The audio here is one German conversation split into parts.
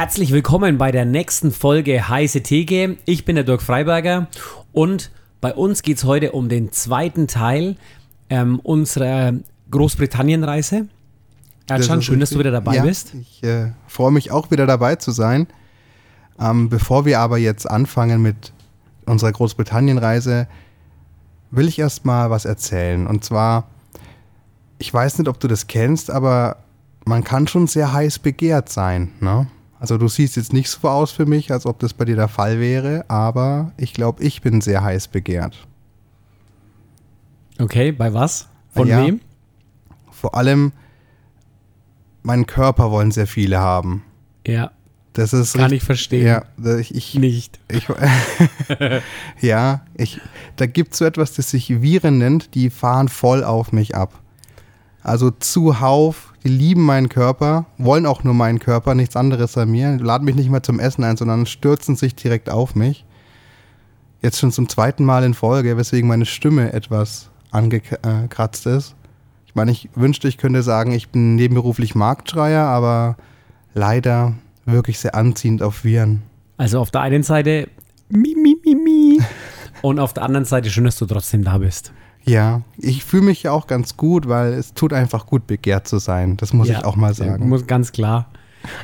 Herzlich willkommen bei der nächsten Folge Heiße Theke. Ich bin der Dirk Freiberger und bei uns geht es heute um den zweiten Teil ähm, unserer Großbritannien-Reise. Ercan, schön, dass du wieder dabei ja, bist. Ich äh, freue mich auch wieder dabei zu sein. Ähm, bevor wir aber jetzt anfangen mit unserer Großbritannien-Reise, will ich erst mal was erzählen. Und zwar, ich weiß nicht, ob du das kennst, aber man kann schon sehr heiß begehrt sein. Ne? Also du siehst jetzt nicht so aus für mich, als ob das bei dir der Fall wäre, aber ich glaube, ich bin sehr heiß begehrt. Okay, bei was? Von Ja. wem? Vor allem, meinen Körper wollen sehr viele haben. Ja, Das ist kann ich verstehen. Ja, ich, ich, Nicht. ich ja, ich, da gibt es so etwas, das sich Viren nennt, die fahren voll auf mich ab. Also zuhauf, die lieben meinen Körper, wollen auch nur meinen Körper, nichts anderes an mir, laden mich nicht mehr zum Essen ein, sondern stürzen sich direkt auf mich. Jetzt schon zum zweiten Mal in Folge, weswegen meine Stimme etwas angekratzt ist. Ich meine, ich wünschte, ich könnte sagen, ich bin nebenberuflich Marktschreier, aber leider wirklich sehr anziehend auf Viren. Also auf der einen Seite mi, mi, mi, mi. und auf der anderen Seite schön, dass du trotzdem da bist. Ja, ich fühle mich ja auch ganz gut, weil es tut einfach gut, begehrt zu sein. Das muss Ja, ich auch mal sagen. Muss ganz klar.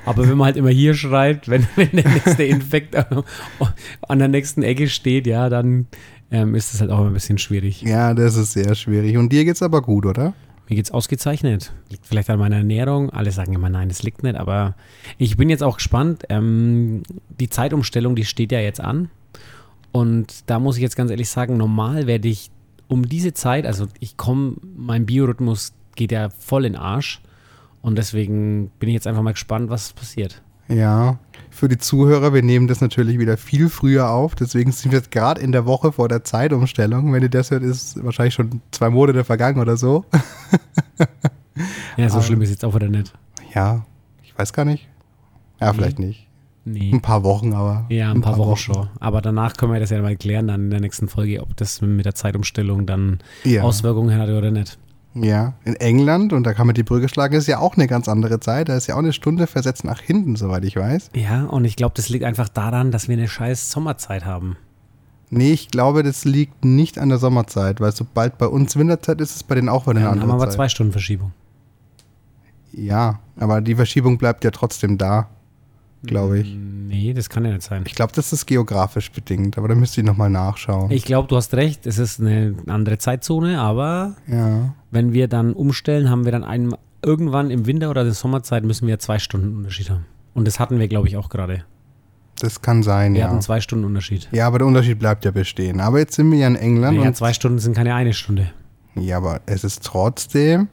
Aber wenn man halt immer hier schreibt, wenn, wenn der nächste Infekt an der nächsten Ecke steht, ja, dann ähm, ist das halt auch ein bisschen schwierig. Ja, das ist sehr schwierig. Und dir geht's aber gut, oder? Mir geht's ausgezeichnet. Liegt vielleicht an meiner Ernährung. Alle sagen immer, nein, es liegt nicht. Aber ich bin jetzt auch gespannt. Ähm, die Zeitumstellung, die steht ja jetzt an. Und da muss ich jetzt ganz ehrlich sagen, normal werde ich um diese Zeit, also ich komme, mein Biorhythmus geht ja voll in den Arsch. Und deswegen bin ich jetzt einfach mal gespannt, was passiert. Ja. Für die Zuhörer, wir nehmen das natürlich wieder viel früher auf. Deswegen sind wir jetzt gerade in der Woche vor der Zeitumstellung. Wenn ihr das hört, ist wahrscheinlich schon zwei Monate vergangen oder so. Ja, so Aber- schlimm ist jetzt auch wieder nicht. Ja, ich weiß gar nicht. Ja, vielleicht nicht. Nee. Ein paar Wochen, aber. Ja, ein, paar, Wochen, schon. Aber danach können wir das ja mal klären, dann in der nächsten Folge, ob das mit der Zeitumstellung dann Ja. Auswirkungen hat oder nicht. Ja, in England, und da kann man die Brücke schlagen, ist ja auch eine ganz andere Zeit. Da ist ja auch eine Stunde versetzt nach hinten, soweit ich weiß. Ja, und ich glaube, das liegt einfach daran, dass wir eine scheiß Sommerzeit haben. Nee, ich glaube, das liegt nicht an der Sommerzeit, weil sobald bei uns Winterzeit ist, ist es bei denen auch wieder eine Ja, dann haben andere wir aber Zeit. zwei Stunden Verschiebung. Ja, aber die Verschiebung bleibt ja trotzdem da, glaube ich. Nee, das kann ja nicht sein. Ich glaube, das ist geografisch bedingt, aber da müsste ich nochmal nachschauen. Ich glaube, du hast recht, es ist eine andere Zeitzone, aber ja, wenn wir dann umstellen, haben wir dann einen, irgendwann im Winter oder der Sommerzeit müssen wir zwei Stunden Unterschied haben. Und das hatten wir, glaube ich, auch gerade. das kann sein, Wir ja. hatten zwei Stunden Unterschied. Ja, aber der Unterschied bleibt ja bestehen. Aber jetzt sind wir ja in England Naja, und zwei Stunden sind keine eine Stunde. ja, aber es ist trotzdem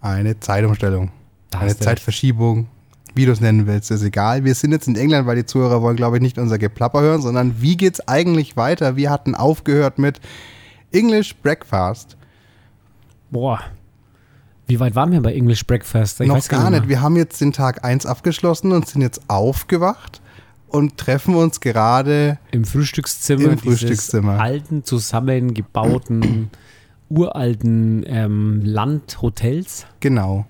eine Zeitumstellung. Da eine du recht. Wie du es nennen willst, ist egal. Wir sind jetzt in England, weil die Zuhörer wollen, glaube ich, nicht unser Geplapper hören, sondern wie geht's eigentlich weiter? Wir hatten aufgehört mit English Breakfast. Boah. Wie weit waren wir bei English Breakfast? Ich Noch weiß gar mehr. nicht. Wir haben jetzt den Tag 1 abgeschlossen und sind jetzt aufgewacht und treffen uns gerade. Im Frühstückszimmer. Im dieses Frühstückszimmer. alten, zusammengebauten, uralten ähm, Landhotels. Genau,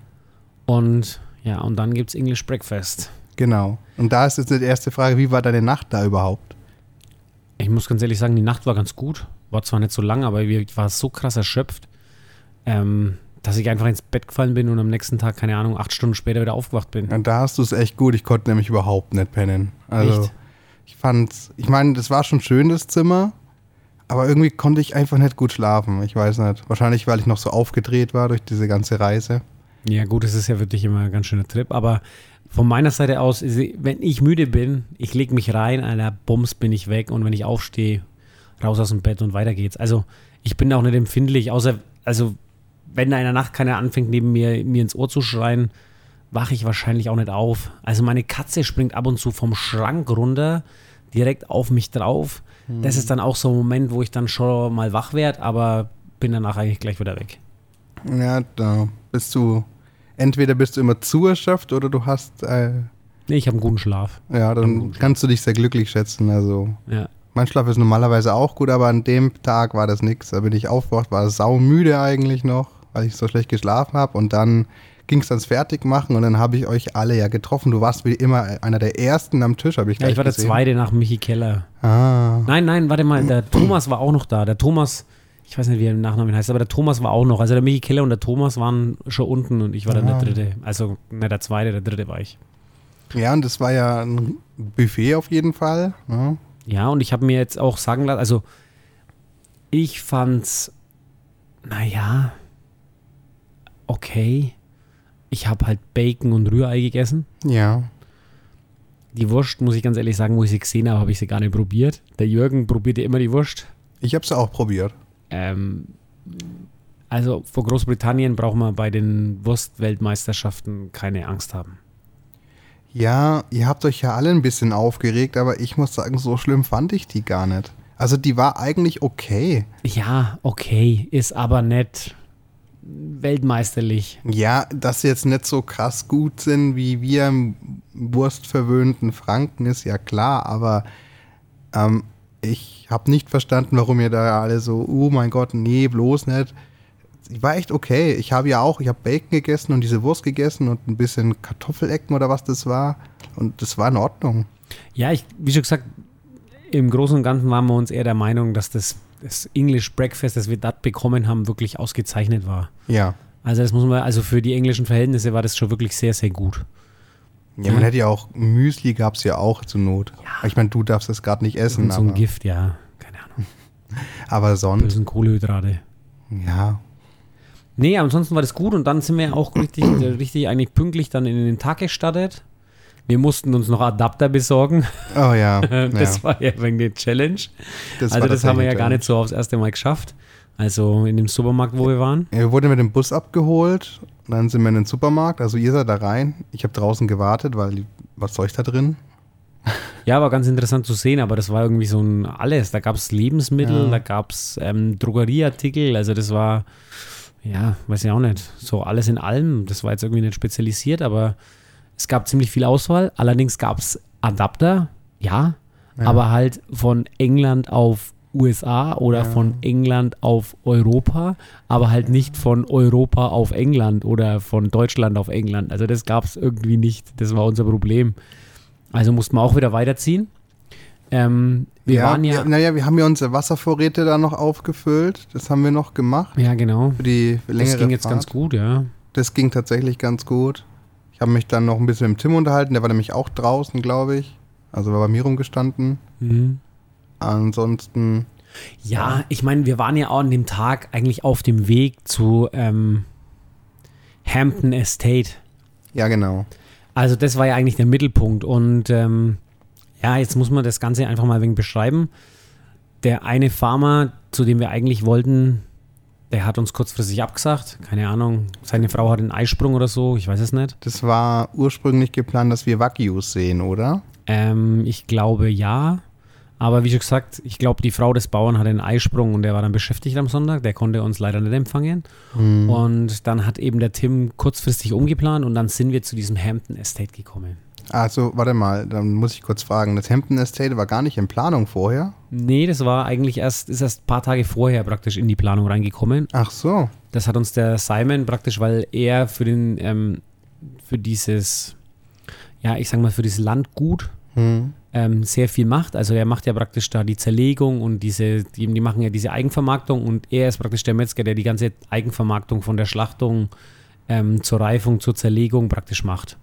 Und ja, und dann gibt es English Breakfast. genau. Und da ist jetzt die erste Frage, wie war deine Nacht da überhaupt? Ich muss ganz ehrlich sagen, die Nacht war ganz gut. War zwar nicht so lang, aber ich war so krass erschöpft, ähm, dass ich einfach ins Bett gefallen bin und am nächsten Tag, keine Ahnung, acht Stunden später wieder aufgewacht bin. Und da hast du es echt gut. Ich konnte nämlich überhaupt nicht pennen. Also, Echt? ich fand's, ich meine, das war schon schön, das Zimmer, aber irgendwie konnte ich einfach nicht gut schlafen. Ich weiß nicht. Wahrscheinlich, weil ich noch so aufgedreht war durch diese ganze Reise. Ja, gut, es ist ja wirklich immer ein ganz schöner Trip, aber von meiner Seite aus, wenn ich müde bin, ich lege mich rein, einer Bums bin ich weg und wenn ich aufstehe, raus aus dem Bett und weiter geht's. Also, ich bin auch nicht empfindlich, außer, also, wenn da in der Nacht keiner anfängt, neben mir, mir ins Ohr zu schreien, wache ich wahrscheinlich auch nicht auf. Also, meine Katze springt ab und zu vom Schrank runter, direkt auf mich drauf. Das ist dann auch so ein Moment, wo ich dann schon mal wach werde, aber bin danach eigentlich gleich wieder weg. Ja, da bist du, entweder bist du immer zu erschöpft oder du hast, äh, Nee, ich habe einen guten Schlaf. ja, dann kannst du dich sehr glücklich schätzen. Also, Ja. mein Schlaf ist normalerweise auch gut, aber an dem Tag war das nix. Da bin ich aufgewacht, war saumüde eigentlich noch, weil ich so schlecht geschlafen habe und dann ging es ans Fertigmachen und dann habe ich euch alle ja getroffen. Du warst wie immer einer der Ersten am Tisch, habe ich Ja, gleich ich war der gesehen. Zweite nach Michi Keller. Ah, Nein, nein, warte mal, der Thomas war auch noch da. Der Thomas, ich weiß nicht, wie er im Nachnamen heißt, aber der Thomas war auch noch. Also der Michi Keller und der Thomas waren schon unten und ich war dann Ah. der Dritte. Also, ne, der Zweite, der Dritte war ich. ja, und das war ja ein Buffet auf jeden Fall. ne? Ja. Ja, und ich habe mir jetzt auch sagen lassen, also ich fand's, naja, okay. Ich habe halt Bacon und Rührei gegessen. ja. Die Wurst, muss ich ganz ehrlich sagen, wo ich sie gesehen habe, habe ich sie gar nicht probiert. Der Jürgen probierte immer die Wurst. Ich habe es auch probiert. Ähm, also vor Großbritannien braucht man bei den Wurstweltmeisterschaften keine Angst haben. Ja, ihr habt euch ja alle ein bisschen aufgeregt, aber ich muss sagen, so schlimm fand ich die gar nicht. Also die war eigentlich okay. Ja, okay, ist aber nicht weltmeisterlich. Ja, dass sie jetzt nicht so krass gut sind wie wir im wurstverwöhnten Franken, ist ja klar, aber ähm, ich habe nicht verstanden, warum ihr da alle so, oh mein Gott, nee, bloß nicht. Ich war echt okay. Ich habe ja auch, ich habe Bacon gegessen und diese Wurst gegessen und ein bisschen Kartoffelecken oder was das war. Und das war in Ordnung. Ja, ich, wie schon gesagt, im Großen und Ganzen waren wir uns eher der Meinung, dass das, das English Breakfast, das wir dort bekommen haben, wirklich ausgezeichnet war. Ja. Also das muss man, also für die englischen Verhältnisse war das schon wirklich sehr, sehr gut. Ja, man Ja. hätte ja auch, Müsli gab es ja auch zur Not. Ich meine, du darfst das gerade nicht essen, Und so ein aber, Gift, ja, keine Ahnung. aber sonst, Bösen Kohlehydrate. ja. Nee, ansonsten war das gut und dann sind wir auch richtig, äh, richtig eigentlich pünktlich dann in den Tag gestartet. Wir mussten uns noch Adapter besorgen. Oh ja. Das ja. war ja wegen der Challenge. Das also das haben wir ja gar nicht so aufs erste Mal geschafft. Also in dem Supermarkt, wo wir waren. Wir wurden mit dem Bus abgeholt, dann sind wir in den Supermarkt, also ihr seid da rein. Ich habe draußen gewartet, weil was soll ich da drin? Ja, war ganz interessant zu sehen, aber das war irgendwie so ein alles. Da gab es Lebensmittel, Ja. da gab es ähm, Drogerieartikel, also das war, ja, weiß ich auch nicht, so alles in allem. Das war jetzt irgendwie nicht spezialisiert, aber es gab ziemlich viel Auswahl. Allerdings gab es Adapter, ja, Ja. aber halt von England auf USA oder Ja. von England auf Europa, aber halt nicht von Europa auf England oder von Deutschland auf England. Also das gab es irgendwie nicht. Das war unser Problem. Also mussten wir auch wieder weiterziehen. Ähm, wir waren ja, Naja, wir haben ja unsere Wasservorräte da noch aufgefüllt. Das haben wir noch gemacht ja genau. für die längere Das ging jetzt Fahrt. ganz gut, ja. Das ging tatsächlich ganz gut. Ich habe mich dann noch ein bisschen mit Tim unterhalten. Der war nämlich auch draußen, glaube ich. Also war bei mir rumgestanden. Mhm. Ansonsten, Ja, ich meine, wir waren ja auch an dem Tag eigentlich auf dem Weg zu ähm, Hampton Estate. ja genau. Also das war ja eigentlich der Mittelpunkt. Und ähm, ja, jetzt muss man das Ganze einfach mal ein wenig beschreiben. Der eine Farmer, zu dem wir eigentlich wollten, der hat uns kurzfristig abgesagt. Keine Ahnung, seine Frau hat einen Eisprung oder so, ich weiß es nicht. Das war ursprünglich geplant, dass wir Wagyus sehen, oder? Ähm, ich glaube ja. Aber wie schon gesagt, ich glaube, die Frau des Bauern hatte einen Eisprung und der war dann beschäftigt am Sonntag. Der konnte uns leider nicht empfangen. Mhm. Und dann hat eben der Tim kurzfristig umgeplant und dann sind wir zu diesem Hampton Estate gekommen. Also, warte mal, dann muss ich kurz fragen. Das Hampton Estate war gar nicht in Planung vorher? Nee, das war eigentlich erst, ist erst ein paar Tage vorher praktisch in die Planung reingekommen. Ach so. Das hat uns der Simon praktisch, weil er für den, ähm, für dieses, ja, ich sag mal, für dieses Landgut Hm. Ähm, sehr viel macht. Also er macht ja praktisch da die Zerlegung und diese, die, die machen ja diese Eigenvermarktung und er ist praktisch der Metzger, der die ganze Eigenvermarktung von der Schlachtung ähm, zur Reifung, zur Zerlegung praktisch macht.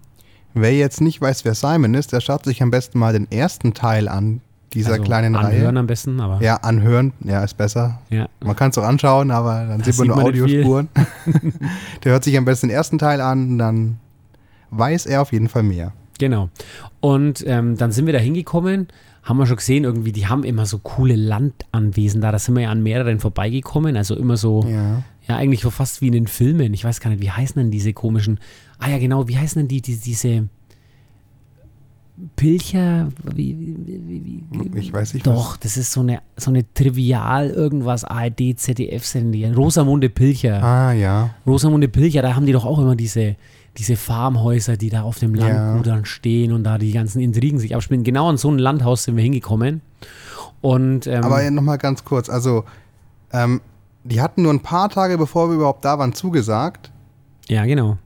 Wer jetzt nicht weiß, wer Simon ist, der schaut sich am besten mal den ersten Teil an dieser also kleinen anhören Reihe. am besten, aber Ja, anhören, ja, ist besser. ja. Man kann es auch anschauen, aber dann Da sieht man nur. Audiospuren. der hört sich am besten den ersten Teil an, dann weiß er auf jeden Fall mehr. Genau. Und ähm, dann sind wir da hingekommen, haben wir schon gesehen, irgendwie, die haben immer so coole Landanwesen da. Da sind wir ja an mehreren vorbeigekommen. Also immer so, ja, Ja. eigentlich so fast wie in den Filmen. Ich weiß gar nicht, wie heißen denn diese komischen. Ah ja, genau, wie heißen denn die, die diese Pilcher? Wie, wie, wie, wie, Ich weiß nicht, Doch, das ist so eine, so eine trivial irgendwas ARD, ZDF-Sendung. Rosamunde Pilcher. Ah, ja. Rosamunde Pilcher, da haben die doch auch immer diese, diese Farmhäuser, die da auf dem Landgut dann stehen und da die ganzen Intrigen sich abspielen. Genau an so ein Landhaus sind wir hingekommen. Und ähm, Aber nochmal ganz kurz, also, ähm, die hatten nur ein paar Tage, bevor wir überhaupt da waren, zugesagt. ja, genau.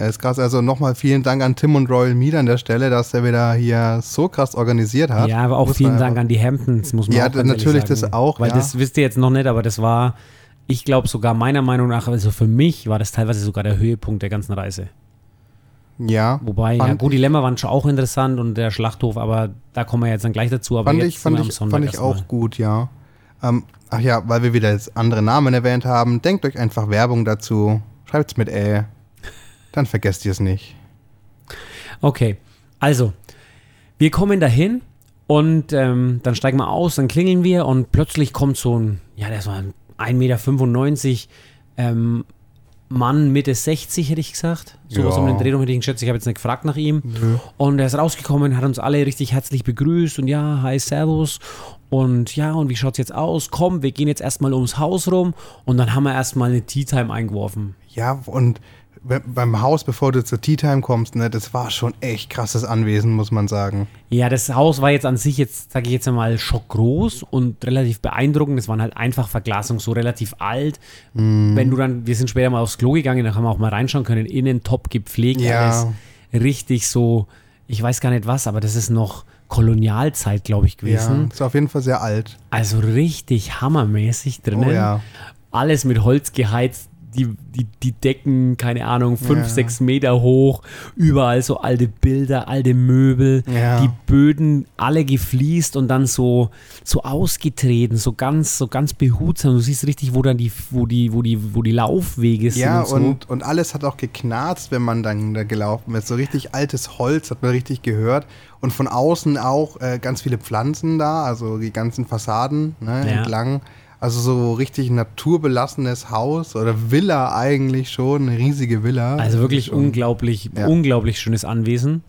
Er ist krass. Also nochmal vielen Dank an Tim und Royal Mead an der Stelle, dass er wieder hier so krass organisiert hat. Ja, aber auch Muss vielen Dank an die Hamptons, muss man Ja, auch ganz natürlich sagen. das auch, Weil ja. das wisst ihr jetzt noch nicht, aber das war, ich glaube sogar meiner Meinung nach, also für mich war das teilweise sogar der Höhepunkt der ganzen Reise. Ja. Wobei, ja gut, die Lämmer waren schon auch interessant und der Schlachthof, aber da kommen wir jetzt dann gleich dazu. Aber Fand jetzt ich, fand ich, fand ich auch gut, ja. Ähm, ach ja, weil wir wieder jetzt andere Namen erwähnt haben, denkt euch einfach Werbung dazu. Schreibt's mit Ä. Dann vergesst ihr es nicht. Okay, also, wir kommen dahin und ähm, dann steigen wir aus, dann klingeln wir und plötzlich kommt so ein, ja, der ist mal 1,95 Meter ähm, Mann, Mitte 60, hätte ich gesagt. Sowas Ja. um den Dreh rum hätte ich geschätzt. Ich habe jetzt nicht gefragt nach ihm. Und er ist rausgekommen, hat uns alle richtig herzlich begrüßt und ja, hi, servus. Und ja, und wie schaut's jetzt aus? Komm, wir gehen jetzt erstmal ums Haus rum und dann haben wir erstmal eine Tea Time eingeworfen. Ja, und beim Haus, bevor du zur Tea Time kommst, ne, das war schon echt krasses Anwesen, muss man sagen. Ja, das Haus war jetzt an sich jetzt, sage ich jetzt einmal, schockgroß und relativ beeindruckend. Es waren halt einfach Verglasung, so relativ alt. Mhm. Wenn du dann, wir sind später mal aufs Klo gegangen, da haben wir auch mal reinschauen können. Innen top gepflegt, Ja. alles richtig so, ich weiß gar nicht was, aber das ist noch Kolonialzeit, glaube ich, Ja, gewesen. ist auf jeden Fall sehr alt. Also richtig hammermäßig drinnen. Oh ja. Alles mit Holz geheizt. Die, die, die Decken, keine Ahnung, fünf, Ja. sechs Meter hoch, überall so alte Bilder, alte Möbel, Ja. die Böden alle gefliest und dann so, so ausgetreten, so ganz, so ganz behutsam. Du siehst richtig, wo dann die, wo die, wo die, wo die Laufwege sind Ja, und so. und, und alles hat auch geknarzt, wenn man dann da gelaufen ist. So richtig altes Holz hat man richtig gehört. Und von außen auch äh, ganz viele Pflanzen da, also die ganzen Fassaden ne, Ja. entlang. Also so richtig naturbelassenes Haus oder Villa eigentlich schon, eine riesige Villa. Also wirklich schon. unglaublich, Ja. unglaublich schönes Anwesen.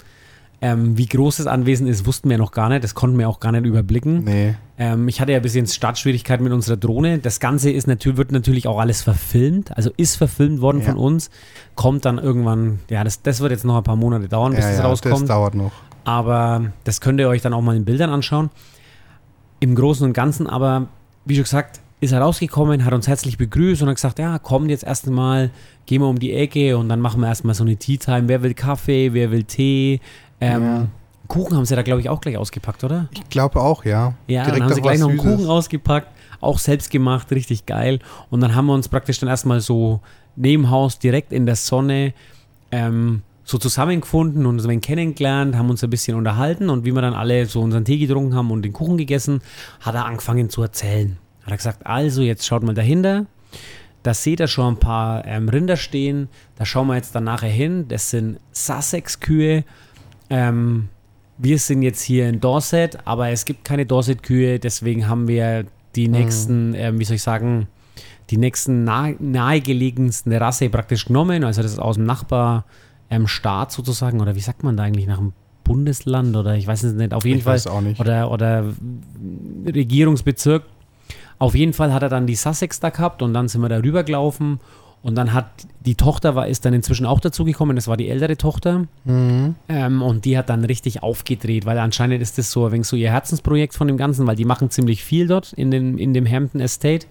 Ähm, wie groß das Anwesen ist, wussten wir noch gar nicht. Das konnten wir auch gar nicht überblicken. Nee. Ähm, ich hatte ja ein bisschen Startschwierigkeiten mit unserer Drohne. Das Ganze ist natürlich, wird natürlich auch alles verfilmt, also ist verfilmt worden Ja. von uns. Kommt dann irgendwann, ja, das, das wird jetzt noch ein paar Monate dauern, bis Ja, das ja, das rauskommt. dauert noch. aber das könnt ihr euch dann auch mal in Bildern anschauen. Im Großen und Ganzen, aber wie schon gesagt, ist er rausgekommen, hat uns herzlich begrüßt und hat gesagt, ja, kommt jetzt erst mal, gehen wir um die Ecke und dann machen wir erstmal so eine Tea Time. Wer will Kaffee, wer will Tee? Ähm, Ja. Kuchen haben sie da, glaube ich, auch gleich ausgepackt, oder? Ich glaube auch, ja. Ja, dann haben sie gleich noch einen Süßes. Kuchen ausgepackt, auch selbst gemacht, richtig geil. Und dann haben wir uns praktisch dann erstmal so neben Haus direkt in der Sonne ähm, so zusammengefunden und uns ein kennengelernt, haben uns ein bisschen unterhalten und wie wir dann alle so unseren Tee getrunken haben und den Kuchen gegessen, hat er angefangen zu erzählen. Hat er gesagt, also jetzt schaut mal dahinter, da seht ihr schon ein paar ähm, Rinder stehen, da schauen wir jetzt dann nachher hin, das sind Sussex-Kühe, ähm, wir sind jetzt hier in Dorset, aber es gibt keine Dorset-Kühe, deswegen haben wir die nächsten, ähm, wie soll ich sagen, die nächsten nahe, nahegelegensten Rasse praktisch genommen. Also das ist aus dem Nachbarstaat ähm, Staat sozusagen, oder wie sagt man da eigentlich, nach dem Bundesland oder ich weiß es nicht, auf jeden Ich Fall. weiß auch nicht. Oder, oder Regierungsbezirk. Auf jeden Fall hat er dann die Sussex da gehabt und dann sind wir da rübergelaufen und dann hat die Tochter war ist dann inzwischen auch dazugekommen, das war die ältere Tochter. Mhm. Ähm, und die hat dann richtig aufgedreht, weil anscheinend ist das so ein wenig so ihr Herzensprojekt von dem Ganzen, weil die machen ziemlich viel dort in, den, in dem Hampton Estate.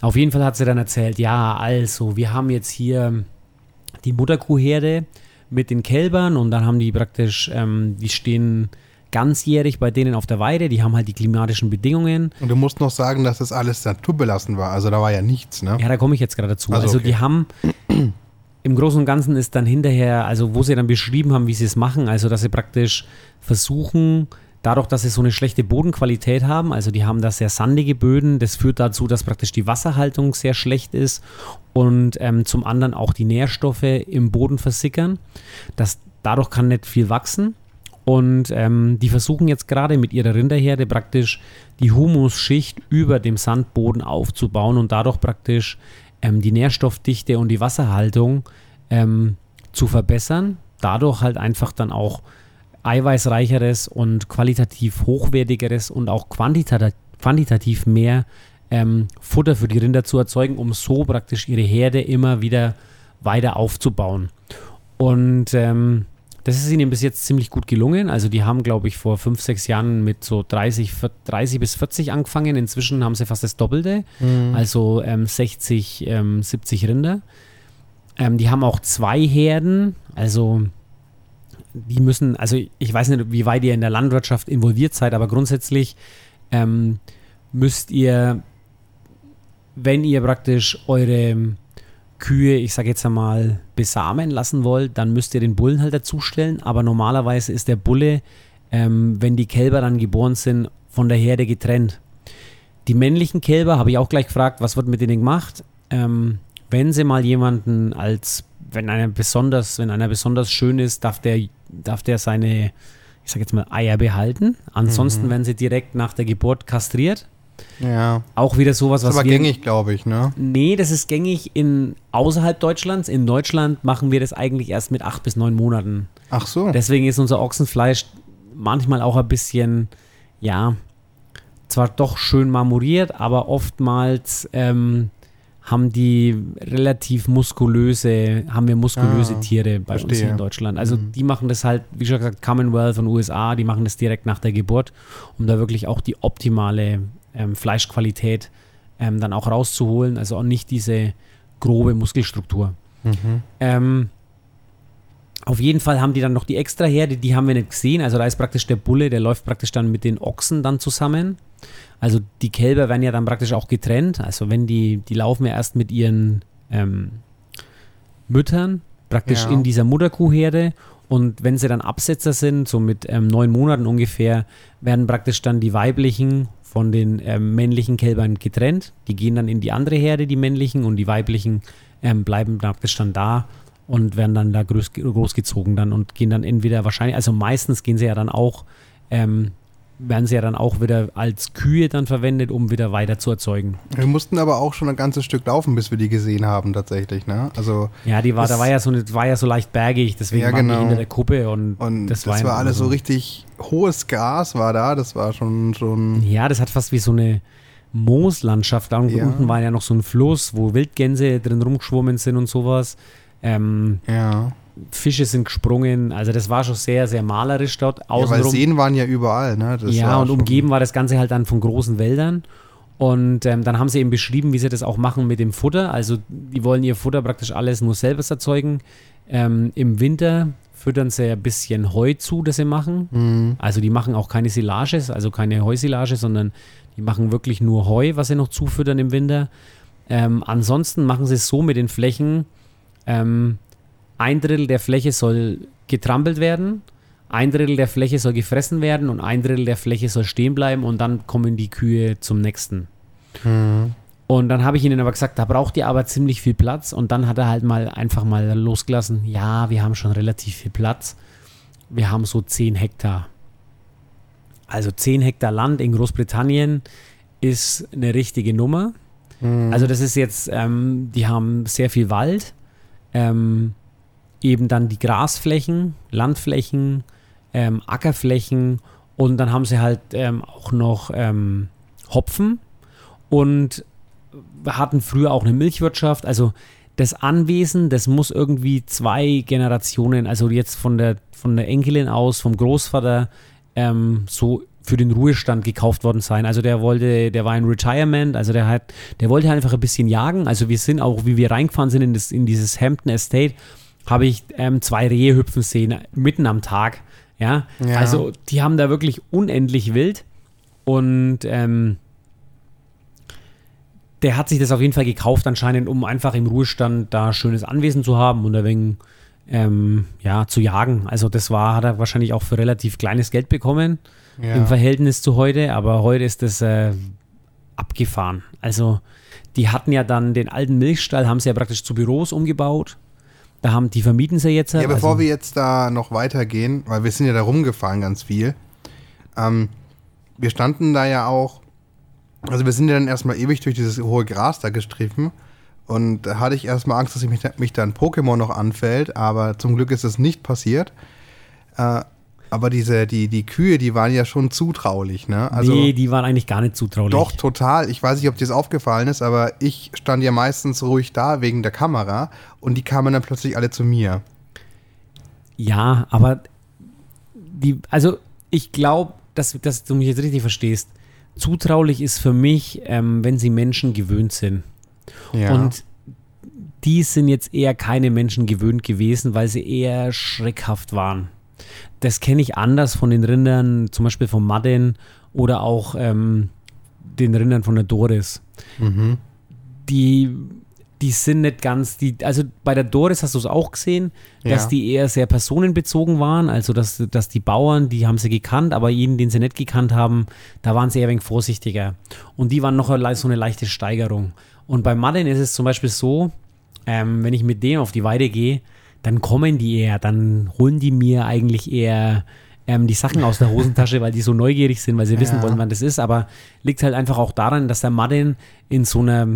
Auf jeden Fall hat sie dann erzählt, ja, also, wir haben jetzt hier die Mutterkuhherde mit den Kälbern und dann haben die praktisch, ähm, die stehen ganzjährig bei denen auf der Weide, die haben halt die klimatischen Bedingungen. Und du musst noch sagen, dass das alles naturbelassen war. Also da war ja nichts, ne? Ja, da komme ich jetzt gerade dazu. Also, Also, okay. die haben im Großen und Ganzen ist dann hinterher, also wo sie dann beschrieben haben, wie sie es machen, also dass sie praktisch versuchen, dadurch, dass sie so eine schlechte Bodenqualität haben, also die haben da sehr sandige Böden, das führt dazu, dass praktisch die Wasserhaltung sehr schlecht ist und ähm, zum anderen auch die Nährstoffe im Boden versickern. Das, dadurch kann nicht viel wachsen. Und ähm, die versuchen jetzt gerade mit ihrer Rinderherde praktisch die Humusschicht über dem Sandboden aufzubauen und dadurch praktisch ähm, die Nährstoffdichte und die Wasserhaltung ähm, zu verbessern. Dadurch halt einfach dann auch eiweißreicheres und qualitativ hochwertigeres und auch quantitativ, quantitativ mehr ähm, Futter für die Rinder zu erzeugen, um so praktisch ihre Herde immer wieder weiter aufzubauen. Und ähm, das ist ihnen bis jetzt ziemlich gut gelungen. Also die haben, glaube ich, vor fünf, sechs Jahren mit so 30, 30 bis 40 angefangen. Inzwischen haben sie fast das Doppelte, also ähm, 60, ähm, 70 Rinder. Ähm, die haben auch zwei Herden, also die müssen, also ich weiß nicht, wie weit ihr in der Landwirtschaft involviert seid, aber grundsätzlich ähm, müsst ihr, wenn ihr praktisch eure Kühe, ich sage jetzt einmal, besamen lassen wollt, dann müsst ihr den Bullen halt dazustellen. Aber normalerweise ist der Bulle, ähm, wenn die Kälber dann geboren sind, von der Herde getrennt. Die männlichen Kälber habe ich auch gleich gefragt, was wird mit denen gemacht? Ähm, wenn sie mal jemanden als, wenn einer besonders, wenn einer besonders schön ist, darf der, darf der seine, ich sage jetzt mal, Eier behalten. Ansonsten mhm. werden sie direkt nach der Geburt kastriert. Ja. Auch wieder sowas, was. Das ist aber wir, gängig, glaube ich, ne? Nee, das ist gängig in außerhalb Deutschlands. In Deutschland machen wir das eigentlich erst mit acht bis neun Monaten. Ach so. Deswegen ist unser Ochsenfleisch manchmal auch ein bisschen, ja, zwar doch schön marmoriert, aber oftmals ähm, haben die relativ muskulöse, haben wir muskulöse ah, Tiere bei verstehe. uns hier in Deutschland. Also mhm. die machen das halt, wie schon gesagt, Commonwealth und USA, die machen das direkt nach der Geburt, um da wirklich auch die optimale ähm, Fleischqualität ähm, dann auch rauszuholen. Also auch nicht diese grobe Muskelstruktur. Mhm. Ähm, auf jeden Fall haben die dann noch die Extraherde, die haben wir nicht gesehen. Also da ist praktisch der Bulle, der läuft praktisch dann mit den Ochsen dann zusammen. Also die Kälber werden ja dann praktisch auch getrennt. Also wenn die, die laufen ja erst mit ihren ähm, Müttern praktisch ja. in dieser Mutterkuhherde und wenn sie dann Absetzer sind, so mit ähm, neun Monaten ungefähr, werden praktisch dann die weiblichen von den ähm, männlichen Kälbern getrennt. Die gehen dann in die andere Herde, die männlichen, und die weiblichen ähm, bleiben praktisch dann da und werden dann da groß, großgezogen dann und gehen dann entweder wahrscheinlich, also meistens gehen sie ja dann auch, ähm, werden sie ja dann auch wieder als Kühe dann verwendet, um wieder weiter zu erzeugen. Wir mussten aber auch schon ein ganzes Stück laufen, bis wir die gesehen haben tatsächlich, ne? Also ja, die war, da war ja so, war ja so leicht bergig, deswegen ja, genau. waren die hinter der Kuppe und, und das, das war, war alles so richtig hohes Gras war da, das war schon schon. Ja, das hat fast wie so eine Mooslandschaft. Da ja. unten war ja noch so ein Fluss, wo Wildgänse drin rumgeschwommen sind und sowas. Ähm, ja. Fische sind gesprungen, also das war schon sehr, sehr malerisch dort. Außenrum. Ja, weil Seen waren ja überall, ne? Das ja, und umgeben war das Ganze halt dann von großen Wäldern. Und ähm, dann haben sie eben beschrieben, wie sie das auch machen mit dem Futter. Also die wollen ihr Futter praktisch alles nur selber erzeugen. Ähm, Im Winter füttern sie ein bisschen Heu zu, das sie machen. Mhm. Also die machen auch keine Silage, also keine Heusilage, sondern die machen wirklich nur Heu, was sie noch zufüttern im Winter. Ähm, ansonsten machen sie es so mit den Flächen, ähm, ein Drittel der Fläche soll getrampelt werden, ein Drittel der Fläche soll gefressen werden und ein Drittel der Fläche soll stehen bleiben und dann kommen die Kühe zum nächsten. Mhm. Und dann habe ich ihnen aber gesagt, da braucht ihr aber ziemlich viel Platz. Und dann hat er halt mal einfach mal losgelassen, ja, wir haben schon relativ viel Platz. Wir haben so 10 Hektar. Also 10 Hektar Land in Großbritannien ist eine richtige Nummer. Mhm. Also das ist jetzt, ähm, die haben sehr viel Wald ähm, eben dann die Grasflächen, Landflächen, ähm, Ackerflächen und dann haben sie halt ähm, auch noch ähm, Hopfen und hatten früher auch eine Milchwirtschaft. Also das Anwesen, das muss irgendwie zwei Generationen, also jetzt von der, von der Enkelin aus, vom Großvater, ähm, so für den Ruhestand gekauft worden sein. Also der wollte, der war in Retirement, also der hat, der wollte einfach ein bisschen jagen. Also wir sind auch, wie wir reingefahren sind in, das, in dieses Hampton Estate, habe ich ähm, zwei Rehe hüpfen sehen, mitten am Tag. Ja? ja? also die haben da wirklich unendlich wild und ähm, der hat sich das auf jeden Fall gekauft anscheinend, um einfach im Ruhestand da schönes Anwesen zu haben und ein wenig ähm, ja, zu jagen. Also das war, hat er wahrscheinlich auch für relativ kleines Geld bekommen ja. im Verhältnis zu heute, aber heute ist das äh, abgefahren. Also die hatten ja dann den alten Milchstall, haben sie ja praktisch zu Büros umgebaut. Da haben die vermieten sie jetzt. Ja, bevor also, wir jetzt da noch weitergehen, weil wir sind ja da rumgefahren ganz viel. Ähm, wir standen da ja auch, also wir sind ja dann erstmal ewig durch dieses hohe Gras da gestriffen. Und da hatte ich erstmal Angst, dass mich, mich da ein Pokémon noch anfällt, aber zum Glück ist es nicht passiert. Äh, aber diese, die, die Kühe, die waren ja schon zutraulich, ne? Also, nee, die waren eigentlich gar nicht zutraulich. Doch, total. Ich weiß nicht, ob dir das aufgefallen ist, aber ich stand ja meistens ruhig da wegen der Kamera und die kamen dann plötzlich alle zu mir. Ja, aber die, also ich glaube, dass, dass du mich jetzt richtig verstehst. Zutraulich ist für mich, ähm, wenn sie Menschen gewöhnt sind. Ja. Und die sind jetzt eher keine Menschen gewöhnt gewesen, weil sie eher schreckhaft waren. Das kenne ich anders von den Rindern, zum Beispiel von Madden oder auch ähm, den Rindern von der Doris. Mhm. Die, die sind nicht ganz, die, also bei der Doris hast du es auch gesehen, dass Ja. die eher sehr personenbezogen waren, also dass, dass die Bauern, die haben sie gekannt, aber jeden, den sie nicht gekannt haben, da waren sie eher ein wenig vorsichtiger. Und die waren noch so eine leichte Steigerung. Und bei Madden ist es zum Beispiel so, ähm, wenn ich mit denen auf die Weide gehe, dann kommen die eher, dann holen die mir eigentlich eher ähm, die Sachen aus der Hosentasche, weil die so neugierig sind, weil sie wissen Ja. wollen, wann das ist. Aber liegt halt einfach auch daran, dass der Madden in so einer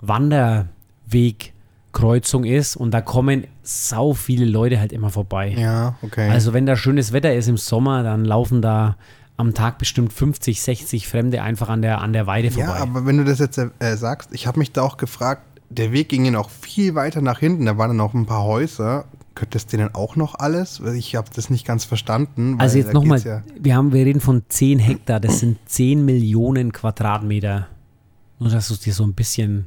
Wanderwegkreuzung ist und da kommen sau viele Leute halt immer vorbei. Ja, okay. Also wenn da schönes Wetter ist im Sommer, dann laufen da am Tag bestimmt 50, 60 Fremde einfach an der, an der Weide vorbei. ja, aber wenn du das jetzt äh, sagst, ich habe mich da auch gefragt, der Weg ging ja noch viel weiter nach hinten, da waren dann noch ein paar Häuser. Könnte es denen auch noch alles? Ich habe das nicht ganz verstanden. Also jetzt nochmal, Ja, wir, haben, wir reden von 10 Hektar, das sind 10 Millionen Quadratmeter. Nur, dass du es dir so ein bisschen,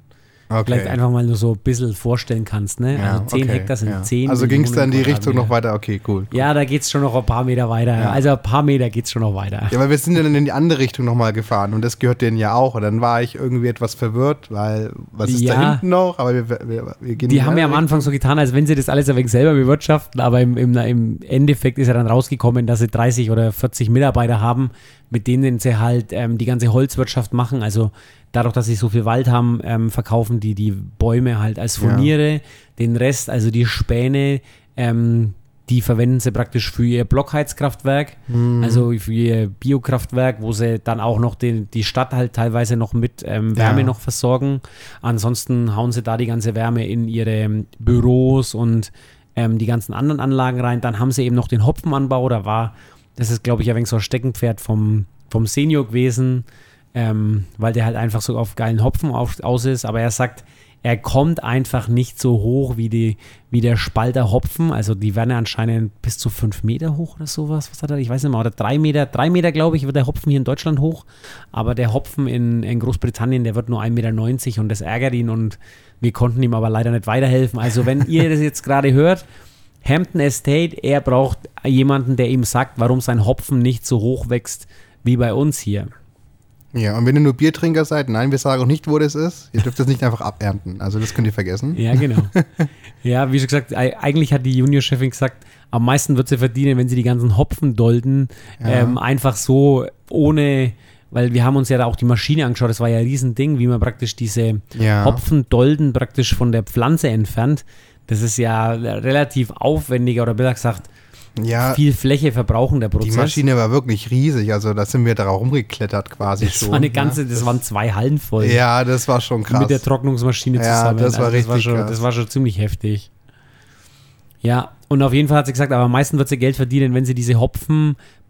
vielleicht okay. einfach mal nur so ein bisschen vorstellen kannst. Ne? Ja, also 10 okay, Hektar sind ja. 10 Also ging es da in die Richtung noch weiter? Okay, cool. Ja, da geht es schon noch ein paar Meter weiter. Ja. Also ein paar Meter geht es schon noch weiter. Ja, weil wir sind ja dann in die andere Richtung nochmal gefahren und das gehört denen ja auch. Und dann war ich irgendwie etwas verwirrt, weil was ist da hinten noch? Aber wir, wir, wir gehen Die haben ja am Anfang so getan, als wenn sie das alles ein wenig selber bewirtschaften, aber im, im, im Endeffekt ist ja dann rausgekommen, dass sie 30 oder 40 Mitarbeiter haben, mit denen sie halt ähm, die ganze Holzwirtschaft machen. Also dadurch, dass sie so viel Wald haben, ähm, verkaufen die die Bäume halt als Ja. Furniere. Den Rest, also die Späne, ähm, die verwenden sie praktisch für ihr Blockheizkraftwerk, Mhm. also für ihr Biokraftwerk, wo sie dann auch noch den, die Stadt halt teilweise noch mit ähm, Wärme Ja. noch versorgen. Ansonsten hauen sie da die ganze Wärme in ihre ähm, Büros und ähm, die ganzen anderen Anlagen rein. Dann haben sie eben noch den Hopfenanbau. Da war, das ist glaube ich ein wenig so ein Steckenpferd vom, vom Senior gewesen, ähm, weil der halt einfach so auf geilen Hopfen auf, aus ist. Aber er sagt, er kommt einfach nicht so hoch wie, die, wie der Spalter Hopfen. Also die werden ja anscheinend bis zu fünf Meter hoch oder sowas. Was hat er? Ich weiß nicht mehr. Oder drei Meter. Drei Meter, glaube ich, wird der Hopfen hier in Deutschland hoch. Aber der Hopfen in, in Großbritannien, der wird nur 1,90 Meter und das ärgert ihn und wir konnten ihm aber leider nicht weiterhelfen. Also wenn ihr das jetzt gerade hört, Hampton Estate, er braucht jemanden, der ihm sagt, warum sein Hopfen nicht so hoch wächst wie bei uns hier. Ja, und wenn ihr nur Biertrinker seid, nein, wir sagen auch nicht, wo das ist. Ihr dürft es nicht einfach abernten. Also das könnt ihr vergessen. Ja, genau. ja, wie schon gesagt, ei- eigentlich hat die Juniorchefin gesagt, am meisten wird sie verdienen, wenn sie die ganzen Hopfendolden Ja. ähm, einfach so ohne, weil wir haben uns ja da auch die Maschine angeschaut, das war ja ein Riesending, wie man praktisch diese Ja. Hopfendolden praktisch von der Pflanze entfernt. Das ist ja relativ aufwendiger oder besser gesagt, Ja, viel Fläche verbrauchen der die Prozess. Maschine war wirklich riesig. Also da sind wir da rumgeklettert quasi das schon. war eine ganze, ne? das waren zwei Hallen voll. Ja, das war schon krass. mit der Trocknungsmaschine Ja, zusammen. das war das, war richtig schon, krass. das war schon ziemlich heftig. Ja, und auf jeden Fall hat sie gesagt, aber am meisten wird sie Geld verdienen, wenn sie diese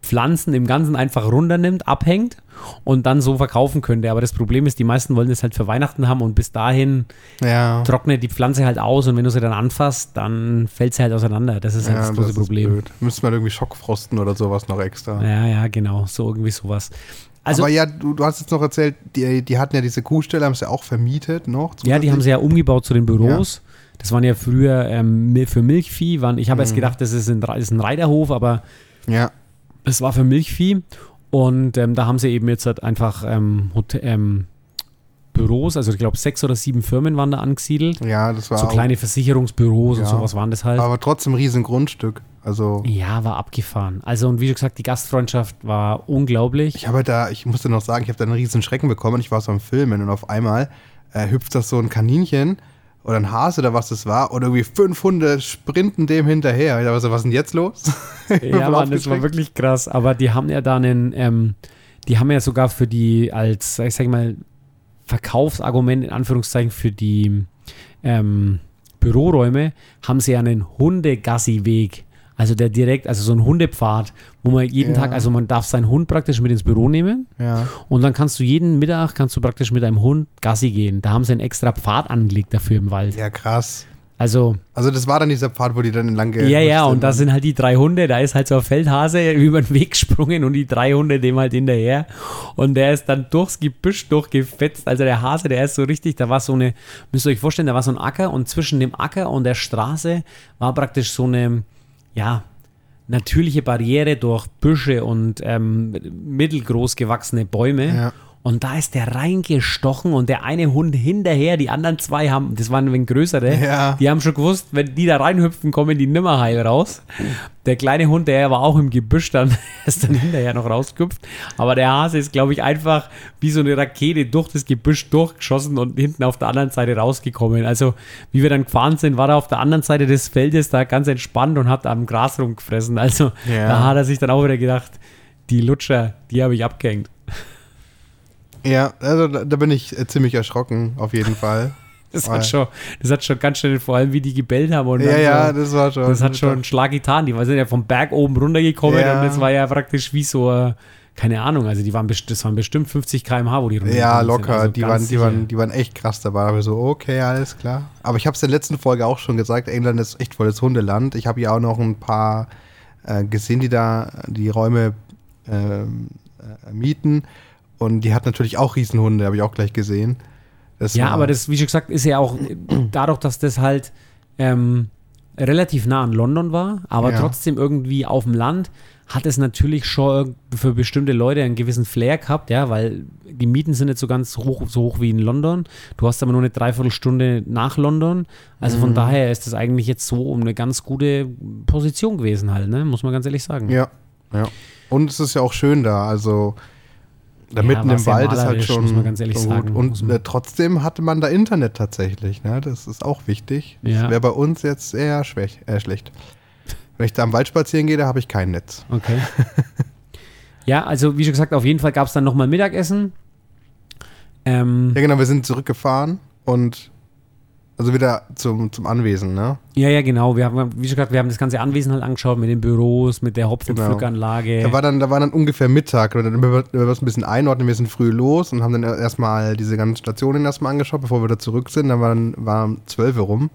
Hopfenpflanzen im Ganzen einfach runternimmt, abhängt und dann so verkaufen könnte. Aber das Problem ist, die meisten wollen das halt für Weihnachten haben und bis dahin ja. trocknet die Pflanze halt aus und wenn du sie dann anfasst, dann fällt sie halt auseinander. Das ist halt ja, das große ist Problem. blöd. Müsste man irgendwie Schockfrosten oder sowas noch extra. Ja, ja, genau, so irgendwie sowas. Also, Aber ja, du, du hast jetzt noch erzählt, die, die hatten ja diese Kuhstelle, haben sie auch vermietet noch. Ja, die haben sie ja umgebaut zu den Büros. Das waren ja früher ähm, für Milchvieh. Waren, ich habe Mhm. erst gedacht, das ist ein, das ist ein Reiterhof, aber Ja, es war für Milchvieh. Und ähm, da haben sie eben jetzt halt einfach ähm, Hotel, ähm, Büros, also ich glaube sechs oder sieben Firmen waren da angesiedelt. ja, das war So kleine Versicherungsbüros und Ja. sowas waren das halt. aber trotzdem ein riesen Grundstück. Also ja, war abgefahren. Also und wie gesagt, die Gastfreundschaft war unglaublich. ich habe da, ich musste noch sagen, ich habe da einen riesen Schrecken bekommen. Ich war so am Filmen und auf einmal äh, hüpft das so ein Kaninchen oder ein Hase oder was das war und irgendwie fünf Hunde sprinten dem hinterher. Ich dachte so, was ist denn jetzt los? Ja, Mann, das war wirklich krass. Aber die haben ja da einen, ähm, die haben ja sogar für die, als, ich sag mal, Verkaufsargument in Anführungszeichen für die ähm, Büroräume, haben sie ja einen Hundegassi-Weg. Also der direkt, also so ein Hundepfad, wo man jeden Ja. Tag, also man darf seinen Hund praktisch mit ins Büro nehmen Ja. und dann kannst du jeden Mittag, kannst du praktisch mit deinem Hund Gassi gehen. Da haben sie einen extra Pfad angelegt dafür im Wald. ja, krass. Also, Also das war dann dieser Pfad, wo die dann entlang ge- ja, ja, und da sind halt die drei Hunde, da ist halt so ein Feldhase über den Weg gesprungen und die drei Hunde dem halt hinterher. Und der ist dann durchs Gebüsch durchgefetzt. Also der Hase, der ist so richtig, da war so eine, müsst ihr euch vorstellen, da war so ein Acker und zwischen dem Acker und der Straße war praktisch so eine, ja, natürliche Barriere durch Büsche und ähm, mittelgroß gewachsene Bäume. Ja. Und da ist der reingestochen und der eine Hund hinterher, die anderen zwei haben, das waren ein wenig größere, Ja. die haben schon gewusst, wenn die da reinhüpfen, kommen die nimmer heil raus. Der kleine Hund, der war auch im Gebüsch dann, ist dann hinterher noch rausgehüpft. Aber der Hase ist, glaube ich, einfach wie so eine Rakete durch das Gebüsch durchgeschossen und hinten auf der anderen Seite rausgekommen. Also, wie wir dann gefahren sind, war er auf der anderen Seite des Feldes da ganz entspannt und hat am Gras rumgefressen. Also, Ja. da hat er sich dann auch wieder gedacht, die Lutscher, die habe ich abgehängt. Ja, also da, da bin ich äh, ziemlich erschrocken, auf jeden Fall. Das hat, schon, das hat schon ganz schön, vor allem wie die gebellt haben. Und ja, dann ja, das war schon. das hat schon einen Schlag getan. Die sind ja vom Berg oben runtergekommen Ja. und das war ja praktisch wie so, äh, keine Ahnung, also die waren, das waren bestimmt 50 km/h, wo die Ja, runtergekommen sind. locker. Also die, waren, die, waren, die waren echt krass dabei. Aber so, okay, alles klar. Aber ich habe es in der letzten Folge auch schon gesagt, England ist echt volles Hundeland. Ich habe ja auch noch ein paar äh, gesehen, die da die Räume ähm, äh, mieten. Und die hat natürlich auch Riesenhunde, habe ich auch gleich gesehen. Das Ja, aber das, wie schon gesagt, ist ja auch dadurch, dass das halt ähm, relativ nah an London war, aber Ja. trotzdem irgendwie auf dem Land, hat es natürlich schon für bestimmte Leute einen gewissen Flair gehabt, ja, weil die Mieten sind nicht so ganz hoch, so hoch wie in London. Du hast aber nur eine Dreiviertelstunde nach London. Also Mhm. von daher ist das eigentlich jetzt so um eine ganz gute Position gewesen halt, ne? Muss man ganz ehrlich sagen. Ja, ja. Und es ist ja auch schön da. Also da Ja, mitten im Wald ist halt schon, muss man ganz ehrlich gut. sagen. Und äh, trotzdem hatte man da Internet tatsächlich. Ne? Das ist auch wichtig. Das Ja. wäre bei uns jetzt eher schwäch, äh, schlecht. Wenn ich da am Wald spazieren gehe, da habe ich kein Netz. Okay. ja, also wie schon gesagt, auf jeden Fall gab es dann nochmal Mittagessen. Ähm, Ja, genau, wir sind zurückgefahren und also wieder zum, zum Anwesen, ne? Ja, ja, genau. Wir haben, wie schon gesagt, wir haben das ganze Anwesen halt angeschaut mit den Büros, mit der Hopfenpflückanlage. Da war dann, da war dann ungefähr Mittag dann wir es ein bisschen einordnen. Wir sind früh los und haben dann erstmal diese ganzen Stationen erstmal angeschaut, bevor wir da zurück sind. Dann waren, waren 12 Uhr rum.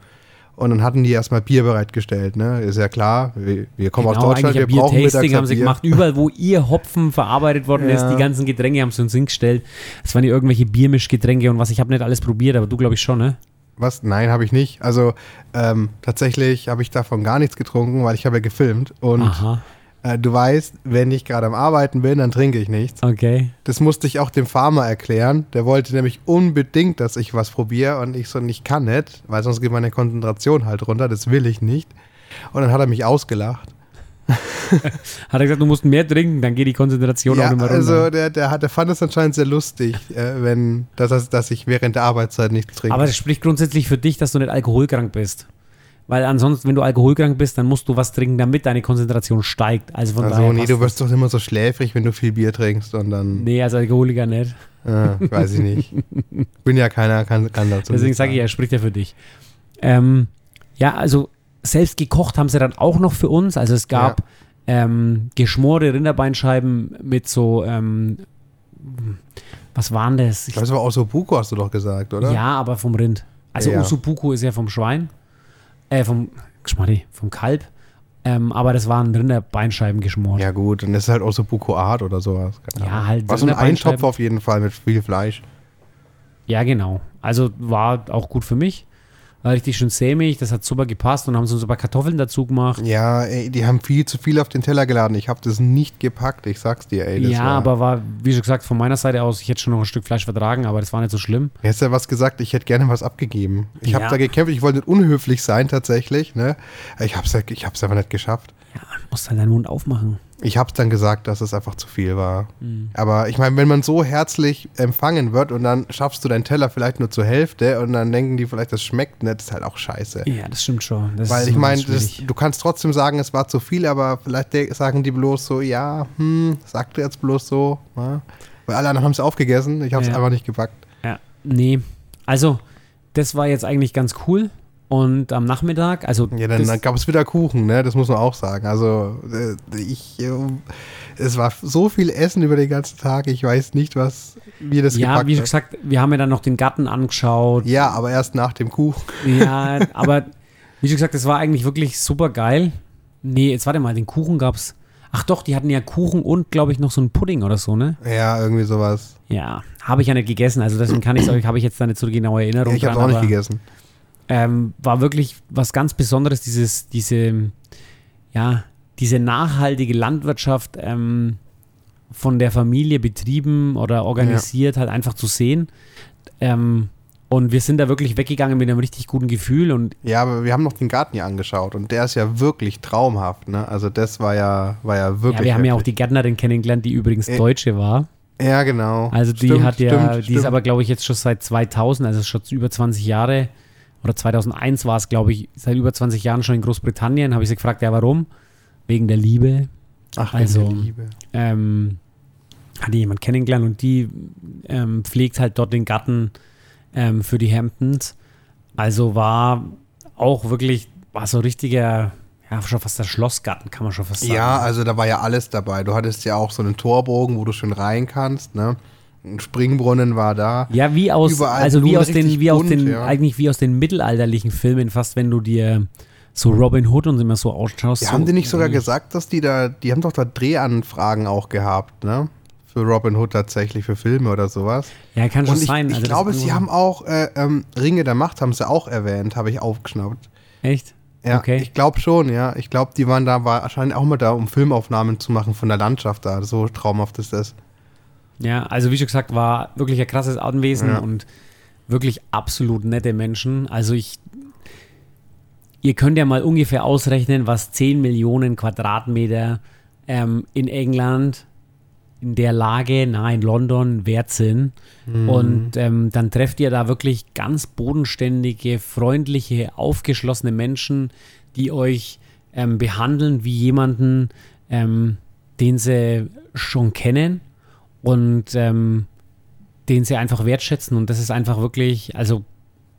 Und dann hatten die erstmal Bier bereitgestellt, ne? Ist ja klar, wir, wir kommen aus Genau, Deutschland, wir eigentlich ein brauchen Bier-Tasting mittags haben sie Bier. gemacht. Überall, wo ihr Hopfen verarbeitet worden ist, Ja. die ganzen Getränke haben sie uns hingestellt. Es waren ja irgendwelche Biermischgetränke und was. Ich habe nicht alles probiert, aber du glaube ich schon, ne? Was? Nein, habe ich nicht. Also ähm, tatsächlich habe ich davon gar nichts getrunken, weil ich habe ja gefilmt. Und äh, du weißt, wenn ich gerade am Arbeiten bin, dann trinke ich nichts. okay. Das musste ich auch dem Farmer erklären. Der wollte nämlich unbedingt, dass ich was probiere und ich so, ich kann nicht, weil sonst geht meine Konzentration halt runter. Das will ich nicht. Und dann hat er mich ausgelacht. Hat er gesagt, du musst mehr trinken, dann geht die Konzentration ja, auch immer runter. also der, der, hat, der fand es anscheinend sehr lustig, äh, wenn, dass, dass ich während der Arbeitszeit nichts trinke. aber das spricht grundsätzlich für dich, dass du nicht alkoholkrank bist. Weil ansonsten, wenn du alkoholkrank bist, dann musst du was trinken, damit deine Konzentration steigt. Also von also, daher nee, du wirst doch immer so schläfrig, wenn du viel Bier trinkst und dann, Nee, als Alkoholiker nicht. äh, weiß ich nicht. Bin ja keiner, kann, kann dazu Deswegen sage ich, er spricht ja für dich. Ähm, ja, also selbst gekocht haben sie dann auch noch für uns. Also es gab ähm, geschmorte Rinderbeinscheiben mit so, ähm, was waren das? Ich, Das war auch so Buko, hast du doch gesagt, oder? ja, aber vom Rind. Also Ja. Usubuku ist ja vom Schwein, äh, vom, Geschmarri, vom Kalb. Ähm, aber das waren Rinderbeinscheiben geschmort. Ja, gut, dann ist es halt auch so Buko Art oder sowas. Keine Ja, halt War so ein. Eintopf auf jeden Fall mit viel Fleisch. Ja, genau. Also war auch gut für mich. War richtig schön sämig, das hat super gepasst und haben so ein paar Kartoffeln dazu gemacht. Ja, ey, die haben viel zu viel auf den Teller geladen. Ich habe das nicht gepackt, ich sag's dir, ey. Ja, war, aber war, wie schon gesagt, von meiner Seite aus, ich hätte schon noch ein Stück Fleisch vertragen, aber das war nicht so schlimm. Du hast ja was gesagt, ich hätte gerne was abgegeben. Ich habe Ja. da gekämpft, ich wollte nicht unhöflich sein tatsächlich, ne? Ich hab's, ich hab's einfach nicht geschafft. Ja, musst halt deinen Mund aufmachen. Ich hab's dann gesagt, dass es einfach zu viel war. Mhm. Aber ich meine, wenn man so herzlich empfangen wird und dann schaffst du deinen Teller vielleicht nur zur Hälfte und dann denken die vielleicht, das schmeckt nicht, ist halt auch scheiße. Ja, das stimmt schon. Das Weil ich meine, du kannst trotzdem sagen, es war zu viel, aber vielleicht sagen die bloß so, ja, hm, sagt jetzt bloß so. Ja? Weil alle anderen haben es aufgegessen, ich habe es Ja. einfach nicht gepackt. Ja, nee. Also, das war jetzt eigentlich ganz cool. Und am Nachmittag, also Ja, dann, dann gab es wieder Kuchen, ne? Das muss man auch sagen. Also äh, ich, äh, es war so viel Essen über den ganzen Tag. Ich weiß nicht, was wie das ja, gepackt wie hat. gesagt, wir haben ja dann noch den Garten angeschaut. Ja, aber erst nach dem Kuchen. Ja, aber Wie schon gesagt, das war eigentlich wirklich super geil. Nee, jetzt warte mal, den Kuchen gab's. Ach doch, die hatten ja Kuchen und, glaube ich, noch so einen Pudding oder so, ne? Ja, irgendwie sowas. Ja, habe ich ja nicht gegessen. Also deswegen kann ich euch, habe ich jetzt da nicht so genaue Erinnerung. ich habe auch nicht gegessen. Ähm, war wirklich was ganz Besonderes, dieses, diese, ja, diese nachhaltige Landwirtschaft ähm, von der Familie betrieben oder organisiert, halt einfach zu sehen. Ähm, und wir sind da wirklich weggegangen mit einem richtig guten Gefühl und Ja, aber wir haben noch den Garten hier angeschaut und der ist ja wirklich traumhaft, ne? Also das war ja, war ja wirklich. ja, wir haben ja auch heftig. die Gärtnerin kennengelernt, die übrigens Äh, Deutsche war. Ja, genau. Also die Stimmt, hat ja, stimmt, die ist stimmt. aber glaube ich jetzt schon seit 2000, also schon über 20 Jahre oder 2001 war es glaube ich, seit über 20 Jahren schon in Großbritannien. Habe ich sie gefragt, ja warum? Wegen der Liebe. Ach, also- also, Liebe. Ähm, hat die jemand kennengelernt und die ähm, pflegt halt dort den Garten ähm, für die Hamptons. Also war auch wirklich, war so richtiger, ja schon fast der Schlossgarten, kann man schon fast sagen. Ja, also da war ja alles dabei. Du hattest ja auch so einen Torbogen, wo du schön rein kannst, ne? Ein Springbrunnen war da. Ja, wie aus, Überall also wie aus den, wie aus bunt, den, ja. eigentlich wie aus den mittelalterlichen Filmen, fast wenn du dir so Robin Hood und immer so ausschaust. Die so, haben die nicht sogar gesagt, dass die da, die haben doch da Drehanfragen auch gehabt, ne? Für Robin Hood tatsächlich, für Filme oder sowas. Ja, kann schon ich, sein. ich also glaube, sie haben auch äh, ähm, Ringe der Macht, haben sie auch erwähnt, habe ich aufgeschnappt. Echt? Ja, Okay. ich glaube schon, ja. Ich glaube, die waren da wahrscheinlich auch mal da, um Filmaufnahmen zu machen von der Landschaft da. So traumhaft ist das. Ja, also wie schon gesagt, war wirklich ein krasses Anwesen Ja. und wirklich absolut nette Menschen. Also ich, ihr könnt ja mal ungefähr ausrechnen, was 10 Millionen Quadratmeter ähm, in England in der Lage nahe in London wert sind. Und ähm, dann trefft ihr da wirklich ganz bodenständige, freundliche, aufgeschlossene Menschen, die euch ähm, behandeln wie jemanden, ähm, den sie schon kennen und ähm, den sie einfach wertschätzen. Und das ist einfach wirklich, also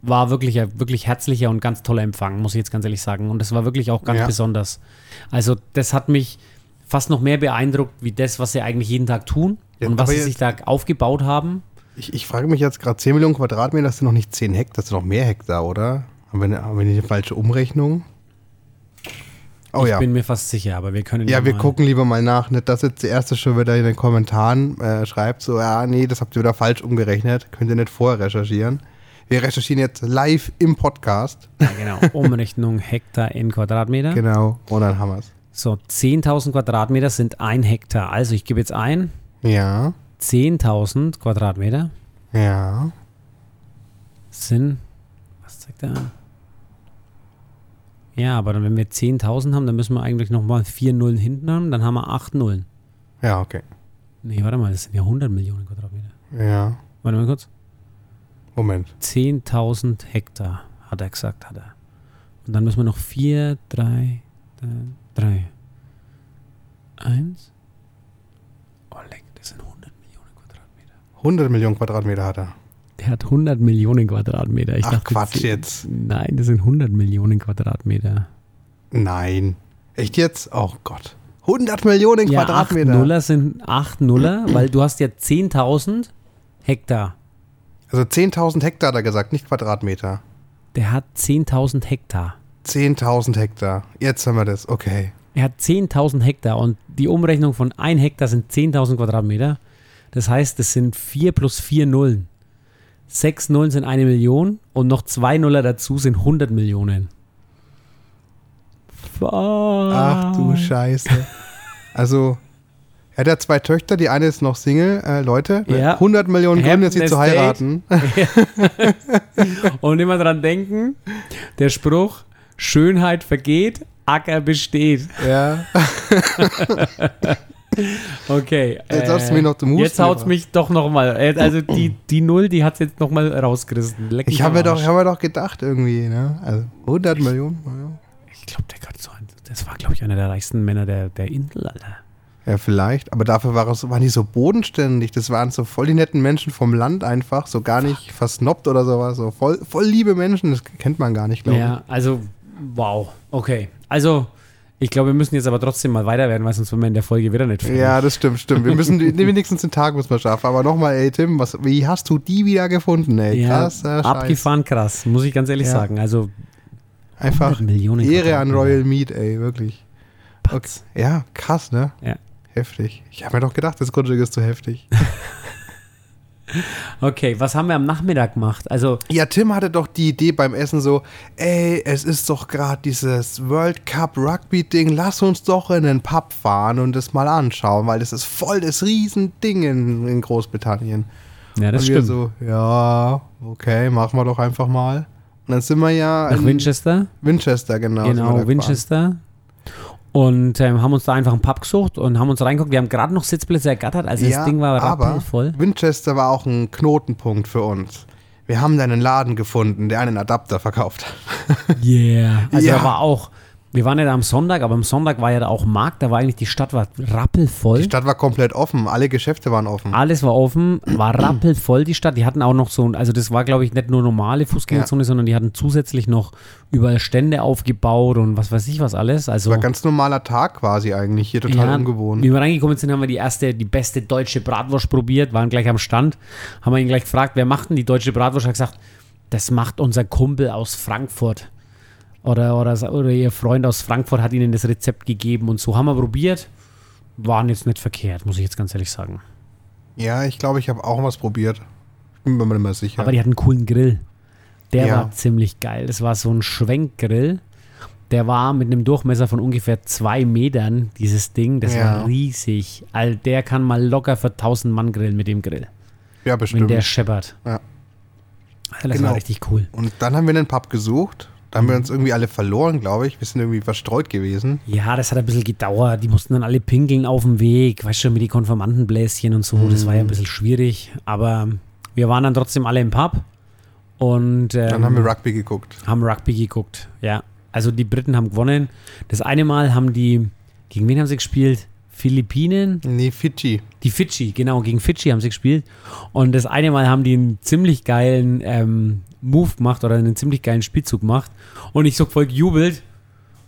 war wirklich ein wirklich herzlicher und ganz toller Empfang, muss ich jetzt ganz ehrlich sagen. Und das war wirklich auch ganz Ja. besonders. Also das hat mich fast noch mehr beeindruckt, wie das, was sie eigentlich jeden Tag tun Ja, und was sie sich da aufgebaut haben. Ich, ich frage mich jetzt gerade, 10 Millionen Quadratmeter, das sind noch nicht 10 Hektar, das sind noch mehr Hektar, oder? Haben wir eine, haben wir eine falsche Umrechnung? Oh ich ja. bin mir fast sicher, aber wir können Ja, wir gucken lieber mal nach. Nicht, dass jetzt der Erste schon wieder in den Kommentaren äh, schreibt, so, ja, nee, das habt ihr wieder falsch umgerechnet. Könnt ihr nicht vorher recherchieren. Wir recherchieren jetzt live im Podcast. Ja, genau. Umrechnung Hektar in Quadratmeter. Genau. Und dann haben wir es. So, 10.000 Quadratmeter sind ein Hektar. Also ich gebe jetzt ein, Ja. 10.000 Quadratmeter Ja. sind, was zeigt er an? Ja, aber dann, wenn wir 10.000 haben, dann müssen wir eigentlich nochmal vier Nullen hinten haben, dann haben wir acht Nullen. Ja, okay. Nee, warte mal, das sind ja 100 Millionen Quadratmeter. Ja. Warte mal kurz. Moment. 10.000 Hektar, hat er gesagt, hat er. Und dann müssen wir noch 4, 3, 3, 1. Oh, leck, das sind 100 Millionen Quadratmeter. 100 Millionen Quadratmeter hat er. Der hat 100 Millionen Quadratmeter. Ich Ach, dachte, Quatsch jetzt. Nein, das sind 100 Millionen Quadratmeter. Nein. Echt jetzt? Oh Gott. 100 Millionen Ja, 8 Quadratmeter. Nuller sind 8 Nuller, weil du hast ja 10.000 Hektar. Also 10.000 Hektar hat er gesagt, nicht Quadratmeter. Der hat 10.000 Hektar. 10.000 Hektar. Jetzt haben wir das. Okay. Er hat 10.000 Hektar und die Umrechnung von 1 Hektar sind 10.000 Quadratmeter. Das heißt, das sind 4 plus 4 Nullen. 6 Nullen sind eine Million und noch zwei Nuller dazu sind 100 Millionen. Fuck. Ach du Scheiße. Also, er hat ja zwei Töchter, die eine ist noch Single. Äh, Leute, ne? Ja. 100 Millionen Gründe, sie zu heiraten. Und immer dran denken, der Spruch, Schönheit vergeht, Acker besteht. ja. Okay. Jetzt hast du mich noch zum Husten Jetzt haut's mich doch nochmal. Also die, die Null, die hat's jetzt nochmal rausgerissen. Leck Ich habe mir, doch, hab mir doch gedacht irgendwie, ne? Also 100 Millionen. ja. Ich glaube, der gehört so ein, das war, glaube ich, einer der reichsten Männer der, der Insel, Alter. Ja, vielleicht. Aber dafür war es, waren die so bodenständig. Das waren so voll die netten Menschen vom Land einfach. So gar nicht versnobbt oder sowas. So voll, voll liebe Menschen. Das kennt man gar nicht, glaube Ja, also, wow. Okay. Also, ich glaube, wir müssen jetzt aber trotzdem mal weiter werden, weil sonst werden wir in der Folge wieder nicht ich. fertig. Ja, das stimmt, stimmt. Wir müssen wenigstens den Tag müssen wir schaffen. Aber nochmal, ey Tim, was, wie hast du die wieder gefunden, ey? Ja, Krasser Scheiß. abgefahren krass, muss ich ganz ehrlich Ja. sagen. Also, Einfach Millionen Ehre an. Royal Meat, ey, wirklich. Okay. Ja, krass, ne? Ja. Heftig. Ich habe mir doch gedacht, das Grundstück ist zu heftig. Okay, was haben wir am Nachmittag gemacht? Also, Ja, Tim hatte doch die Idee beim Essen so, ey, es ist doch gerade dieses World Cup Rugby Ding, lass uns doch in den Pub fahren und das mal anschauen, weil das ist voll das Riesending in, in Großbritannien. ja, das und wir stimmt. so, ja, okay, machen wir doch einfach mal. Und dann sind wir ja Nach in Winchester. Winchester, genau. Genau, gefahren. Und ähm, haben uns da einfach einen Pub gesucht und haben uns reingeguckt. Wir haben gerade noch Sitzplätze ergattert, also Ja, das Ding war aber rappelvoll. Winchester war auch ein Knotenpunkt für uns. Wir haben da einen Laden gefunden, der einen Adapter verkauft hat. Yeah. Also Ja. da war auch, wir waren ja da am Sonntag, aber am Sonntag war ja da auch Markt, da war eigentlich die Stadt war rappelvoll. Die Stadt war komplett offen, alle Geschäfte waren offen. Alles war offen, war rappelvoll die Stadt. Die hatten auch noch so, also das war glaube ich nicht nur normale Fußgängerzone, sondern die hatten zusätzlich noch überall Stände aufgebaut und was weiß ich was alles. Also War ganz normaler Tag quasi eigentlich, hier total ungewohnt. Wie wir reingekommen sind, haben wir die erste, die beste deutsche Bratwurst probiert, waren gleich am Stand, haben wir ihn gleich gefragt, wer macht denn die deutsche Bratwurst? Er hat gesagt, das macht unser Kumpel aus Frankfurt. Oder, oder, oder ihr Freund aus Frankfurt hat ihnen das Rezept gegeben und so haben wir probiert. Waren jetzt nicht verkehrt, muss ich jetzt ganz ehrlich sagen. Ja, ich glaube, ich habe auch was probiert. Ich bin mir nicht mehr sicher. Aber die hatten einen coolen Grill. Der Ja. war ziemlich geil. Das war so ein Schwenkgrill. Der war mit einem Durchmesser von ungefähr zwei Metern, dieses Ding. Das Ja. war riesig. All der kann mal locker für 1000 Mann grillen mit dem Grill. ja, Wenn bestimmt. der scheppert. Ja. Also das Genau. war richtig cool. Und dann haben wir einen Pub gesucht. Da haben wir uns irgendwie alle verloren, glaube ich. Wir sind irgendwie verstreut gewesen. Ja, das hat ein bisschen gedauert. Die mussten dann alle pinkeln auf dem Weg. Weißt du, mit die Konformantenbläschen und so. Das war Mhm. ja ein bisschen schwierig. Aber wir waren dann trotzdem alle im Pub. Und ähm, Dann haben wir Rugby geguckt. haben Rugby geguckt. Ja. Also die Briten haben gewonnen. Das eine Mal haben die, gegen wen haben sie gespielt? Philippinen? Nee, Fidschi. Die Fidschi, genau, gegen Fidschi haben sie gespielt. Und das eine Mal haben die einen ziemlich geilen ähm, Move gemacht oder einen ziemlich geilen Spielzug gemacht. Und ich so voll gejubelt.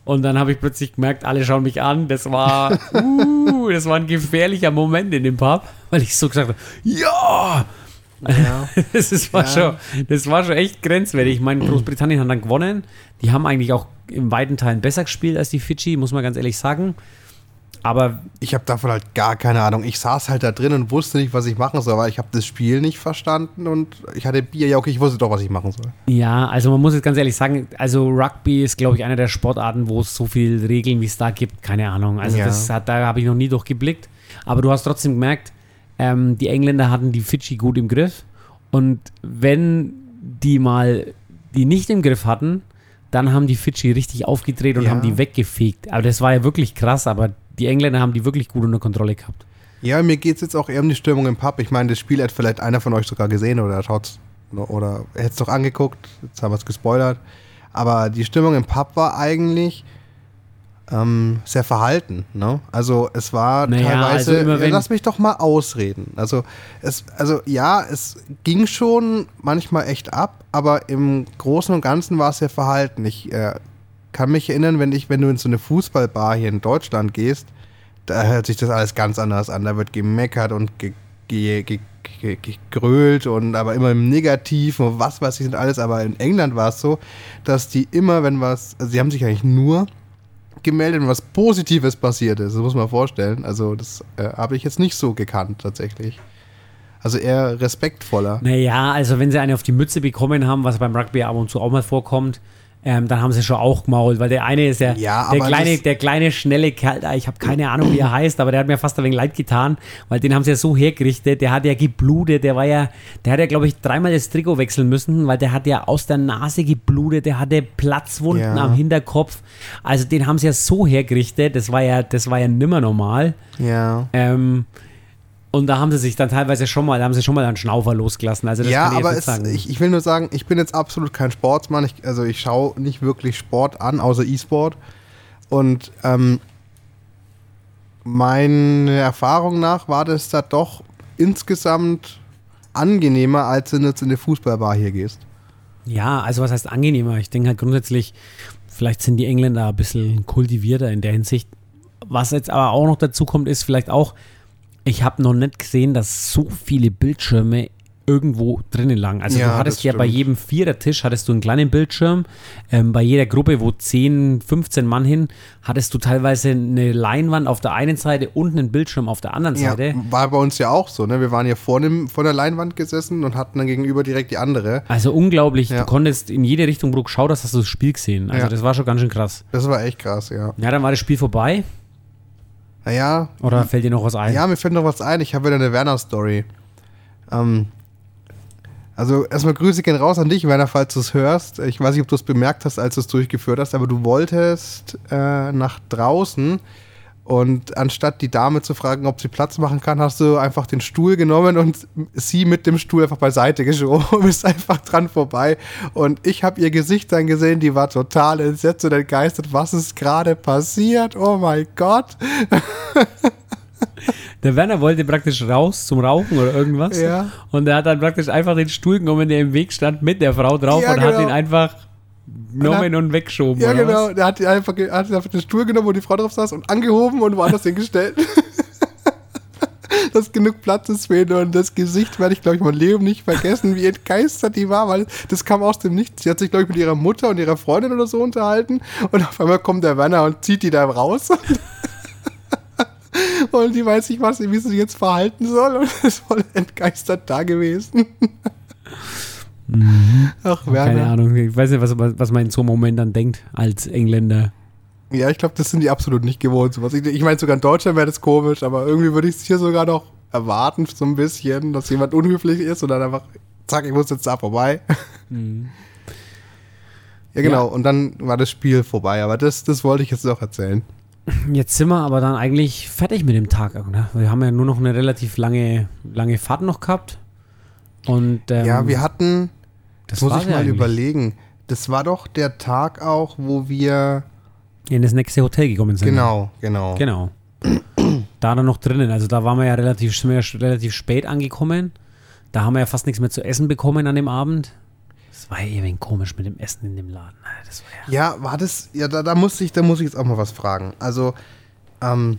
Und dann habe ich plötzlich gemerkt, alle schauen mich an. Das war, uh, das war ein gefährlicher Moment in dem Pub, weil ich so gesagt habe, ja! Ja. Das, ist, war Ja. schon, das war schon echt grenzwertig. Ich meine, Großbritannien hat dann gewonnen. Die haben eigentlich auch in weiten Teilen besser gespielt als die Fidschi, muss man ganz ehrlich sagen. Aber Ich habe davon halt gar keine Ahnung. Ich saß halt da drin und wusste nicht, was ich machen soll, weil ich habe das Spiel nicht verstanden und ich hatte Bier. Ja, okay, ich wusste doch, was ich machen soll. Ja, also man muss jetzt ganz ehrlich sagen, also Rugby ist, glaube ich, eine der Sportarten, wo es so viele Regeln, wie es da gibt, keine Ahnung. Also Ja. das hat, da habe ich noch nie durchgeblickt. Aber du hast trotzdem gemerkt, ähm, die Engländer hatten die Fidschi gut im Griff. Und wenn die mal die nicht im Griff hatten, dann haben die Fidschi richtig aufgedreht und Ja. haben die weggefegt. Aber das war ja wirklich krass, aber die Engländer haben die wirklich gut unter Kontrolle gehabt. Ja, mir geht es jetzt auch eher um die Stimmung im Pub. Ich meine, das Spiel hat vielleicht einer von euch sogar gesehen oder schaut's oder hätte es doch angeguckt. Jetzt haben wir es gespoilert. Aber die Stimmung im Pub war eigentlich ähm, sehr verhalten. Ne? Also es war Naja, teilweise. also ja, lass mich doch mal ausreden. Also es, also ja, es ging schon manchmal echt ab, aber im Großen und Ganzen war es sehr verhalten. Ich äh, kann mich erinnern, wenn ich, wenn du in so eine Fußballbar hier in Deutschland gehst, da hört sich das alles ganz anders an. Da wird gemeckert und ge ge ge ge gegrölt und aber immer im Negativen und was weiß ich und alles. Aber in England war es so, dass die immer, wenn was, also sie haben sich eigentlich nur gemeldet, wenn was Positives passiert ist. Das muss man vorstellen. Also das äh, habe ich jetzt nicht so gekannt tatsächlich. Also eher respektvoller. Naja, also wenn sie eine auf die Mütze bekommen haben, was beim Rugby ab und zu auch mal vorkommt, ähm, dann haben sie schon auch gemault, weil der eine ist ja, Ja, der, kleine, der kleine, schnelle Kerl, ich habe keine Ahnung, wie er heißt, aber der hat mir fast ein wenig leid getan, weil den haben sie ja so hergerichtet, der hat ja geblutet, der war ja, der hat ja, glaube ich, dreimal das Trikot wechseln müssen, weil der hat ja aus der Nase geblutet, der hatte Platzwunden Ja. am Hinterkopf, also den haben sie ja so hergerichtet, das war ja, das war ja nimmer normal. Ja. Ähm, und da haben sie sich dann teilweise schon mal, da haben sie schon mal einen Schnaufer losgelassen. Also das ja, kann ich aber jetzt es, nicht sagen. ich, ich will nur sagen, ich bin jetzt absolut kein Sportsmann. Ich, also ich schaue nicht wirklich Sport an, außer E-Sport. Und ähm, meiner Erfahrung nach war das da doch insgesamt angenehmer, als wenn du jetzt in eine Fußballbar hier gehst. Ja, also was heißt angenehmer? Ich denke halt grundsätzlich, vielleicht sind die Engländer ein bisschen kultivierter in der Hinsicht. Was jetzt aber auch noch dazu kommt, ist vielleicht auch, ich habe noch nicht gesehen, dass so viele Bildschirme irgendwo drinnen lagen. Also Ja, du hattest ja bei jedem Vierertisch hattest du einen kleinen Bildschirm. Ähm, bei jeder Gruppe, wo 10, 15 Mann hin, hattest du teilweise eine Leinwand auf der einen Seite und einen Bildschirm auf der anderen Ja, Seite. war bei uns ja auch so, ne? Wir waren ja vor, dem, vor der Leinwand gesessen und hatten dann gegenüber direkt die andere. Also unglaublich. Ja. Du konntest in jede Richtung, wo du geschaut hast, hast du das Spiel gesehen. Also Ja. das war schon ganz schön krass. Das war echt krass, ja. Ja, dann war das Spiel vorbei. Naja, Oder fällt dir noch was ein? ja, mir fällt noch was ein. Ich habe wieder eine Werner-Story. Ähm, also erstmal Grüße gehen raus an dich, Werner, falls du es hörst. Ich weiß nicht, ob du es bemerkt hast, als du es durchgeführt hast, aber du wolltest äh, nach draußen und anstatt die Dame zu fragen, ob sie Platz machen kann, hast du einfach den Stuhl genommen und sie mit dem Stuhl einfach beiseite geschoben und bist einfach dran vorbei. Und ich habe ihr Gesicht dann gesehen, die war total entsetzt und entgeistert, was ist gerade passiert? Oh mein Gott. Der Werner wollte praktisch raus zum Rauchen oder irgendwas. Ja. Und er hat dann praktisch einfach den Stuhl genommen, der im Weg stand, mit der Frau drauf Ja, und hat genau. ihn einfach genommen und, weggeschoben. Ja, genau. Der hat, die einfach, hat einfach den Stuhl genommen, wo die Frau drauf saß und angehoben und woanders hingestellt. Dass genug Platz ist für ihn und das Gesicht werde ich, glaube ich, mein Leben nicht vergessen, wie entgeistert die war, weil das kam aus dem Nichts. Sie hat sich, glaube ich, mit ihrer Mutter und ihrer Freundin oder so unterhalten und auf einmal kommt der Werner und zieht die da raus. Und die weiß nicht, was, wie sie sich jetzt verhalten soll und ist voll entgeistert da gewesen. Ach, Werner. Keine Ahnung. Ich weiß nicht, was, was man in so einem Moment dann denkt als Engländer. Ja, ich glaube, das sind die absolut nicht gewohnt. sowas. Ich, ich meine, sogar in Deutschland wäre das komisch, aber irgendwie würde ich es hier sogar noch erwarten, so ein bisschen, dass jemand unhöflich ist und dann einfach, zack, ich muss jetzt da vorbei. Ja, genau. Und dann war das Spiel vorbei, aber das, das wollte ich jetzt noch erzählen. Jetzt sind wir aber dann eigentlich fertig mit dem Tag. Ne? Wir haben ja nur noch eine relativ lange, lange Fahrt noch gehabt. Und ähm, ja, wir hatten, das muss ich mal eigentlich. überlegen, das war doch der Tag auch, wo wir, in das nächste Hotel gekommen sind. genau, genau. Genau. da dann noch drinnen. Also da waren wir ja relativ, wir ja relativ spät angekommen. Da haben wir ja fast nichts mehr zu essen bekommen an dem Abend. Das war ja irgendwie komisch mit dem Essen in dem Laden. Das war ja Ja, war das, ja, da, da musste ich, da muss ich jetzt auch mal was fragen. Also, ähm,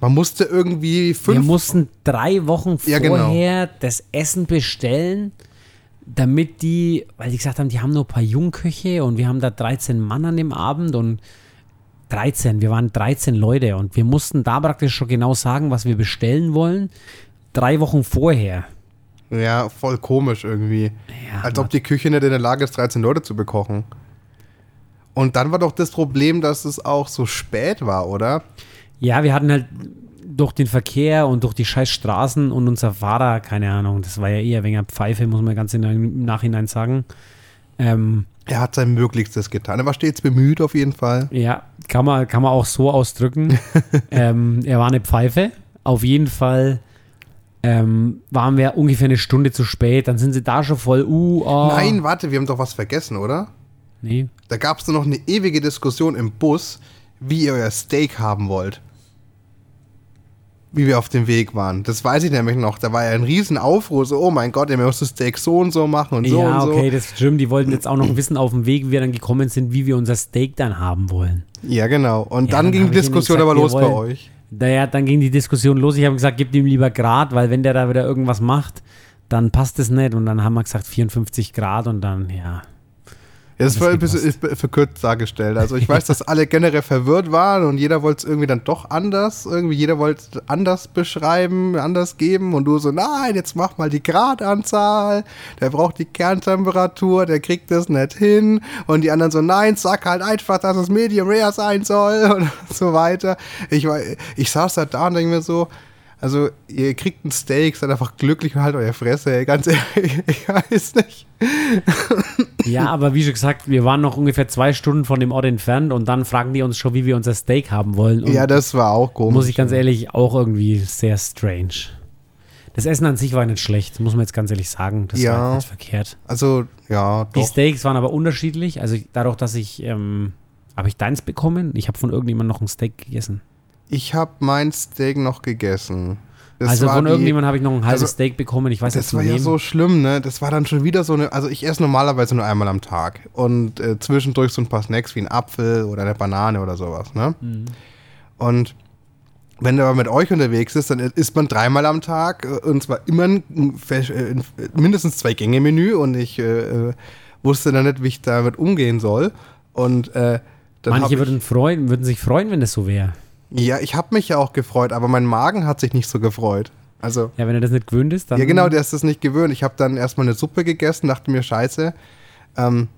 man musste irgendwie wir fünf mussten drei Wochen Ja, genau. vorher das Essen bestellen, damit die, weil die gesagt haben, die haben nur ein paar Jungköche und wir haben da 13 Mann an dem Abend und 13, wir waren 13 Leute und wir mussten da praktisch schon genau sagen, was wir bestellen wollen. Drei Wochen vorher. Ja, voll komisch irgendwie. Ja, Als ob die Küche nicht in der Lage ist, 13 Leute zu bekochen. Und dann war doch das Problem, dass es auch so spät war, oder? Ja, wir hatten halt durch den Verkehr und durch die scheiß Straßen und unser Fahrer, keine Ahnung, das war ja eher wegen Pfeife, muss man ganz im Nachhinein sagen. Ähm, Er hat sein Möglichstes getan. Er war stets bemüht, auf jeden Fall. ja, kann man, kann man auch so ausdrücken. ähm, er war eine Pfeife. Auf jeden Fall ähm, waren wir ungefähr eine Stunde zu spät. Dann sind sie da schon voll, uh, oh. Nein, warte, wir haben doch was vergessen, oder? Nee. Da gab es nur noch eine ewige Diskussion im Bus, wie ihr euer Steak haben wollt. Wie wir auf dem Weg waren. Das weiß ich nämlich noch. Da war ja ein riesen Aufruhr, so, oh mein Gott, ihr müsst das Steak so und so machen und so ja, und so. okay, das stimmt. Die wollten jetzt auch noch wissen auf dem Weg, wie wir dann gekommen sind, wie wir unser Steak dann haben wollen. Ja, genau. Und Ja, dann dann ging die Diskussion gesagt, aber los bei wollen- euch. Naja, dann ging die Diskussion los. Ich habe gesagt, gebt ihm lieber Grad, weil wenn der da wieder irgendwas macht, dann passt es nicht. Und dann haben wir gesagt 54 Grad und dann, ja. Das war ein bisschen verkürzt dargestellt. Also ich weiß, dass alle generell verwirrt waren und jeder wollte es irgendwie dann doch anders. Irgendwie jeder wollte es anders beschreiben, anders geben und du so, nein, jetzt mach mal die Gradanzahl. Der braucht die Kerntemperatur, der kriegt das nicht hin. Und die anderen so, nein, sag halt einfach, dass es Medium Rare sein soll und so weiter. Ich, war, ich saß da da und denke mir so, also ihr kriegt ein Steak, seid einfach glücklich und halt euer Fresse, ey. ganz ehrlich, ich weiß nicht. Ja, aber wie schon gesagt, wir waren noch ungefähr zwei Stunden von dem Ort entfernt und dann fragen die uns schon, wie wir unser Steak haben wollen. Und Ja, das war auch komisch. muss ich ganz ehrlich auch irgendwie sehr strange. Das Essen an sich war nicht schlecht, muss man jetzt ganz ehrlich sagen. Das Ja. war nicht verkehrt. Also, ja, Die doch. Steaks waren aber unterschiedlich. Also dadurch, dass ich, ähm, habe ich deins bekommen? Ich habe von irgendjemandem noch ein Steak gegessen. Ich habe mein Steak noch gegessen. Das also von irgendjemandem habe ich noch ein halbes also, Steak bekommen. Ich weiß Das jetzt war ja so schlimm, ne? Das war dann schon wieder so eine. Also, ich esse normalerweise nur einmal am Tag. Und äh, zwischendurch so ein paar Snacks wie ein Apfel oder eine Banane oder sowas, ne? Mhm. Und wenn er aber mit euch unterwegs ist, dann isst man dreimal am Tag äh, und zwar immer ein, ein mindestens zwei Gänge Menü und ich äh, wusste dann nicht, wie ich damit umgehen soll. Und äh, Manche würden, freuen, würden sich freuen, wenn das so wäre. Ja, ich habe mich ja auch gefreut, aber mein Magen hat sich nicht so gefreut. Also, ja, wenn er das nicht gewöhnt ist, dann. Ja, genau, der ist das nicht gewöhnt. Ich habe dann erstmal eine Suppe gegessen, dachte mir, scheiße, ähm,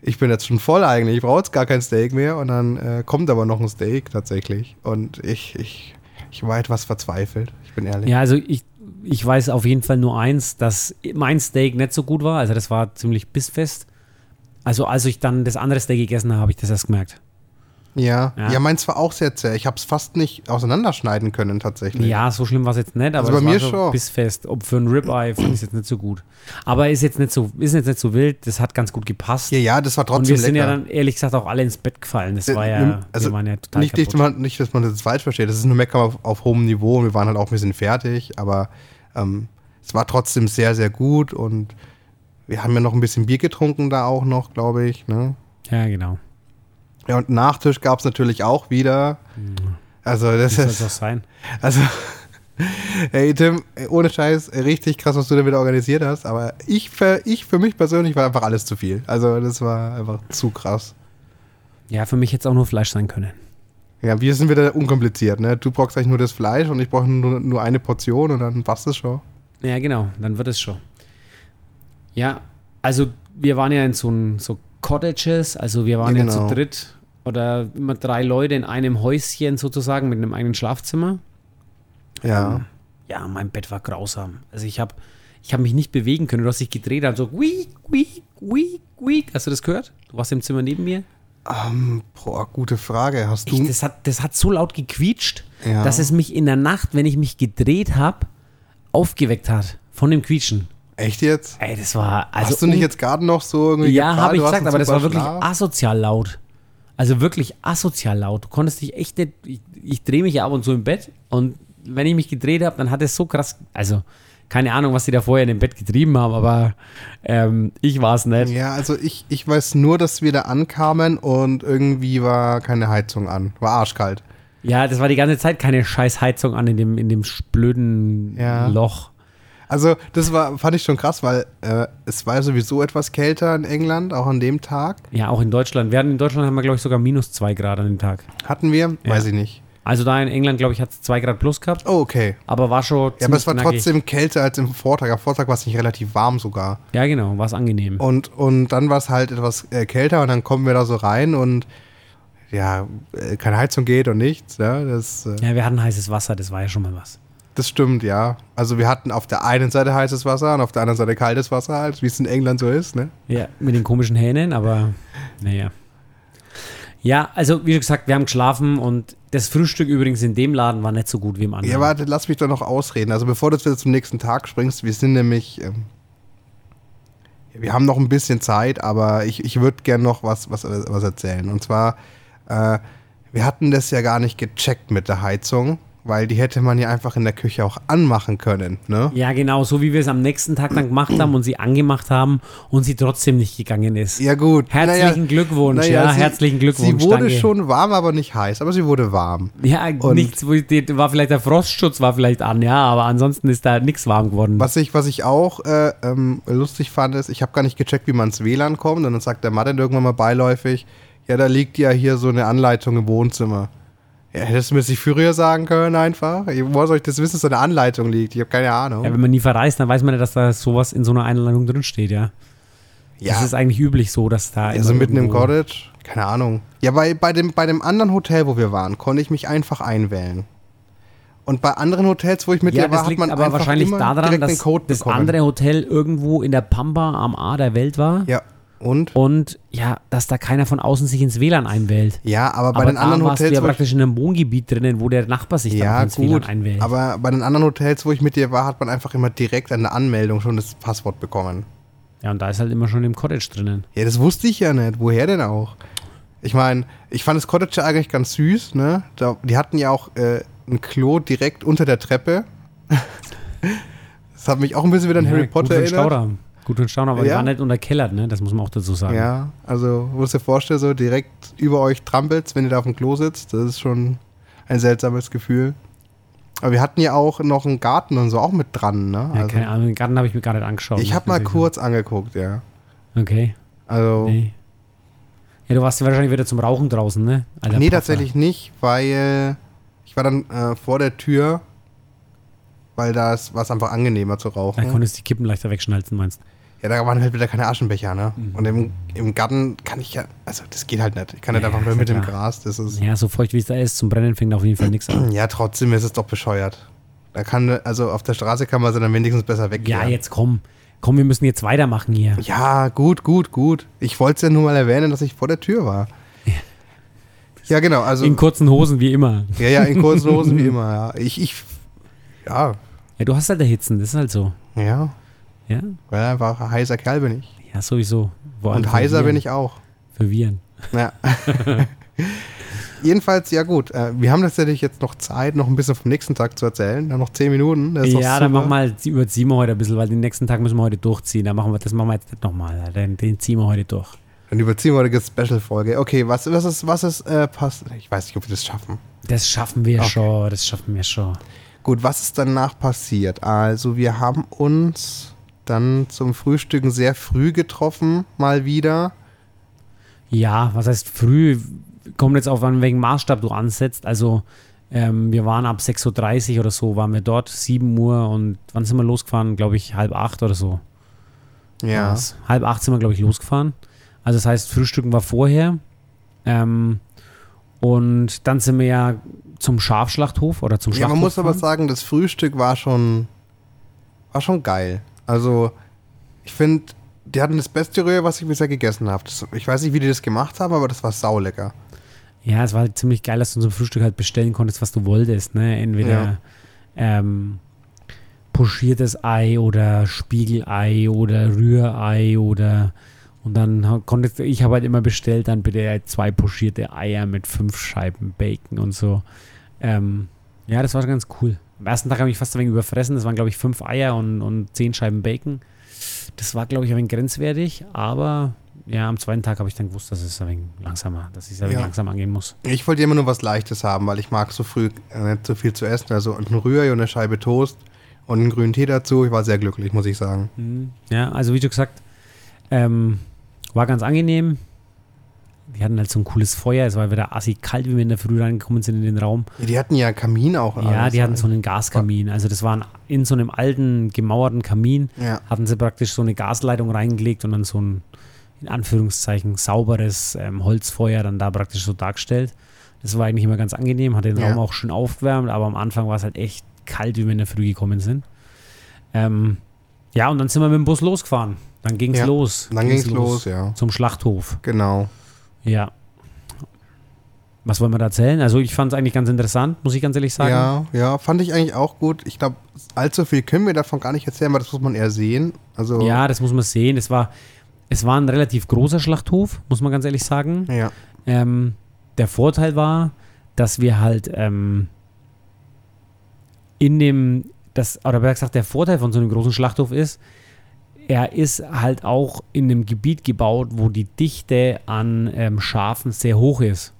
ich bin jetzt schon voll eigentlich, ich brauche jetzt gar kein Steak mehr. Und dann äh, kommt aber noch ein Steak tatsächlich. Und ich, ich, ich war etwas verzweifelt, ich bin ehrlich. Ja, also ich, ich weiß auf jeden Fall nur eins, dass mein Steak nicht so gut war. Also das war ziemlich bissfest. Also als ich dann das andere Steak gegessen habe, habe ich das erst gemerkt. Ja, ja, ja meins war auch sehr zäh. Ich habe es fast nicht auseinanderschneiden können tatsächlich. Ja, so schlimm war es jetzt nicht, aber also bei mir war schon bissfest. Ob für ein Ribeye finde ich es jetzt nicht so gut. Aber ist jetzt nicht so, ist jetzt nicht so wild. Das hat ganz gut gepasst. Ja, ja, das war trotzdem Und wir sind lecker. ja dann ehrlich gesagt auch alle ins Bett gefallen. Das war ja, also ja total nicht, nicht, nicht, dass man das falsch versteht. Das ist nur Mecker auf, auf hohem Niveau und wir waren halt auch ein bisschen fertig, aber ähm, es war trotzdem sehr, sehr gut und wir haben ja noch ein bisschen Bier getrunken da auch noch, glaube ich. Ne? Ja, genau. Ja, und Nachtisch gab es natürlich auch wieder. Also, das Wie ist. auch sein? Also, hey Tim, ohne Scheiß, richtig krass, was du da wieder organisiert hast. Aber ich für, ich für mich persönlich war einfach alles zu viel. Also, das war einfach zu krass. Ja, für mich hätte es auch nur Fleisch sein können. Ja, wir sind wieder unkompliziert, ne? Du brauchst eigentlich nur das Fleisch und ich brauche nur, nur eine Portion und dann passt es schon. Ja, genau, dann wird es schon. Ja, also wir waren ja in so, ein, so Cottages, also wir waren ja, genau. zu dritt oder immer drei Leute in einem Häuschen sozusagen mit einem eigenen Schlafzimmer. Ja. Ähm, ja, mein Bett war grausam. Also ich habe ich hab mich nicht bewegen können. Du hast dich gedreht, also weak, weak, weak, weak. Hast du das gehört? Du warst im Zimmer neben mir. Ähm, boah, gute Frage. Hast du. Ich, das, hat, das hat so laut gequietscht, Ja. dass es mich in der Nacht, wenn ich mich gedreht habe, aufgeweckt hat von dem Quietschen. echt jetzt? Ey, das war. Also Hast du nicht jetzt gerade noch so irgendwie. Ja, habe ich gesagt, aber das war wirklich asozial laut. Also wirklich asozial laut. Du konntest dich echt nicht. Ich, ich drehe mich ja ab und zu im Bett und wenn ich mich gedreht habe, dann hat es so krass. Also, keine Ahnung, was die da vorher in dem Bett getrieben haben, aber ähm, ich war es nicht. Ja, also ich, ich weiß nur, dass wir da ankamen und irgendwie war keine Heizung an. War arschkalt. Ja, das war die ganze Zeit keine scheiß Heizung an in dem, in dem blöden Ja. Loch. Also das war, fand ich schon krass, weil äh, es war sowieso etwas kälter in England, auch an dem Tag. Ja, auch in Deutschland. Wir hatten in Deutschland haben wir, glaube ich, sogar minus zwei Grad an dem Tag. Hatten wir? Ja. Weiß ich nicht. Also da in England, glaube ich, hat es zwei Grad plus gehabt, Oh, okay. aber war schon. Ja, aber es war knackig. trotzdem kälter als im Vortag. Am Vortag war es nicht relativ warm sogar. Ja, genau, war es angenehm. Und, und dann war es halt etwas äh, kälter und dann kommen wir da so rein und ja, äh, keine Heizung geht und nichts. Ja, das, äh, Ja, wir hatten heißes Wasser, das war ja schon mal was. Das stimmt, ja. Also wir hatten auf der einen Seite heißes Wasser und auf der anderen Seite kaltes Wasser, halt, wie es in England so ist. Ne? Ja, mit den komischen Hähnen, aber naja. Ja, also wie gesagt, wir haben geschlafen und das Frühstück übrigens in dem Laden war nicht so gut wie im anderen. Ja, warte, lass mich doch noch ausreden. Also bevor du jetzt zum nächsten Tag springst, wir sind nämlich, ähm, wir haben noch ein bisschen Zeit, aber ich, ich würde gern noch was, was, was erzählen. Und zwar, äh, wir hatten das ja gar nicht gecheckt mit der Heizung, weil die hätte man ja einfach in der Küche auch anmachen können. Ne? Ja, genau, so wie wir es am nächsten Tag dann gemacht haben und sie angemacht haben und sie trotzdem nicht gegangen ist. Ja gut. Herzlichen Naja, Glückwunsch, naja, ja, sie- herzlichen Glückwunsch. Sie wurde danke. schon warm, aber nicht heiß, aber sie wurde warm. Ja, Und- nichts, war vielleicht der Frostschutz war vielleicht an, ja, aber ansonsten ist da nichts warm geworden. Was ich, was ich auch äh, ähm, lustig fand, ist, ich habe gar nicht gecheckt, wie man ins WLAN kommt. Und dann sagt der Martin irgendwann mal beiläufig, ja, da liegt ja hier so eine Anleitung im Wohnzimmer. Ja, hättest du mir das nicht früher sagen können einfach? Ich- Woher soll ich das wissen, dass da eine Anleitung liegt? Ich habe keine Ahnung. Ja, wenn man nie verreist, dann weiß man ja, dass da sowas in so einer Einladung drin steht, ja. Das ist eigentlich üblich so, dass da. also mitten im Cottage? Keine Ahnung. Ja, bei, bei, dem, bei dem anderen Hotel, wo wir waren, konnte ich mich einfach einwählen. Und bei anderen Hotels, wo ich mit Ja, dir war, hat man aber wahrscheinlich daran, direkt dass den Code das andere Hotel irgendwo in der Pampa am A der Welt war. Ja, und? Und ja, dass da keiner von außen sich ins WLAN einwählt. Ja, aber bei aber den anderen warst du Hotels, ja wo ich praktisch in einem Wohngebiet drinnen, wo der Nachbar sich dann Ja, auch ins WLAN gut. einwählt. Aber bei den anderen Hotels, wo ich mit dir war, hat man einfach immer direkt an der Anmeldung schon das Passwort bekommen. ja, und da ist halt immer schon im Cottage drinnen. Ja, das wusste ich ja nicht. Woher denn auch? Ich meine, ich fand das Cottage ja eigentlich ganz süß, ne? Da, die hatten ja auch äh, ein Klo direkt unter der Treppe. das hat mich auch ein bisschen wieder an ja, Harry Potter erinnert. Gut den Staudamm, aber die Ja. war nicht unterkellert, ne? Das muss man auch dazu sagen. Ja, also, musst dir vorstellen, so direkt über euch trampelt wenn ihr da auf dem Klo sitzt. Das ist schon ein seltsames Gefühl. Aber wir hatten ja auch noch einen Garten und so auch mit dran, ne? Ja, Also, keine Ahnung, den Garten habe ich mir gar nicht angeschaut. ich habe mal kurz angeguckt, ja. Okay. Also, nee, Nee. Ja, du warst wahrscheinlich wieder zum Rauchen draußen, ne? Alter Puffer. tatsächlich nicht, weil ich war dann äh, vor der Tür, weil da war es einfach angenehmer zu Da rauchen. konntest du die Kippen leichter wegschnalzen, meinst Ja, da waren halt wieder keine Aschenbecher, ne? Mhm. Und im, im Garten kann ich ja, also das geht halt nicht. Ich kann nicht Ja, einfach nur mit ja dem. Gras, das ist. Ja, so feucht wie es da ist, zum Brennen fängt auf jeden Fall nichts an. Ja, trotzdem ist es doch bescheuert. Da kann, also auf der Straße kann man sie dann wenigstens besser weg. Ja, jetzt komm. Komm, wir müssen jetzt weitermachen hier. Ja, gut, gut, gut. Ich wollte es ja nur mal erwähnen, dass ich vor der Tür war. Ja, genau. Also, In kurzen Hosen wie immer. ja, ja, in kurzen Hosen wie immer, ja. Ich, ich, ja, Ja, du hast halt Erhitzen, das ist halt so. ja, Ja, weil einfach ein heißer Kerl bin ich. ja sowieso. Vor Und heiser bin ich auch. Für Viren. Ja. Jedenfalls, ja gut. Äh, wir haben tatsächlich jetzt noch Zeit, noch ein bisschen vom nächsten Tag zu erzählen. Dann noch zehn Minuten. Ja, dann machen wir halt, überziehen wir heute ein bisschen, weil den nächsten Tag müssen wir heute durchziehen. Dann machen wir, das machen wir jetzt nicht nochmal. Den, den ziehen wir heute durch. Dann überziehen wir eine Special-Folge. Okay, was, was ist, was ist äh, passt? Ich weiß nicht, ob wir das schaffen. Das schaffen wir Okay. schon, das schaffen wir schon. Gut, was ist danach passiert? Also, wir haben uns dann zum Frühstücken sehr früh getroffen, mal wieder. Ja, was heißt früh? Kommt jetzt auf an welchen Maßstab du ansetzt. Also, ähm, wir waren ab 6.30 Uhr oder so, waren wir dort, 7 Uhr und wann sind wir losgefahren? Glaube ich, halb acht oder so. Ja. war's. Halb acht sind wir, glaube ich, losgefahren. Also das heißt, Frühstücken war vorher. Ähm, und dann sind wir ja zum Schafschlachthof oder zum Ja, Schlachthof. man muss aber gefahren. sagen, das Frühstück war schon, war schon geil. Also, ich finde, die hatten das beste Rührei, was ich bisher gegessen habe. Ich weiß nicht, wie die das gemacht haben, aber das war saulecker. Ja, es war halt ziemlich geil, dass du zum Frühstück halt bestellen konntest, was du wolltest. Ne? Entweder Ja. ähm, pochiertes Ei oder Spiegelei oder Rührei oder und dann konntest du, ich habe halt immer bestellt, dann bitte zwei pochierte Eier mit fünf Scheiben Bacon und so. Ähm, ja, das war ganz cool. Am ersten Tag habe ich fast ein wenig überfressen. Das waren, glaube ich, fünf Eier und, und zehn Scheiben Bacon. Das war, glaube ich, ein wenig grenzwertig, aber ja, am zweiten Tag habe ich dann gewusst, dass es ein wenig langsamer, dass ich es ein wenig Ja. langsam angehen muss. Ich wollte immer nur was Leichtes haben, weil ich mag so früh äh, nicht so viel zu essen. Also ein Rührei und eine Scheibe Toast und einen grünen Tee dazu. Ich war sehr glücklich, muss ich sagen. Mhm. Ja, also wie schon gesagt, ähm, war ganz angenehm. Die hatten halt so ein cooles Feuer. Es war wieder assi kalt, wie wir in der Früh reingekommen sind in den Raum. Die hatten ja Kamin auch. Ja, alles. die hatten so einen Gaskamin. Also das waren in so einem alten, gemauerten Kamin, Ja, hatten sie praktisch so eine Gasleitung reingelegt und dann so ein, in Anführungszeichen, sauberes ähm, Holzfeuer dann da praktisch so dargestellt. Das war eigentlich immer ganz angenehm, hat den Ja. Raum auch schön aufgewärmt, aber am Anfang war es halt echt kalt, wie wir in der Früh gekommen sind. Ähm, ja, und dann sind wir mit dem Bus losgefahren. Dann ging es Ja, los. dann ging's los, ja. Zum Schlachthof. Genau. Ja. Was wollen wir da erzählen? Also ich fand es eigentlich ganz interessant, muss ich ganz ehrlich sagen. Ja, ja, fand ich eigentlich auch gut. Ich glaube, allzu viel können wir davon gar nicht erzählen, weil das muss man eher sehen. Also, Ja, das muss man sehen. Es war, es war ein relativ großer Schlachthof, muss man ganz ehrlich sagen. ja, Ähm, der Vorteil war, dass wir halt ähm, in dem, das, oder besser gesagt, der Vorteil von so einem großen Schlachthof ist, er ist halt auch in einem Gebiet gebaut, wo die Dichte an ähm, Schafen sehr hoch ist.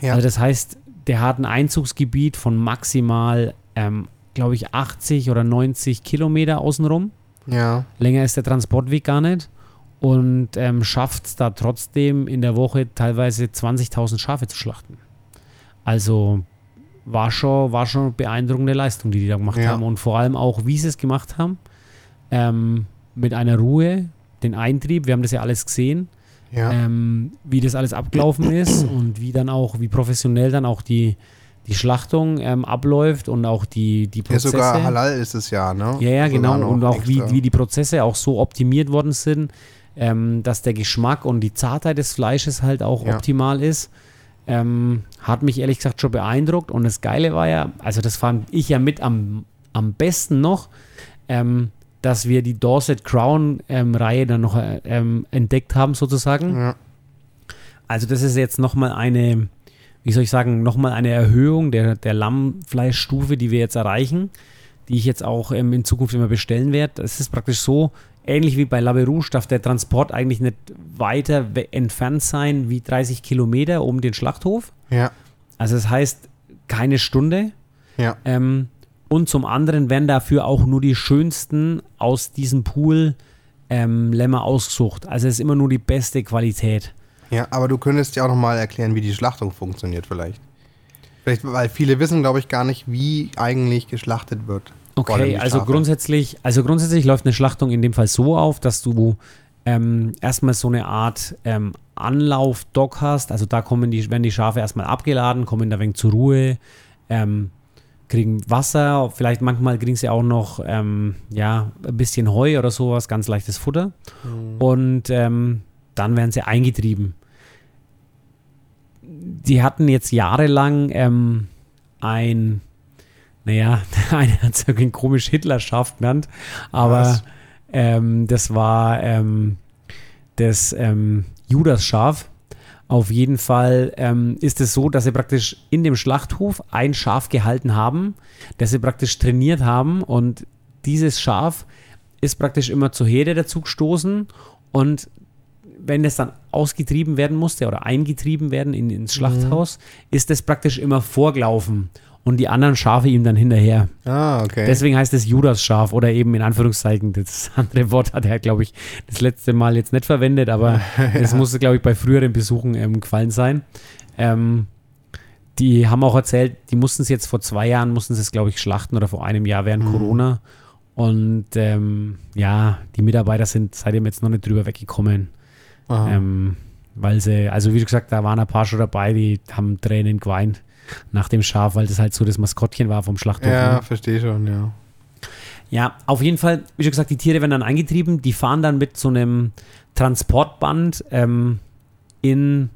ja. Also das heißt, der hat ein Einzugsgebiet von maximal, ähm, glaube ich, 80 oder 90 Kilometer außenrum. ja. Länger ist der Transportweg gar nicht. Und ähm, schafft es da trotzdem in der Woche teilweise 20.000 Schafe zu schlachten. Also war schon, war schon eine beeindruckende Leistung, die die da gemacht Ja. haben. Und vor allem auch, wie sie es gemacht haben. Ähm, mit einer Ruhe, den Eintrieb, wir haben das ja alles gesehen, ja. ähm, wie das alles abgelaufen ist und wie dann auch, wie professionell dann auch die, die Schlachtung ähm, abläuft und auch die, die ja, Prozesse. sogar halal ist es ja, ne? Ja, ja, Sogar genau. Und auch wie, wie die Prozesse auch so optimiert worden sind, ähm, dass der Geschmack und die Zartheit des Fleisches halt auch Ja. optimal ist. Ähm, hat mich ehrlich gesagt schon beeindruckt. Und das Geile war ja, also das fand ich ja mit am, am besten noch, ähm, dass wir die Dorset Crown ähm, Reihe dann noch äh, ähm, entdeckt haben sozusagen. Ja, Also das ist jetzt nochmal eine, wie soll ich sagen, nochmal eine Erhöhung der, der Lammfleischstufe, die wir jetzt erreichen, die ich jetzt auch ähm, in Zukunft immer bestellen werde. Es ist praktisch so, ähnlich wie bei La Rouge darf der Transport eigentlich nicht weiter we- entfernt sein wie 30 Kilometer um den Schlachthof. ja, Also das heißt, keine Stunde. Ja. Ähm, und zum anderen werden dafür auch nur die schönsten aus diesem Pool ähm, Lämmer ausgesucht. Also es ist immer nur die beste Qualität. Ja, aber du könntest ja auch nochmal erklären, wie die Schlachtung funktioniert vielleicht. Vielleicht, weil viele wissen, glaube ich, gar nicht, wie eigentlich geschlachtet wird. Okay, also grundsätzlich, also grundsätzlich läuft eine Schlachtung in dem Fall so auf, dass du ähm, erstmal so eine Art ähm, Anlaufdock hast. Also da kommen die, werden die Schafe erstmal abgeladen, kommen da wenig zur Ruhe, ähm, kriegen Wasser, vielleicht manchmal kriegen sie auch noch ähm, ja, ein bisschen Heu oder sowas, ganz leichtes Futter. Und ähm, dann werden sie eingetrieben. Die hatten jetzt jahrelang ähm, ein, naja, einer hat es irgendwie komisch Hitlerschaf genannt, aber ähm, das war ähm, das ähm, Judas-Schaf. Auf jeden Fall ähm, ist es so, dass sie praktisch in dem Schlachthof ein Schaf gehalten haben, das sie praktisch trainiert haben. Und dieses Schaf ist praktisch immer zur Herde dazu gestoßen. Und wenn es dann ausgetrieben werden musste oder eingetrieben werden in, ins Schlachthaus, ist es praktisch immer vorgelaufen und die anderen Schafe ihm dann hinterher. Ah, okay. Deswegen heißt es Judas-Schaf oder eben in Anführungszeichen, das andere Wort hat er, glaube ich, das letzte Mal jetzt nicht verwendet, aber es musste, glaube ich, bei früheren Besuchen ähm, gefallen sein. Ähm, die haben auch erzählt, die mussten es jetzt vor zwei Jahren, mussten sie es, glaube ich, schlachten oder vor einem Jahr während Corona. Und ähm, ja, die Mitarbeiter sind seitdem jetzt noch nicht drüber weggekommen. Ähm, weil sie, also wie gesagt, da waren ein paar schon dabei, die haben Tränen geweint nach dem Schaf, weil das halt so das Maskottchen war vom Schlachthof. ja, ne? verstehe schon, ja. Ja, auf jeden Fall, wie schon gesagt, die Tiere werden dann eingetrieben, die fahren dann mit so einem Transportband ähm, in,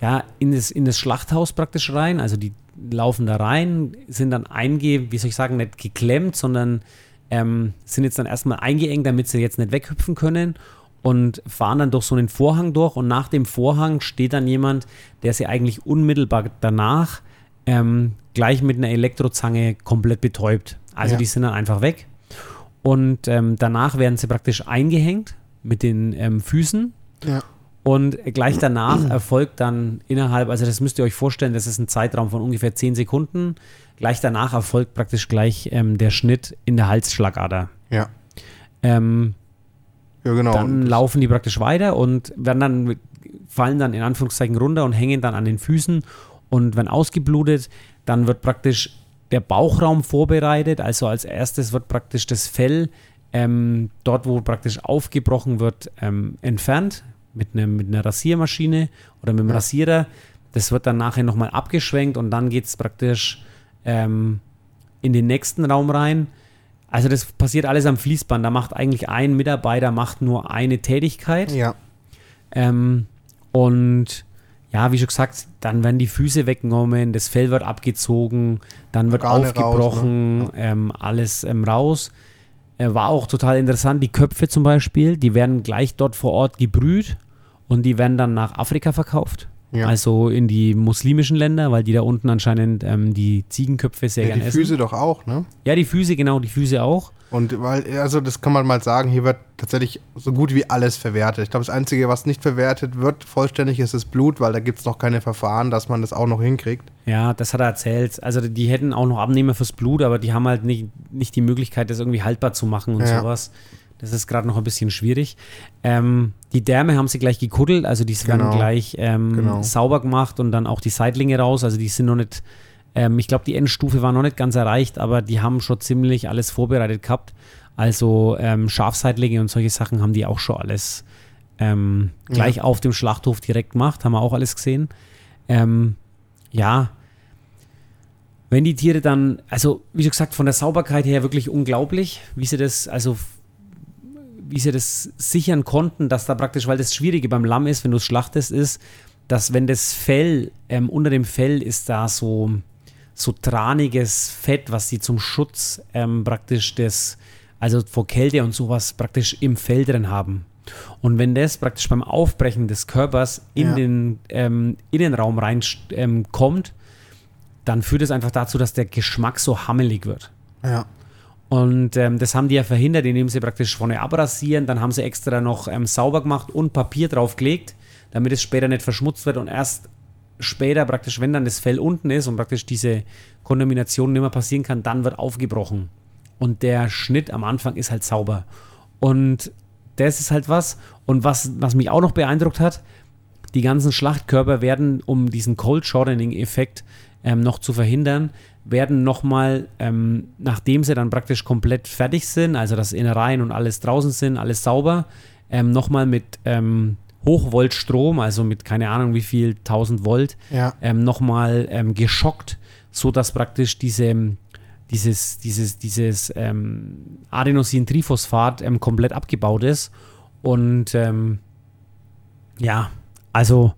ja, in, das, in das Schlachthaus praktisch rein. Also die laufen da rein, sind dann einge, wie soll ich sagen, nicht geklemmt, sondern ähm, sind jetzt dann erstmal eingeengt, damit sie jetzt nicht weghüpfen können und fahren dann durch so einen Vorhang durch und nach dem Vorhang steht dann jemand, der sie eigentlich unmittelbar danach ähm, gleich mit einer Elektrozange komplett betäubt. Also Ja. die sind dann einfach weg und ähm, danach werden sie praktisch eingehängt mit den ähm, Füßen Ja. und gleich danach erfolgt dann innerhalb, also das müsst ihr euch vorstellen, das ist ein Zeitraum von ungefähr 10 Sekunden. Gleich danach erfolgt praktisch gleich ähm, der Schnitt in der Halsschlagader. Ja. Ähm, Ja, genau. dann laufen die praktisch weiter und werden dann, fallen dann in Anführungszeichen runter und hängen dann an den Füßen und werden ausgeblutet. Dann wird praktisch der Bauchraum vorbereitet. Also als erstes wird praktisch das Fell ähm, dort, wo praktisch aufgebrochen wird, ähm, entfernt mit, einem, mit einer Rasiermaschine oder mit einem Ja. Rasierer. Das wird dann nachher nochmal abgeschwenkt und dann geht es praktisch ähm, in den nächsten Raum rein. Also das passiert alles am Fließband. Da macht eigentlich ein Mitarbeiter macht nur eine Tätigkeit. ja. Ähm, und ja, wie schon gesagt, dann werden die Füße weggenommen, das Fell wird abgezogen, dann wird Organe aufgebrochen, raus, ne? ähm, alles ähm, raus. Äh, war auch total interessant. Die Köpfe zum Beispiel, die werden gleich dort vor Ort gebrüht und die werden dann nach Afrika verkauft. Ja. Also in die muslimischen Länder, weil die da unten anscheinend ähm, die Ziegenköpfe sehr ja, gerne die essen. Füße doch auch, ne? Ja, die Füße, genau, die Füße auch. Und weil, also das kann man mal sagen, hier wird tatsächlich so gut wie alles verwertet. Ich glaube, das Einzige, was nicht verwertet wird, vollständig ist das Blut, weil da gibt es noch keine Verfahren, dass man das auch noch hinkriegt. Ja, das hat er erzählt. Also die hätten auch noch Abnehmer fürs Blut, aber die haben halt nicht, nicht die Möglichkeit, das irgendwie haltbar zu machen und Ja. sowas. Das ist gerade noch ein bisschen schwierig. Ähm, die Därme haben sie gleich gekuddelt, also die werden Genau. gleich ähm, Genau. sauber gemacht und dann auch die Seitlinge raus. Also die sind noch nicht, ähm, ich glaube, die Endstufe war noch nicht ganz erreicht, aber die haben schon ziemlich alles vorbereitet gehabt. Also ähm, Schafseitlinge und solche Sachen haben die auch schon alles ähm, gleich auf dem Schlachthof direkt gemacht, haben wir auch alles gesehen. Ähm, ja, wenn die Tiere dann, also wie schon gesagt, von der Sauberkeit her wirklich unglaublich, wie sie das, also wie sie das sichern konnten, dass da praktisch, weil das Schwierige beim Lamm ist, wenn du es schlachtest, ist, dass wenn das Fell, ähm, unter dem Fell ist da so, so traniges Fett, was sie zum Schutz ähm, praktisch des, also vor Kälte und sowas praktisch im Fell drin haben. Und wenn das praktisch beim Aufbrechen des Körpers in Ja. den ähm, Innenraum rein ähm, kommt, dann führt es einfach dazu, dass der Geschmack so hammelig wird. Ja. Und ähm, das haben die ja verhindert, indem sie praktisch vorne abrasieren. Dann haben sie extra noch ähm, sauber gemacht und Papier draufgelegt, damit es später nicht verschmutzt wird. Und erst später praktisch, wenn dann das Fell unten ist und praktisch diese Kontamination nicht mehr passieren kann, dann wird aufgebrochen. Und der Schnitt am Anfang ist halt sauber. Und das ist halt was. Und was, was mich auch noch beeindruckt hat, die ganzen Schlachtkörper werden, um diesen Cold Shortening-Effekt ähm, noch zu verhindern, werden nochmal, ähm, nachdem sie dann praktisch komplett fertig sind, also dass Innereien und alles draußen sind, alles sauber, ähm, nochmal mit ähm, Hochvoltstrom, also mit keine Ahnung wie viel 1000 Volt, Ja. ähm, nochmal ähm, geschockt, sodass praktisch diese, dieses, dieses, dieses ähm, Adenosin-Triphosphat ähm, komplett abgebaut ist. Und ähm, ja, also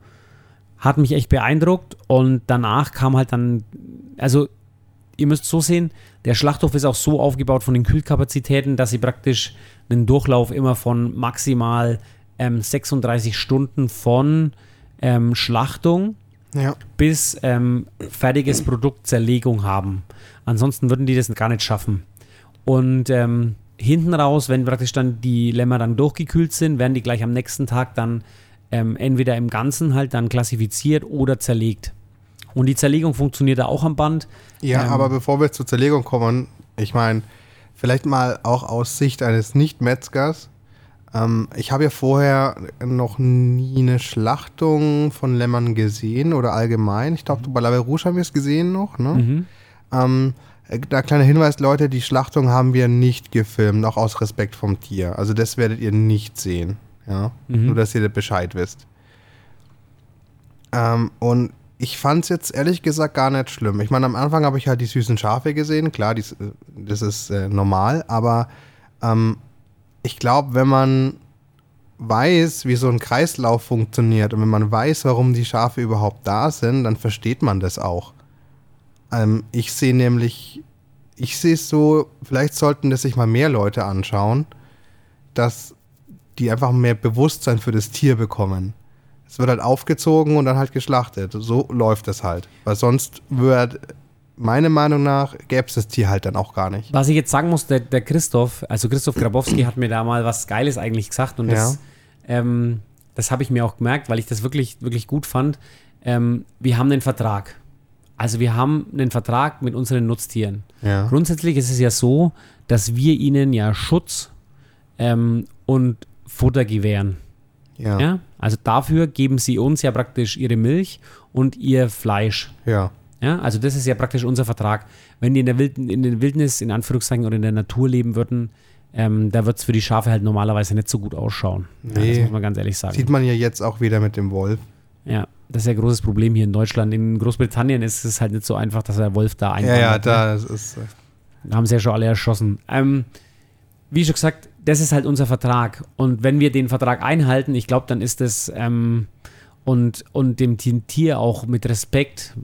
hat mich echt beeindruckt. Und danach kam halt dann, also ihr müsst so sehen, der Schlachthof ist auch so aufgebaut von den Kühlkapazitäten, dass sie praktisch einen Durchlauf immer von maximal ähm, 36 Stunden von ähm, Schlachtung Ja. bis ähm, fertiges Produkt Zerlegung haben. Ansonsten würden die das gar nicht schaffen. Und ähm, hinten raus, wenn praktisch dann die Lämmer dann durchgekühlt sind, werden die gleich am nächsten Tag dann ähm, entweder im Ganzen halt dann klassifiziert oder zerlegt. Und die Zerlegung funktioniert da auch am Band. Ja, Ähm, aber bevor wir zur Zerlegung kommen, ich meine, vielleicht mal auch aus Sicht eines Nicht-Metzgers. Ähm, ich habe ja vorher noch nie eine Schlachtung von Lämmern gesehen oder allgemein. Ich glaube, bei La Rouge haben wir es gesehen noch. Ne? Mhm. Ähm, äh, da kleiner Hinweis, Leute, die Schlachtung haben wir nicht gefilmt, auch aus Respekt vom Tier. Also das werdet ihr nicht sehen. Ja? Mhm. Nur, dass ihr Bescheid wisst. Ähm, und ich fand es jetzt ehrlich gesagt gar nicht schlimm. Ich meine, am Anfang habe ich halt die süßen Schafe gesehen. Klar, dies, äh, das ist äh, normal. Aber ähm, ich glaube, wenn man weiß, wie so ein Kreislauf funktioniert und wenn man weiß, warum die Schafe überhaupt da sind, dann versteht man das auch. Ähm, ich sehe nämlich, ich sehe es so, vielleicht sollten das sich mal mehr Leute anschauen, dass die einfach mehr Bewusstsein für das Tier bekommen. Es wird halt aufgezogen und dann halt geschlachtet. So läuft es halt. Weil sonst wird, meiner Meinung nach, gäbe es das Tier halt dann auch gar nicht. Was ich jetzt sagen muss, der, der Christoph, also Christoph Grabowski hat mir da mal was Geiles eigentlich gesagt und das, ähm, das habe ich mir auch gemerkt, weil ich das wirklich, wirklich gut fand. Ähm, wir haben einen Vertrag. Also wir haben einen Vertrag mit unseren Nutztieren. Ja. Grundsätzlich ist es ja so, dass wir ihnen ja Schutz ähm, und Futter gewähren. Ja. Ja? Also dafür geben sie uns ja praktisch ihre Milch und ihr Fleisch. Ja. Ja, also das ist ja praktisch unser Vertrag. Wenn die in der, Wilden, in der Wildnis, in Anführungszeichen, oder in der Natur leben würden, ähm, da wird es für die Schafe halt normalerweise nicht so gut ausschauen. Ja, das Nee. muss man ganz ehrlich sagen. Sieht man ja jetzt auch wieder mit dem Wolf. ja, das ist ja ein großes Problem hier in Deutschland. In Großbritannien ist es halt nicht so einfach, dass der Wolf da Ja, einwandert. ja, ne? da das ist. äh, Da haben sie ja schon alle erschossen. Ähm, wie schon gesagt, das ist halt unser Vertrag. Und wenn wir den Vertrag einhalten, ich glaube, dann ist es ähm, und, und dem Ti- Tier auch mit Respekt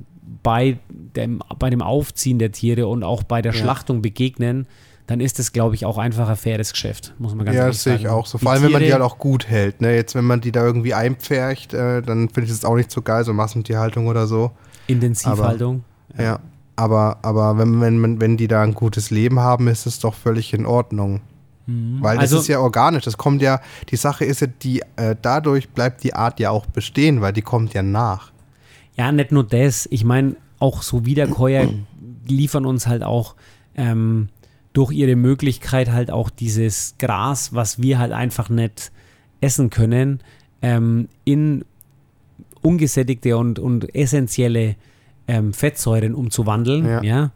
bei dem, bei dem Aufziehen der Tiere und auch bei der Ja. Schlachtung begegnen, dann ist es, glaube ich, auch einfach ein faires Geschäft, muss man ganz Ja, ehrlich das sehe sagen. ich auch so. Die Vor allem, wenn man die Tiere- halt auch gut hält. Ne? Jetzt, wenn man die da irgendwie einpfercht, äh, dann finde ich das auch nicht so geil, so Massentierhaltung oder so. Intensivhaltung. Ja. Aber, aber wenn, wenn, wenn, die da ein gutes Leben haben, ist es doch völlig in Ordnung. Weil das Also- ist ja organisch. Das kommt ja, die Sache ist ja, die, äh, dadurch bleibt die Art ja auch bestehen, weil die kommt ja nach. Ja, nicht nur das. Ich meine, auch so Wiederkäuer liefern uns halt auch ähm, durch ihre Möglichkeit halt auch dieses Gras, was wir halt einfach nicht essen können, ähm, in ungesättigte und, und essentielle ähm, Fettsäuren umzuwandeln, ja. Ja.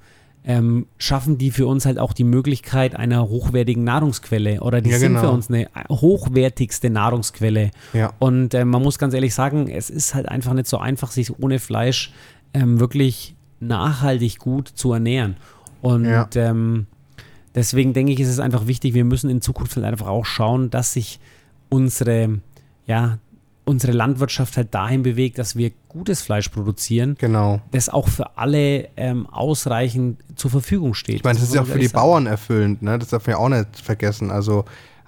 Ähm, schaffen die für uns halt auch die Möglichkeit einer hochwertigen Nahrungsquelle oder die Ja, sind für genau. uns eine hochwertigste Nahrungsquelle. Ja. Und äh, man muss ganz ehrlich sagen, es ist halt einfach nicht so einfach, sich ohne Fleisch ähm, wirklich nachhaltig gut zu ernähren. Und Ja. ähm, deswegen denke ich, ist es einfach wichtig, wir müssen in Zukunft halt einfach auch schauen, dass sich unsere, ja, unsere Landwirtschaft halt dahin bewegt, dass wir gutes Fleisch produzieren, Genau. das auch für alle ähm, ausreichend zur Verfügung steht. Ich meine, das ist ja auch für die Bauern erfüllend, ne? Das darf man ja auch nicht vergessen. Also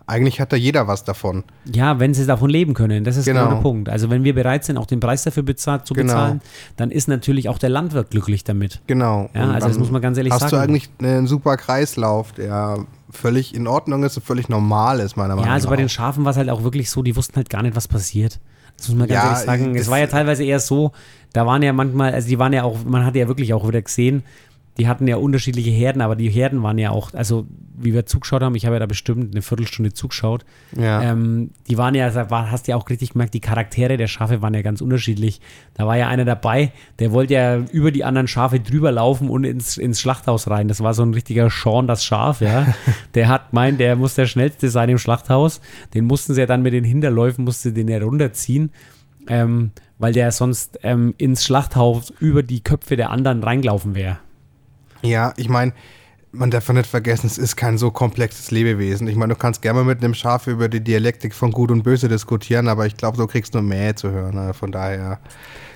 eigentlich hat da jeder was davon. Ja, wenn sie davon leben können, das ist genau, Genau. der Punkt. Also wenn wir bereit sind, auch den Preis dafür bezahlt, zu Genau. bezahlen, dann ist natürlich auch der Landwirt glücklich damit. Genau. Ja, also das muss man ganz ehrlich hast sagen. du eigentlich einen super Kreislauf, der völlig in Ordnung ist und völlig normal ist, meiner Meinung Ja, also bei nach. den Schafen war es halt auch wirklich so, die wussten halt gar nicht, was passiert. Das muss man ganz Ja, ehrlich sagen. Es war ja teilweise eher so, da waren ja manchmal, also die waren ja auch, man hat ja wirklich auch wieder gesehen, die hatten ja unterschaftliche Herden, aber die Herden waren ja auch, also wie wir zugeschaut haben, ich habe ja da bestimmt eine Viertelstunde zugeschaut, Ja. ähm, die waren ja, war, hast du ja auch richtig gemerkt, die Charaktere der Schafe waren ja ganz unterschiedlich. Da war ja einer dabei, der wollte ja über die anderen Schafe drüber laufen und ins, ins Schlachthaus rein. Das war so ein richtiger Sean, das Schaf, ja. Der hat meint, der muss der schnellste sein im Schlachthaus. Den mussten sie ja dann mit den Hinterläufen, musste den ja runterziehen. Ähm, weil der sonst ähm, ins Schlachthaus über die Köpfe der anderen reingelaufen wäre. Ja, ich meine, man darf nicht vergessen, es ist kein so komplexes Lebewesen. Ich meine, du kannst gerne mal mit einem Schaf über die Dialektik von Gut und Böse diskutieren, aber ich glaube, du kriegst nur Mäh zu hören. Ne? Von daher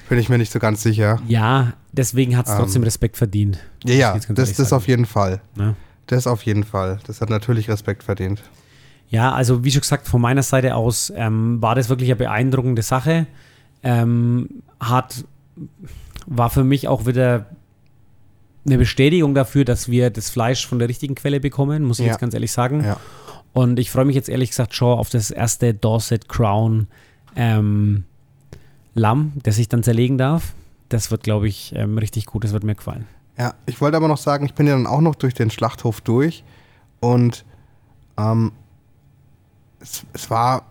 bin ich mir nicht so ganz sicher. Ja, deswegen hat es Ähm, trotzdem Respekt verdient. Ja, ja, das, das auf jeden Fall. Ne? Das auf jeden Fall. Das hat natürlich Respekt verdient. Ja, also wie schon gesagt, von meiner Seite aus ähm, war das wirklich eine beeindruckende Sache. Ähm, hat, war für mich auch wieder eine Bestätigung dafür, dass wir das Fleisch von der richtigen Quelle bekommen, muss ich Ja. jetzt ganz ehrlich sagen. Ja. Und ich freue mich jetzt ehrlich gesagt schon auf das erste Dorset Crown ähm, Lamm, das ich dann zerlegen darf. Das wird, glaube ich, ähm, richtig gut. Das wird mir gefallen. Ja, ich wollte aber noch sagen, ich bin ja dann auch noch durch den Schlachthof durch und ähm, es, es war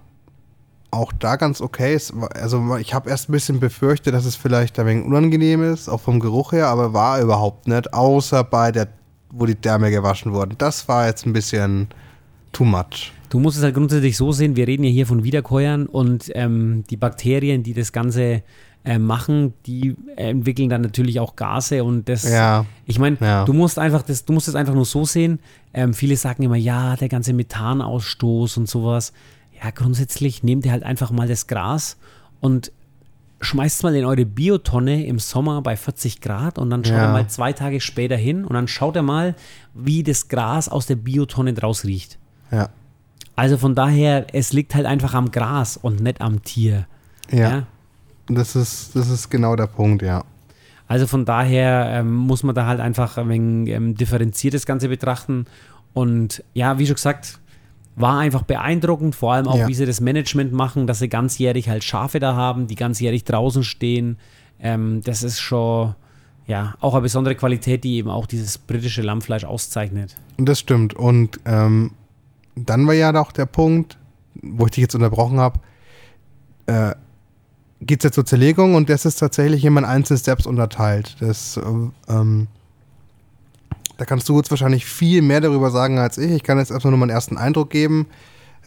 auch da ganz okay. Es war, also ich habe erst ein bisschen befürchtet, dass es vielleicht ein wenig unangenehm ist, auch vom Geruch her, aber war überhaupt nicht, außer bei der, wo die Därme gewaschen wurden. Das war jetzt ein bisschen too much. Du musst es halt grundsätzlich so sehen, wir reden ja hier von Wiederkäuern und ähm, die Bakterien, die das Ganze äh, machen, die entwickeln dann natürlich auch Gase und das, Ja, ich meine, Ja. du musst einfach das, du musst es einfach nur so sehen. Ähm, viele sagen immer, ja, der ganze Methanausstoß und sowas. Ja, grundsätzlich nehmt ihr halt einfach mal das Gras und schmeißt mal in eure Biotonne im Sommer bei 40 Grad und dann schaut Ja. ihr mal zwei Tage später hin und dann schaut ihr mal, wie das Gras aus der Biotonne draus riecht. ja, Also von daher, es liegt halt einfach am Gras und nicht am Tier. ja. Das, ist, das ist genau der Punkt, ja. Also von daher ähm, muss man da halt einfach ein wenig ähm, differenziert das Ganze betrachten. Und ja, wie schon gesagt, war einfach beeindruckend, vor allem auch, Ja. wie sie das Management machen, dass sie ganzjährig halt Schafe da haben, die ganzjährig draußen stehen. Ähm, das ist schon, ja, auch eine besondere Qualität, die eben auch dieses britische Lammfleisch auszeichnet. Das stimmt. Und ähm, dann war ja auch der Punkt, wo ich dich jetzt unterbrochen habe, äh, geht es jetzt zur Zerlegung und das ist tatsächlich immer in einzelne Steps unterteilt. Das, äh, ähm, da kannst du jetzt wahrscheinlich viel mehr darüber sagen als ich. Ich kann jetzt erstmal nur meinen ersten Eindruck geben.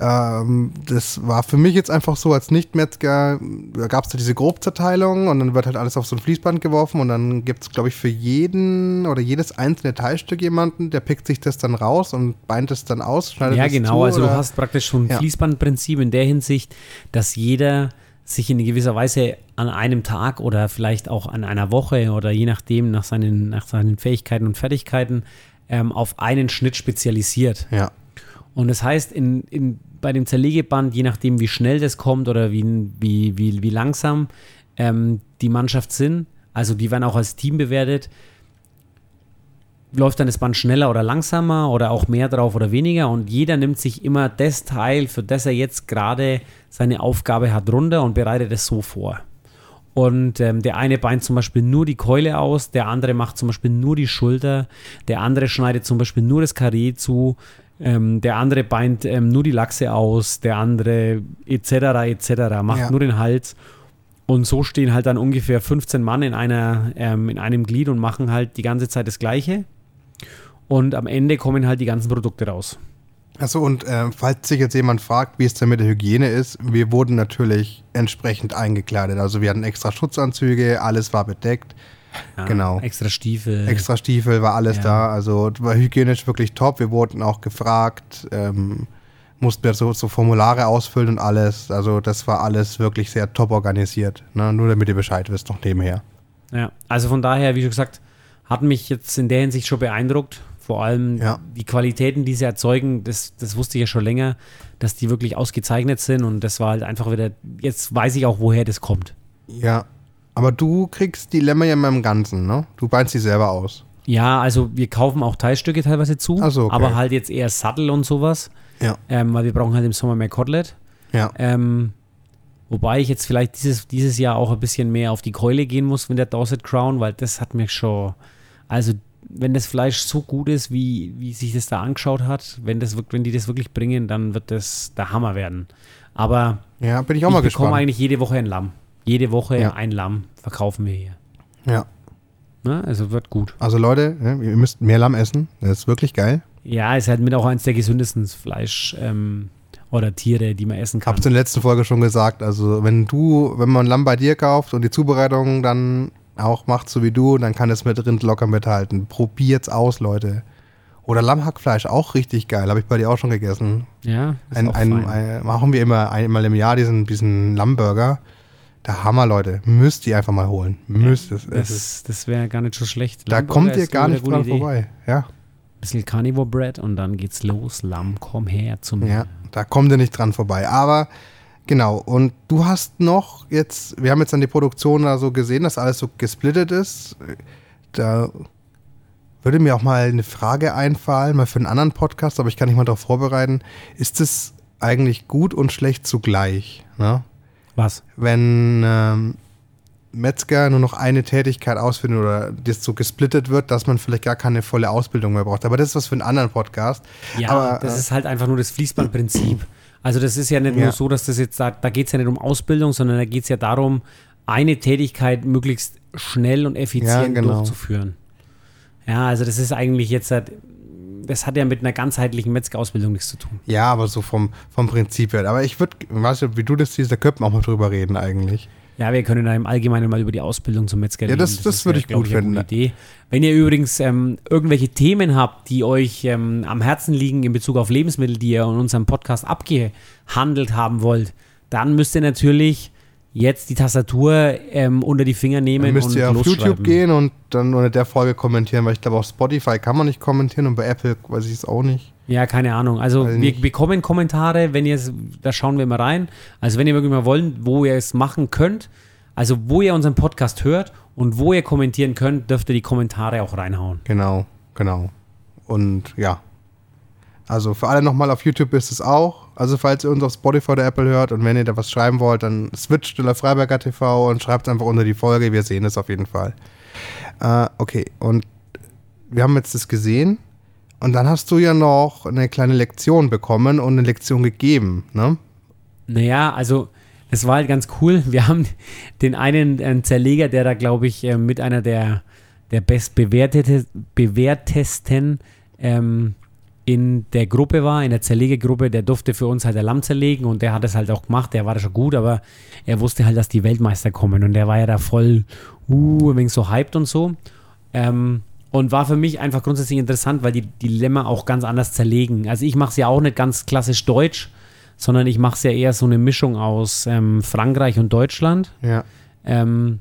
Ähm, das war für mich jetzt einfach so als Nicht-Metzger, da gab es da diese Grobzerteilung und dann wird halt alles auf so ein Fließband geworfen und dann gibt es, glaube ich, für jeden oder jedes einzelne Teilstück jemanden, der pickt sich das dann raus und beint es dann aus, schneidet Ja, es genau. zu, also du oder? hast praktisch schon ein Ja. Fließbandprinzip in der Hinsicht, dass jeder sich in gewisser Weise an einem Tag oder vielleicht auch an einer Woche oder je nachdem nach seinen, nach seinen Fähigkeiten und Fertigkeiten ähm, auf einen Schnitt spezialisiert. Ja, Und das heißt, in, in, bei dem Zerlegeband, je nachdem, wie schnell das kommt oder wie, wie, wie, wie langsam ähm, die Mannschaft sind, also die werden auch als Team bewertet, läuft dann das Band schneller oder langsamer oder auch mehr drauf oder weniger und jeder nimmt sich immer das Teil, für das er jetzt gerade seine Aufgabe hat, runter und bereitet es so vor. Und ähm, der eine beint zum Beispiel nur die Keule aus, der andere macht zum Beispiel nur die Schulter, der andere schneidet zum Beispiel nur das Karree zu, ähm, der andere beint ähm, nur die Lachse aus, der andere etc. etc. macht Ja. nur den Hals. Und so stehen halt dann ungefähr 15 Mann in, einer, ähm, in einem Glied und machen halt die ganze Zeit das Gleiche. Und am Ende kommen halt die ganzen Produkte raus. Achso, und äh, falls sich jetzt jemand fragt, wie es denn mit der Hygiene ist, wir wurden natürlich entsprechend eingekleidet. Also wir hatten extra Schutzanzüge, alles war bedeckt. Ja, Genau. Extra Stiefel. Extra Stiefel war alles Ja. da. Also war hygienisch wirklich top. Wir wurden auch gefragt, ähm, mussten wir so, so Formulare ausfüllen und alles. Also das war alles wirklich sehr top organisiert. Ne? Nur damit ihr Bescheid wisst, noch nebenher. Ja, also von daher, wie schon gesagt, hat mich jetzt in der Hinsicht schon beeindruckt. Vor allem Ja. die Qualitäten, die sie erzeugen, das, das wusste ich ja schon länger, dass die wirklich ausgezeichnet sind und das war halt einfach wieder, jetzt weiß ich auch, woher das kommt. Ja. Aber du kriegst die Lämmer ja immer im Ganzen, ne? Du beinst sie selber aus. Ja, also wir kaufen auch Teilstücke teilweise zu, so, okay. aber halt jetzt eher Sattel und sowas, Ja. ähm, weil wir brauchen halt im Sommer mehr Kotelett. Ja. Ähm, Wobei ich jetzt vielleicht dieses, dieses Jahr auch ein bisschen mehr auf die Keule gehen muss mit der Dorset Crown, weil das hat mich schon, also wenn das Fleisch so gut ist, wie, wie sich das da angeschaut hat, wenn, das, wenn die das wirklich bringen, dann wird das der Hammer werden. Aber ja, bin ich auch mal gespannt. Ich bekomme eigentlich jede Woche ein Lamm. Jede Woche ja. ein Lamm verkaufen wir hier. Ja. Na, also wird gut. Also Leute, ihr müsst mehr Lamm essen. Das ist wirklich geil. Ja, ist halt mit auch eins der gesündesten Fleisch. Ähm, oder Tiere, die man essen kann. Hab's in der letzten Folge schon gesagt. Also wenn du, wenn man Lamm bei dir kauft und die Zubereitung dann auch macht, so wie du, dann kann es mit Rind locker mithalten. Probiert's aus, Leute. Oder Lammhackfleisch, auch richtig geil. Habe ich bei dir auch schon gegessen. Ja, ist ein, auch ein, ein, machen wir immer einmal im Jahr diesen, diesen Lammburger. Der Hammer, Leute. Müsst ihr einfach mal holen. Müsst es. Das, das wäre gar nicht so schlecht. Da kommt ihr gar nicht dran Idee. vorbei. Ja. Bisschen Carnivore Bread und dann geht's los. Lamm, komm her zu mir. Ja. Da kommt ihr nicht dran vorbei. Aber genau, und du hast noch jetzt, wir haben jetzt an die Produktion da so gesehen, dass alles so gesplittet ist. Da würde mir auch mal eine Frage einfallen, mal für einen anderen Podcast, aber ich kann nicht mal darauf vorbereiten. Ist es eigentlich gut und schlecht zugleich? Ne? Was? Wenn ähm, Metzger nur noch eine Tätigkeit ausführen oder das so gesplittet wird, dass man vielleicht gar keine volle Ausbildung mehr braucht. Aber das ist was für einen anderen Podcast. Ja, Aber, das äh, ist halt einfach nur das Fließbandprinzip. Also das ist ja nicht ja. nur so, dass das jetzt, da, da geht es ja nicht um Ausbildung, sondern da geht es ja darum, eine Tätigkeit möglichst schnell und effizient ja, genau. durchzuführen. Ja, also das ist eigentlich jetzt halt, das hat ja mit einer ganzheitlichen Metzgerausbildung nichts zu tun. Ja, aber so vom, vom Prinzip her. Aber ich würde, weißt du, wie du das siehst, da könnten wir auch mal drüber reden eigentlich. Ja, wir können da im Allgemeinen mal über die Ausbildung zum Metzger reden. Ja, das, das, das würde ich gut ich, finden. Idee. Wenn ihr übrigens ähm, irgendwelche Themen habt, die euch ähm, am Herzen liegen in Bezug auf Lebensmittel, die ihr in unserem Podcast abgehandelt haben wollt, dann müsst ihr natürlich jetzt die Tastatur ähm, unter die Finger nehmen dann müsst und ihr auf YouTube gehen und dann unter der Folge kommentieren, weil ich glaube, auf Spotify kann man nicht kommentieren und bei Apple weiß ich es auch nicht. Ja, keine Ahnung. Also Weil wir bekommen Kommentare, wenn ihr es, da schauen wir mal rein. Also wenn ihr wirklich mal wollen, wo ihr es machen könnt, also wo ihr unseren Podcast hört und wo ihr kommentieren könnt, dürft ihr die Kommentare auch reinhauen. Genau, genau. Und ja. Also für alle nochmal auf YouTube ist es auch. Also falls ihr uns auf Spotify oder Apple hört und wenn ihr da was schreiben wollt, dann switcht Stiller Freiberger TV und schreibt es einfach unter die Folge. Wir sehen es auf jeden Fall. Äh, okay, und wir haben jetzt das gesehen. Und dann hast du ja noch eine kleine Lektion bekommen und eine Lektion gegeben, ne? Naja, also es war halt ganz cool. Wir haben den einen äh, Zerleger, der da, glaube ich, äh, mit einer der, der bestbewertesten ähm, in der Gruppe war, in der Zerlegegruppe, der durfte für uns halt der Lamm zerlegen und der hat es halt auch gemacht, der war da schon gut, aber er wusste halt, dass die Weltmeister kommen und der war ja da voll, uh, ein wenig so hyped und so. Ähm, und war für mich einfach grundsätzlich interessant, weil die Dilemma auch ganz anders zerlegen. Also ich mache es ja auch nicht ganz klassisch deutsch, sondern ich mache es ja eher so eine Mischung aus ähm, Frankreich und Deutschland. Ja. Ähm,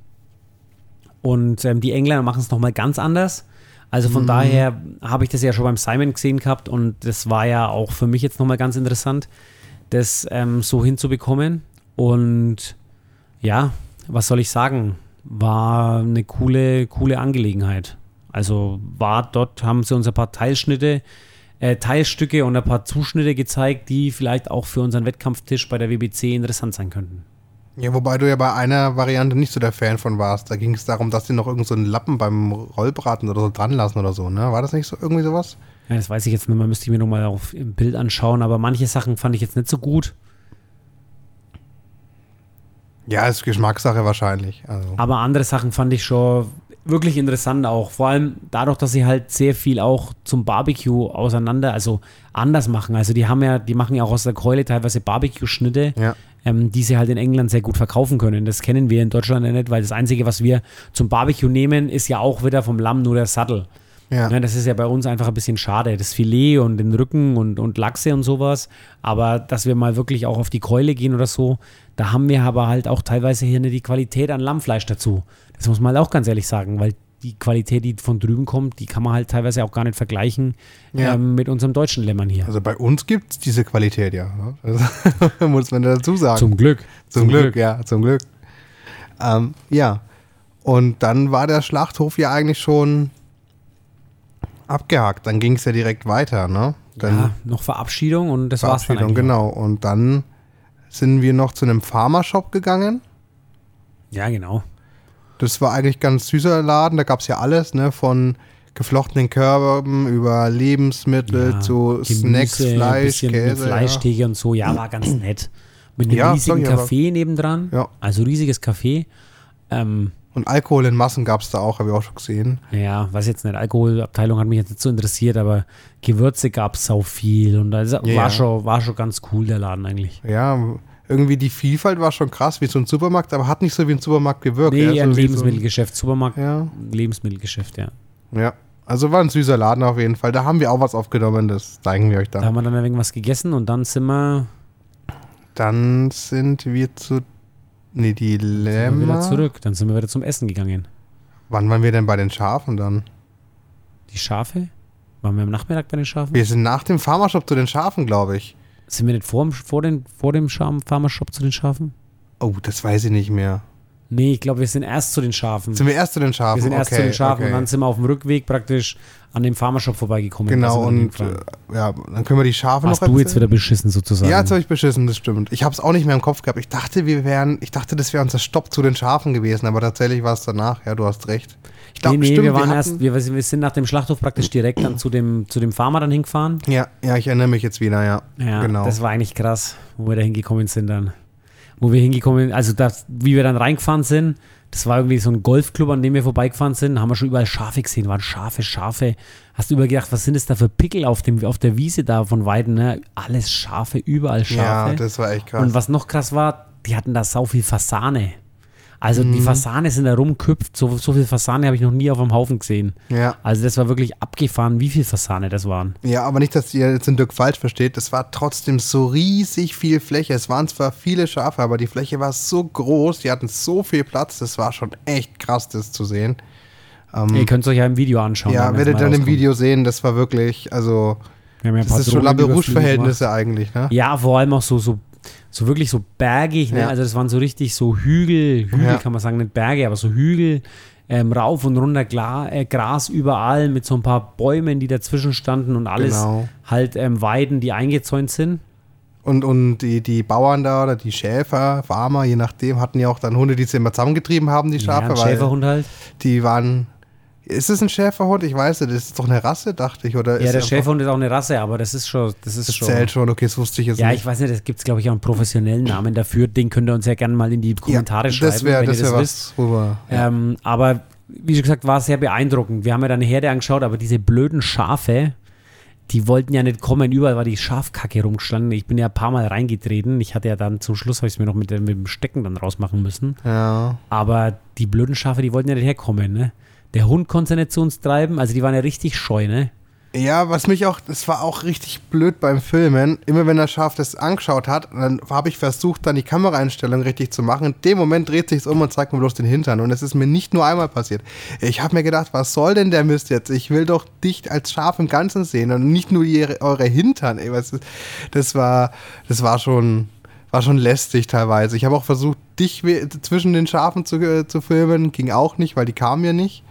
und ähm, die Engländer machen es nochmal ganz anders. Also von mhm. daher habe ich das ja schon beim Simon gesehen gehabt und das war ja auch für mich jetzt nochmal ganz interessant, das ähm, so hinzubekommen. Und ja, was soll ich sagen? War eine coole, coole Angelegenheit. Also war dort, haben sie uns ein paar Teilschnitte, äh, Teilstücke und ein paar Zuschnitte gezeigt, die vielleicht auch für unseren Wettkampftisch bei der WBC interessant sein könnten. Ja, wobei du ja bei einer Variante nicht so der Fan von warst. Da ging es darum, dass die noch irgendeinen so Lappen beim Rollbraten oder so dran lassen oder so, ne? War das nicht so irgendwie sowas? Ja, das weiß ich jetzt nicht mehr, müsste ich mir nochmal auf im Bild anschauen, aber manche Sachen fand ich jetzt nicht so gut. Ja, ist Geschmackssache wahrscheinlich. Also. Aber andere Sachen fand ich schon wirklich interessant auch. Vor allem dadurch, dass sie halt sehr viel auch zum Barbecue auseinander, also anders machen. Also die haben ja, die machen ja auch aus der Keule teilweise Barbecue-Schnitte, ja. Ähm, die sie halt in England sehr gut verkaufen können. Das kennen wir in Deutschland ja nicht, weil das Einzige, was wir zum Barbecue nehmen, ist ja auch wieder vom Lamm nur der Sattel. Ja. ja. das ist ja bei uns einfach ein bisschen schade. Das Filet und den Rücken und, und Lachse und sowas. Aber dass wir mal wirklich auch auf die Keule gehen oder so, da haben wir aber halt auch teilweise hier nicht die Qualität an Lammfleisch dazu. Das muss man halt auch ganz ehrlich sagen, weil die Qualität, die von drüben kommt, die kann man halt teilweise auch gar nicht vergleichen ja. ähm, mit unserem deutschen Lämmern hier. Also bei uns gibt es diese Qualität ja. Also, muss man dazu sagen. Zum Glück. Zum, zum Glück, Glück, ja, zum Glück. Ähm, ja. Und dann war der Schlachthof ja eigentlich schon abgehakt. Dann ging es ja direkt weiter, ne? Dann ja, noch Verabschiedung und das war's dann Verabschiedung, genau. Und dann sind wir noch zu einem Pharma-Shop gegangen. Ja, genau. Das war eigentlich ganz süßer Laden, da gab es ja alles, ne? Von geflochtenen Körben über Lebensmittel Ja, zu Gemüse, Snacks, Fleisch, Käse. Ja. Fleischtheke und so. Ja, war ganz nett. Mit einem Ja, riesigen. Café nebendran. Ja. Also riesiges Café. Ähm, Und Alkohol in Massen gab es da auch, habe ich auch schon gesehen. ja, weiß jetzt nicht, Alkoholabteilung hat mich jetzt nicht so interessiert, aber Gewürze gab es sau viel und also Ja, war, ja. Schon, war schon ganz cool, der Laden eigentlich. Ja, irgendwie die Vielfalt war schon krass, wie so ein Supermarkt, aber hat nicht so wie ein Supermarkt gewirkt. Nee, ja, ein so wie Lebensmittelgeschäft, Supermarkt, So, ja, Lebensmittelgeschäft, ja. ja. Also war ein süßer Laden auf jeden Fall. Da haben wir auch was aufgenommen, das zeigen wir euch Da dann. haben wir dann ein wenig was gegessen und dann sind wir, Dann sind wir zu. Nee, die sind wir Lämmer. wieder zurück. Dann sind wir wieder zum Essen gegangen. Wann waren wir denn bei den Schafen dann? Die Schafe? Waren wir am Nachmittag bei den Schafen? Wir sind nach dem Pharmashop zu den Schafen, glaube ich. Sind wir nicht vor, dem- vor, den, vor dem Scham- Pharma-Shop zu den Schafen? Oh, das weiß ich nicht mehr. Nee, ich glaube, wir sind erst zu den Schafen. Sind wir erst zu den Schafen? wir sind erst okay, zu den Schafen okay. und dann sind wir auf dem Rückweg praktisch an dem Pharma-Shop vorbeigekommen. Genau, und äh, ja, dann können wir die Schafe Hast noch du jetzt wieder beschissen sozusagen? Ja, jetzt habe ich beschissen, das stimmt. Ich habe es auch nicht mehr im Kopf gehabt. Ich dachte, wir wären, ich dachte, das wäre unser Stopp zu den Schafen gewesen, aber tatsächlich war es danach. Ja, du hast recht. Ich nee, nee, stimmt, wir waren hatten- erst, wir, wir sind nach dem Schlachthof praktisch direkt dann zu dem, zu dem Farmer dann hingefahren. Ja, ja, ich erinnere mich jetzt wieder, ja. Ja, genau. das war eigentlich krass, wo wir da hingekommen sind dann. Wo wir hingekommen, also das, wie wir dann reingefahren sind, das war irgendwie so ein Golfclub, an dem wir vorbeigefahren sind, haben wir schon überall Schafe gesehen, waren Schafe, Schafe. Hast du überall gedacht, was sind das da für Pickel auf, dem, auf der Wiese da von Weiden, ne? Alles Schafe, überall Schafe. ja, das war echt krass. Und was noch krass war, die hatten da sau viel Fasane. Also Mhm. die Fasane sind da rumküpft, so, so viel Fasane habe ich noch nie auf dem Haufen gesehen. ja. Also das war wirklich abgefahren, wie viel Fasane das waren. ja, aber nicht, dass ihr jetzt den Dirk falsch versteht. Es war trotzdem so riesig viel Fläche. Es waren zwar viele Schafe, aber die Fläche war so groß. Die hatten so viel Platz. Das war schon echt krass, das zu sehen. Ähm, Ihr könnt es euch ja im Video anschauen. ja, wenn's werdet dann im rauskommt. Video sehen. Das war wirklich, also, ja das ist schon Drohnenüberflüge Rouge-Verhältnisse eigentlich, ne? Ja, vor allem auch so, so, so wirklich so bergig. Ne? Ja. Also das waren so richtig so Hügel, Hügel Ja. kann man sagen, nicht Berge, aber so Hügel. Ähm, rauf und runter Gla äh, Gras überall mit so ein paar Bäumen, die dazwischen standen und alles Genau. halt ähm, Weiden, die eingezäunt sind. Und, und die, die Bauern da oder die Schäfer, Farmer, je nachdem, hatten ja auch dann Hunde, die sie immer zusammengetrieben haben, die Schafe, ja, ein weil Schäferhund halt. die waren. Ist es ein Schäferhund? Ich weiß nicht, das ist doch eine Rasse, dachte ich. Oder Ja, der Schäferhund ist auch eine Rasse, aber das ist schon, das ist Das schon. zählt schon, okay, das wusste ich jetzt Ja, nicht. ich weiß nicht, es gibt, glaube ich, auch einen professionellen Namen dafür. Den könnt ihr uns ja gerne mal in die Kommentare ja, schreiben, das wäre wenn das ihr das wisst. was. Ja. Ähm, aber wie schon gesagt, war sehr beeindruckend. Wir haben ja dann eine Herde angeschaut, aber diese blöden Schafe, die wollten ja nicht kommen. Überall war die Schafkacke rumgestanden. Ich bin ja ein paar Mal reingetreten. Ich hatte ja dann zum Schluss, habe ich es mir noch mit, dem- mit dem Stecken dann rausmachen müssen. ja. Aber die blöden Schafe, die wollten ja nicht herkommen, ne? Der Hund konnte nicht zu uns treiben, also die waren ja richtig scheu, ne? Ja, was mich auch, das war auch richtig blöd beim Filmen. Immer wenn das Schaf das angeschaut hat, dann habe ich versucht, dann die Kameraeinstellung richtig zu machen. In dem Moment dreht sich's um und zeigt mir bloß den Hintern. Und es ist mir nicht nur einmal passiert. Ich habe mir gedacht, was soll denn der Mist jetzt? Ich will doch dich als Schaf im Ganzen sehen und nicht nur ihre, eure Hintern. Ey, was ist, das war, das war schon, war schon lästig teilweise. Ich habe auch versucht, dich zwischen den Schafen zu, äh, zu filmen. Ging auch nicht, weil die kamen ja nicht.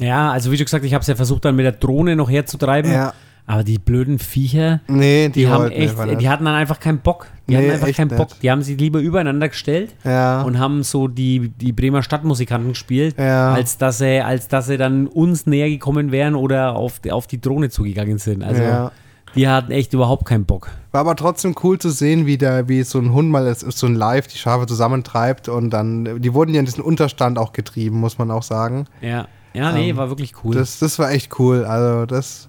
Ja, also wie schon gesagt, ich habe es ja versucht, dann mit der Drohne noch herzutreiben. Ja. Aber die blöden Viecher, Nee, die, die, haben echt, nicht. die hatten dann einfach keinen Bock. Die Nee, hatten einfach keinen Bock. nicht. Die haben sich lieber übereinander gestellt Ja. und haben so die, die Bremer Stadtmusikanten gespielt, Ja. als, dass sie, als dass sie dann uns näher gekommen wären oder auf, die- auf die Drohne zugegangen sind. Also Ja. die hatten echt überhaupt keinen Bock. War aber trotzdem cool zu sehen, wie, der, wie so ein Hund mal ist, so ein Live die Schafe zusammentreibt und dann, die wurden ja in diesen Unterstand auch getrieben, muss man auch sagen. Ja, ja nee, Ähm, war wirklich cool. Das, das war echt cool. Also das,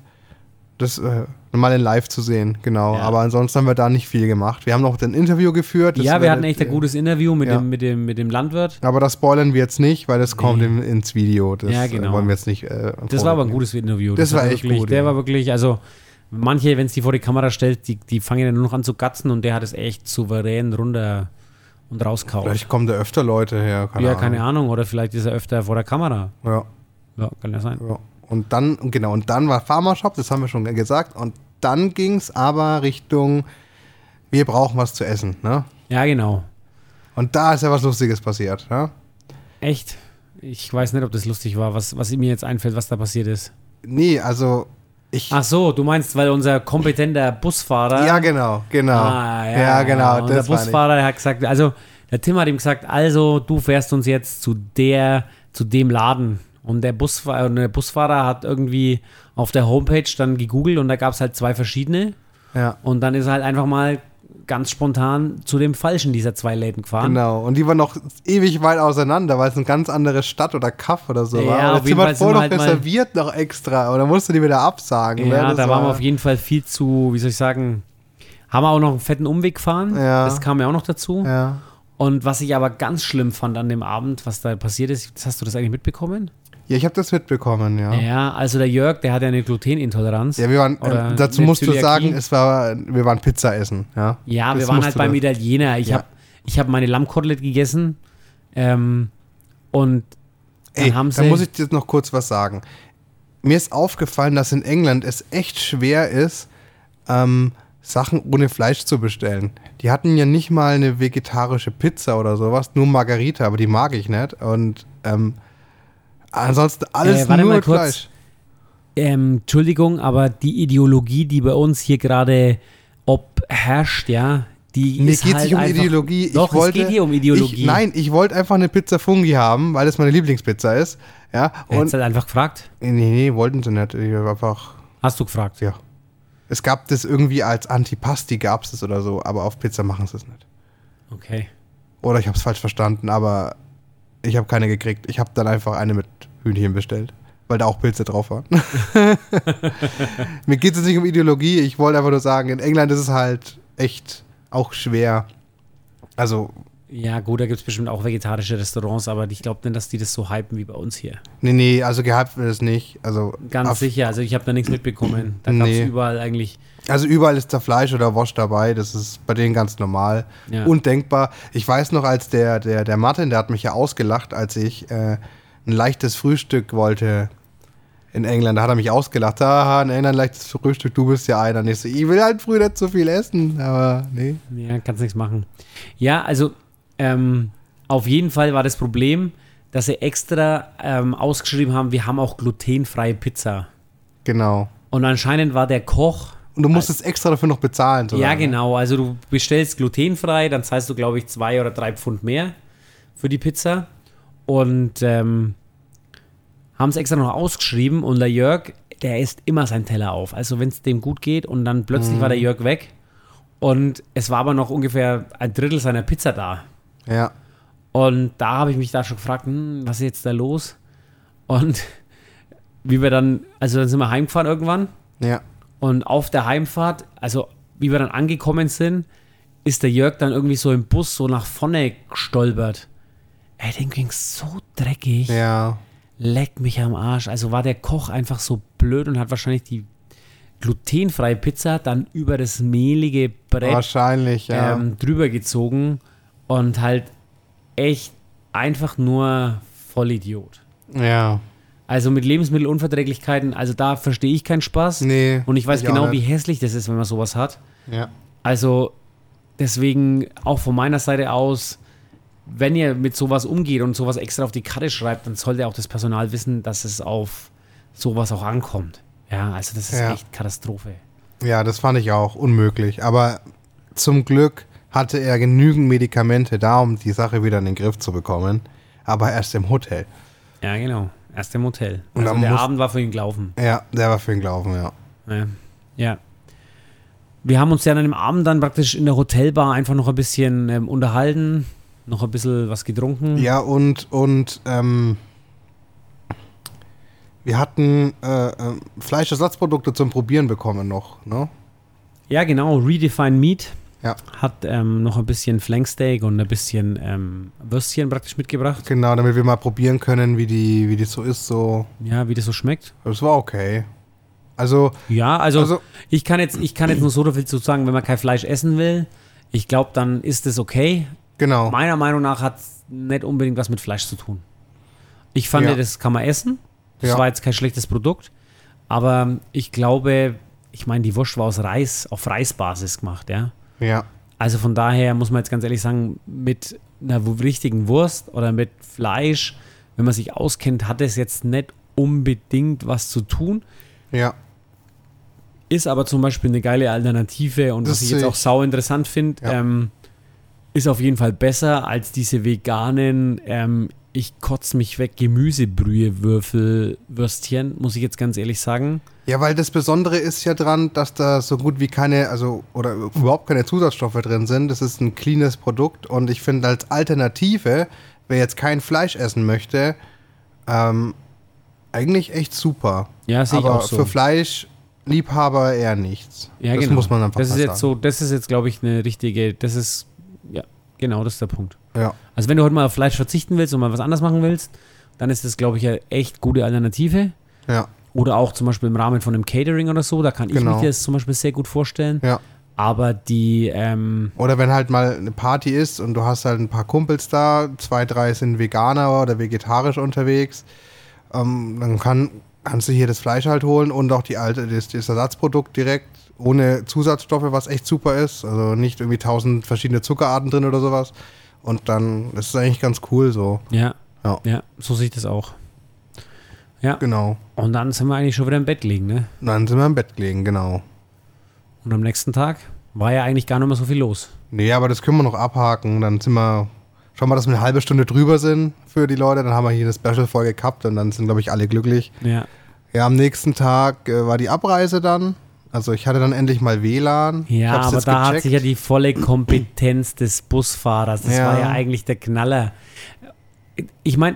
das äh, mal in Live zu sehen, genau. Ja. Aber ansonsten haben wir da nicht viel gemacht. Wir haben noch ein Interview geführt. das ja, wir hatten echt ein ihr- gutes Interview mit, Ja. dem, mit, dem, mit dem Landwirt. Aber das spoilern wir jetzt nicht, weil das kommt Nee. im, ins Video. Das Ja, äh, genau. wollen wir jetzt nicht. Äh, Das war aber ein gutes Interview. Das war echt wirklich, gut, Der ja. war wirklich, also manche, wenn es die vor die Kamera stellt, die, die fangen ja nur noch an zu gatzen und der hat es echt souverän runter und rauskaut. Vielleicht kommen da öfter Leute her. Keine ja, Ahnung. keine Ahnung. Oder vielleicht ist er öfter vor der Kamera. Ja. Ja, kann ja sein. Ja. Und dann, genau, und dann war Pharma-Shop, das haben wir schon gesagt. Und dann ging es aber Richtung, wir brauchen was zu essen. Ne? Ja, genau. Und da ist ja was Lustiges passiert. Ne? Echt. Ich weiß nicht, ob das lustig war, was, was mir jetzt einfällt, was da passiert ist. Nee, also Ich, Ach so, du meinst, weil unser kompetenter Busfahrer. ja, genau, genau. Ah, ja, ja, genau. Und der. Busfahrer hat gesagt, also der Tim hat ihm gesagt, also du fährst uns jetzt zu der, zu dem Laden. Und der Busfahrer, und der Busfahrer hat irgendwie auf der Homepage dann gegoogelt und da gab es halt zwei verschiedene. Ja, Und dann ist er halt einfach mal ganz spontan zu dem falschen dieser zwei Läden gefahren. genau. Und die waren noch ewig weit auseinander, weil es eine ganz andere Stadt oder Kaff oder so Ja, war. Und auf jeden Fall vorher wir noch halt reserviert noch extra. Und dann musst du die wieder absagen. ne? Ja, Das da waren wir war- auf jeden Fall viel zu, wie soll ich sagen, haben wir auch noch einen fetten Umweg gefahren. Ja. Das kam ja auch noch dazu. Ja. Und was ich aber ganz schlimm fand an dem Abend, was da passiert ist, hast du das eigentlich mitbekommen? Ja, ich habe das mitbekommen, ja. Ja, also der Jörg, der hat ja eine Glutenintoleranz. Ja, wir waren, äh, dazu musst du Zöliakie. sagen, es war, wir waren Pizza essen, ja. Ja, wir Das waren musst halt du beim da- Italiener. Ich Ja. habe ich hab meine Lammkotelett gegessen. Ähm, und dann Ey, haben da sie. muss ich jetzt noch kurz was sagen. Mir ist aufgefallen, dass in England es echt schwer ist, ähm, Sachen ohne Fleisch zu bestellen. Die hatten ja nicht mal eine vegetarische Pizza oder sowas, nur Margarita, aber die mag ich nicht. Und ähm, ansonsten alles Äh, nur. Fleisch. ähm, Entschuldigung, aber die Ideologie, die bei uns hier gerade ob herrscht, ja, die Mir ist geht es halt nicht um einfach, Ideologie. Doch, ich wollte, es geht hier um Ideologie. Ich, nein, ich wollte einfach eine Pizza Fungi haben, weil das meine Lieblingspizza ist. Ja, Hättest und halt einfach gefragt. nee, nee, wollten sie nicht. Ich einfach Hast du gefragt? Ja. Es gab das irgendwie als Antipasti, gab es das oder so, aber auf Pizza machen sie es nicht. Okay. Oder ich habe es falsch verstanden, aber ich habe keine gekriegt. Ich habe dann einfach eine mit Hühnchen bestellt, weil da auch Pilze drauf waren. Mir geht es nicht um Ideologie, ich wollte einfach nur sagen, in England ist es halt echt auch schwer. Also, Ja, gut, da gibt es bestimmt auch vegetarische Restaurants, aber ich glaube nicht, dass die das so hypen wie bei uns hier. nee, nee, also gehabt wird es nicht. Also, Ganz sicher. Also ich habe da nichts mitbekommen. Da gab es Nee. überall eigentlich. Also überall ist da Fleisch oder Wurst dabei, das ist bei denen ganz normal. Ja. Undenkbar. Ich weiß noch, als der, der, der Martin, der hat mich ja ausgelacht, als ich äh, ein leichtes Frühstück wollte in England. Da hat er mich ausgelacht. Aha, in England leichtes Frühstück, du bist ja einer. Und ich so, ich will halt früh nicht so viel essen, aber nee. Ja, kannst nichts machen. Ja, also ähm, auf jeden Fall war das Problem, dass sie extra ähm, ausgeschrieben haben, wir haben auch glutenfreie Pizza. Genau. Und anscheinend war der Koch. Und du musstest extra dafür noch bezahlen. sogar, ja, ne? genau. Also du bestellst glutenfrei, dann zahlst du, glaube ich, zwei oder drei Pfund mehr für die Pizza. Und ähm, haben es extra noch ausgeschrieben. Und der Jörg, der isst immer seinen Teller auf. Also wenn es dem gut geht und dann plötzlich war der Jörg weg. Und es war aber noch ungefähr ein Drittel seiner Pizza da. Ja. Und da habe ich mich da schon gefragt, hm, was ist jetzt da los? Und wie wir dann, also dann sind wir heimgefahren irgendwann. Ja. Und auf der Heimfahrt, also wie wir dann angekommen sind, ist der Jörg dann irgendwie so im Bus so nach vorne gestolpert. Ey, dem ging's so dreckig. Ja. Leck mich am Arsch. Also war der Koch einfach so blöd und hat wahrscheinlich die glutenfreie Pizza dann über das mehlige Brett Wahrscheinlich, ja. ähm, drüber gezogen und halt echt einfach nur Vollidiot. ja. Also mit Lebensmittelunverträglichkeiten, also da verstehe ich keinen Spaß. Nee. Und ich weiß ich genau, wie hässlich das ist, wenn man sowas hat. Ja. Also deswegen auch von meiner Seite aus, wenn ihr mit sowas umgeht und sowas extra auf die Karte schreibt, dann sollte auch das Personal wissen, dass es auf sowas auch ankommt. Ja, also das ist Ja. echt Katastrophe. Ja, das fand ich auch unmöglich. Aber zum Glück hatte er genügend Medikamente da, um die Sache wieder in den Griff zu bekommen. Aber erst im Hotel. Ja, genau. Erst im Hotel. Und Also der Abend war für ihn gelaufen. Ja, der war für ihn gelaufen, ja. Ja. ja. Wir haben uns ja dann im Abend dann praktisch in der Hotelbar einfach noch ein bisschen ähm, unterhalten, noch ein bisschen was getrunken. Ja, und, und ähm, wir hatten äh, äh, Fleischersatzprodukte zum Probieren bekommen noch, ne? Ja, genau. Redefine Meat Ja, hat ähm, noch ein bisschen Flanksteak und ein bisschen ähm, Würstchen praktisch mitgebracht. genau, damit wir mal probieren können, wie die, wie die so ist, so. Ja, wie das so schmeckt. Das war okay. Also, Ja, also, Also- ich, kann jetzt, ich kann jetzt nur so viel zu sagen, wenn man kein Fleisch essen will, ich glaube, dann ist es okay. genau. Meiner Meinung nach hat es nicht unbedingt was mit Fleisch zu tun. Ich fand, Ja. das kann man essen. Das Ja. war jetzt kein schlechtes Produkt. Aber ich glaube, ich meine, die Wurst war aus Reis, auf Reisbasis gemacht, ja. Ja, Also von daher muss man jetzt ganz ehrlich sagen, mit einer richtigen Wurst oder mit Fleisch, wenn man sich auskennt, hat es jetzt nicht unbedingt was zu tun. ja. Ist aber zum Beispiel eine geile Alternative und Das was ich jetzt auch sau interessant finde, Ja. ähm, ist auf jeden Fall besser als diese veganen, ähm, ich kotz mich weg, Gemüsebrühe, Würfel, Würstchen, muss ich jetzt ganz ehrlich sagen. Ja, weil das Besondere ist ja dran, dass da so gut wie keine, also oder überhaupt keine Zusatzstoffe drin sind. Das ist ein cleanes Produkt und ich finde als Alternative, wer jetzt kein Fleisch essen möchte, ähm, eigentlich echt super. Ja, sehe ich Aber auch so. für Fleischliebhaber eher nichts. Ja, das genau. muss man einfach Das ist jetzt so, das ist jetzt, glaube ich, eine richtige, das ist, ja, genau, das ist der Punkt. Ja, Also wenn du heute mal auf Fleisch verzichten willst und mal was anderes machen willst, dann ist das, glaube ich, eine echt gute Alternative. ja, Oder auch zum Beispiel im Rahmen von einem Catering oder so, da kann ich Genau. mir das zum Beispiel sehr gut vorstellen. ja. Aber die, ähm, Oder wenn halt mal eine Party ist und du hast halt ein paar Kumpels da, zwei, drei sind Veganer oder vegetarisch unterwegs, ähm, dann kann, kannst du hier das Fleisch halt holen und auch die alte, das, das Ersatzprodukt direkt ohne Zusatzstoffe, was echt super ist. Also nicht irgendwie tausend verschiedene Zuckerarten drin oder sowas. Und dann, das ist eigentlich ganz cool so. ja, Ja. ja, so sehe ich das auch. Ja, Genau. und dann sind wir eigentlich schon wieder im Bett liegen, ne? Dann sind wir im Bett gelegen, genau. Und am nächsten Tag war ja eigentlich gar nicht mehr so viel los. Nee, aber das können wir noch abhaken. Dann sind wir, schauen wir, dass wir eine halbe Stunde drüber sind für die Leute. Dann haben wir hier eine Special-Folge gehabt und dann sind, glaube ich, alle glücklich. Ja, Ja, am nächsten Tag äh, war die Abreise dann. Also ich hatte dann endlich mal WLAN. Ja aber da hat gecheckt. sich ja die volle Kompetenz des Busfahrers. Das Ja. war ja eigentlich der Knaller. Ich meine,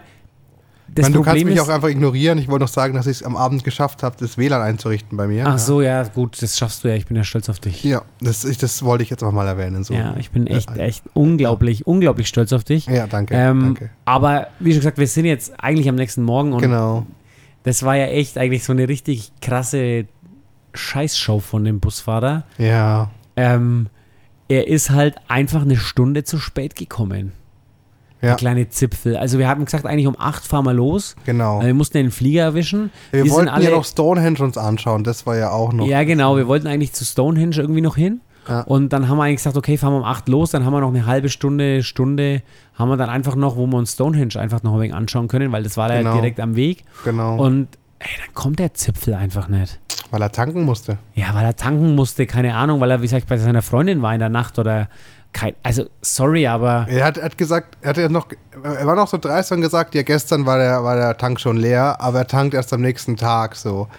das meine, du kannst Problem mich ist, auch einfach ignorieren. Ich wollte noch sagen, dass ich es am Abend geschafft habe, das WLAN einzurichten bei mir. Ach so, ja, gut, das schaffst du ja. Ich bin ja stolz auf dich. Ja, das, ich, das wollte ich jetzt auch mal erwähnen. So. Ja, ich bin echt, Ja. echt unglaublich, unglaublich stolz auf dich. Ja, danke. Ähm, danke. Aber wie schon gesagt, wir sind jetzt eigentlich am nächsten Morgen und Genau. das war ja echt eigentlich so eine richtig krasse Scheißshow von dem Busfahrer. Ja. Ähm, er ist halt einfach eine Stunde zu spät gekommen. Ja, Der kleine Zipfel. Also wir haben gesagt, eigentlich um 8 fahren wir los. genau. Wir mussten den Flieger erwischen. wir die wollten alle- ja noch Stonehenge uns anschauen. Das war ja auch noch. Ja, genau. Wir wollten eigentlich zu Stonehenge irgendwie noch hin. Ja. Und dann haben wir eigentlich gesagt, okay, fahren wir um 8 los, dann haben wir noch eine halbe Stunde, Stunde, haben wir dann einfach noch, wo wir uns Stonehenge einfach noch ein wenig anschauen können, weil das war ja Genau. direkt am Weg. Genau. Und ey, dann kommt der Zipfel einfach nicht. weil er tanken musste. Ja, weil er tanken musste, keine Ahnung, weil er, wie gesagt, bei seiner Freundin war in der Nacht oder kein, also sorry, aber Er hat, hat gesagt, er, hat ja noch, er war noch so dreist und gesagt, ja, gestern war der, war der Tank schon leer, aber er tankt erst am nächsten Tag. So,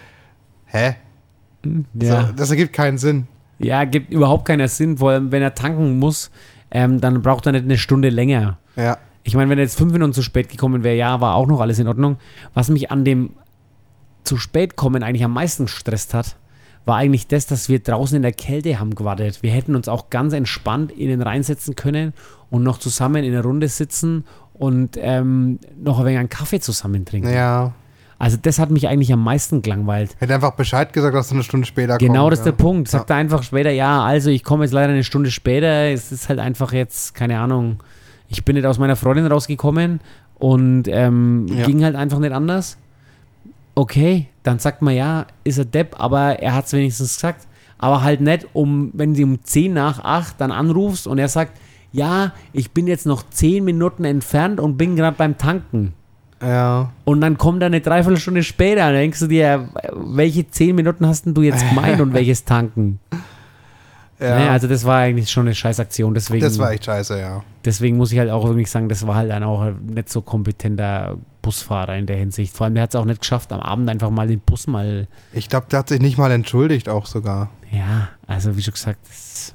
hä? ja, So, das ergibt keinen Sinn. ja, gibt überhaupt keinen Sinn, vor allem wenn er tanken muss, ähm, dann braucht er nicht eine Stunde länger. Ja, Ich meine, wenn er jetzt fünf Minuten zu spät gekommen wäre, ja, war auch noch alles in Ordnung. Was mich an dem zu spät kommen eigentlich am meisten gestresst hat, war eigentlich das, dass wir draußen in der Kälte haben gewartet. Wir hätten uns auch ganz entspannt innen reinsetzen können und noch zusammen in der Runde sitzen und ähm, noch ein wenig einen Kaffee zusammen trinken. ja. Also das hat mich eigentlich am meisten gelangweilt. Hätte einfach Bescheid gesagt, dass er eine Stunde später Genau, kommt. das ist ja. der Punkt. Sagt er einfach später, ja, also ich komme jetzt leider eine Stunde später. Es ist halt einfach jetzt, keine Ahnung, ich bin nicht aus meiner Freundin rausgekommen und ähm, Ja. ging halt einfach nicht anders. Okay, dann sagt man ja, ist er Depp, aber er hat es wenigstens gesagt. Aber halt nicht, um, wenn sie um 10 nach 8 dann anrufst und er sagt, ja, ich bin jetzt noch 10 Minuten entfernt und bin gerade beim Tanken. Ja. Und dann kommt er eine Dreiviertelstunde später. Dann denkst du dir, welche 10 Minuten hast denn du jetzt gemeint und welches Tanken? Ja. Naja, also das war eigentlich schon eine Scheißaktion. Deswegen, das war echt scheiße, ja. deswegen muss ich halt auch wirklich sagen, das war halt dann auch ein nicht so kompetenter Busfahrer in der Hinsicht. Vor allem, der hat es auch nicht geschafft, am Abend einfach mal den Bus mal, Ich glaube, der hat sich nicht mal entschuldigt, auch sogar. ja, also wie schon gesagt, das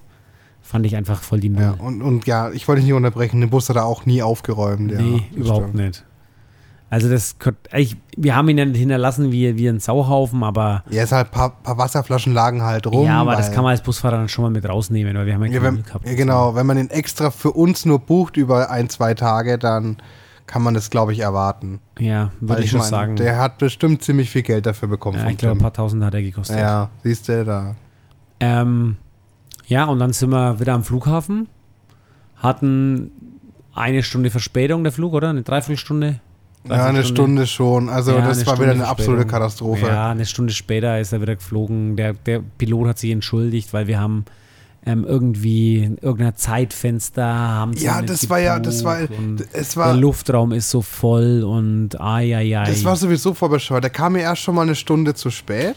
fand ich einfach voll die Null. Ja. Und, und ja, ich wollte dich nicht unterbrechen, den Bus hat er auch nie aufgeräumt. Ja, nee, das überhaupt stimmt. nicht. Also das, ich, wir haben ihn ja nicht hinterlassen wie, wie ein Sauhaufen, aber Ja, es halt ein paar, paar Wasserflaschen lagen halt rum. ja, aber das kann man als Busfahrer dann schon mal mit rausnehmen, weil wir haben ja Ja, wenn, gehabt. ja, genau, wenn man den extra für uns nur bucht über ein, zwei Tage, dann kann man das, glaube ich, erwarten. Ja, würde ich schon meine, sagen. Der hat bestimmt ziemlich viel Geld dafür bekommen. ja, ich glaube, ein paar tausend hat er gekostet. Ja, siehst du, da. Ähm, ja, und dann sind wir wieder am Flughafen. Hatten eine Stunde Verspätung der Flug, oder? Eine Dreiviertelstunde? Ja, eine Stunde schon. Also, Ja, das war Stunde wieder eine absolute. Katastrophe. Ja, eine Stunde später ist er wieder geflogen. Der, der Pilot hat sich entschuldigt, weil wir haben ähm, irgendwie in irgendein Zeitfenster haben sie Ja, das war ja, das war, es der war, Luftraum ist so voll und ai, ai, ai. das war sowieso voll bescheuert. Der kam mir erst schon mal eine Stunde zu spät.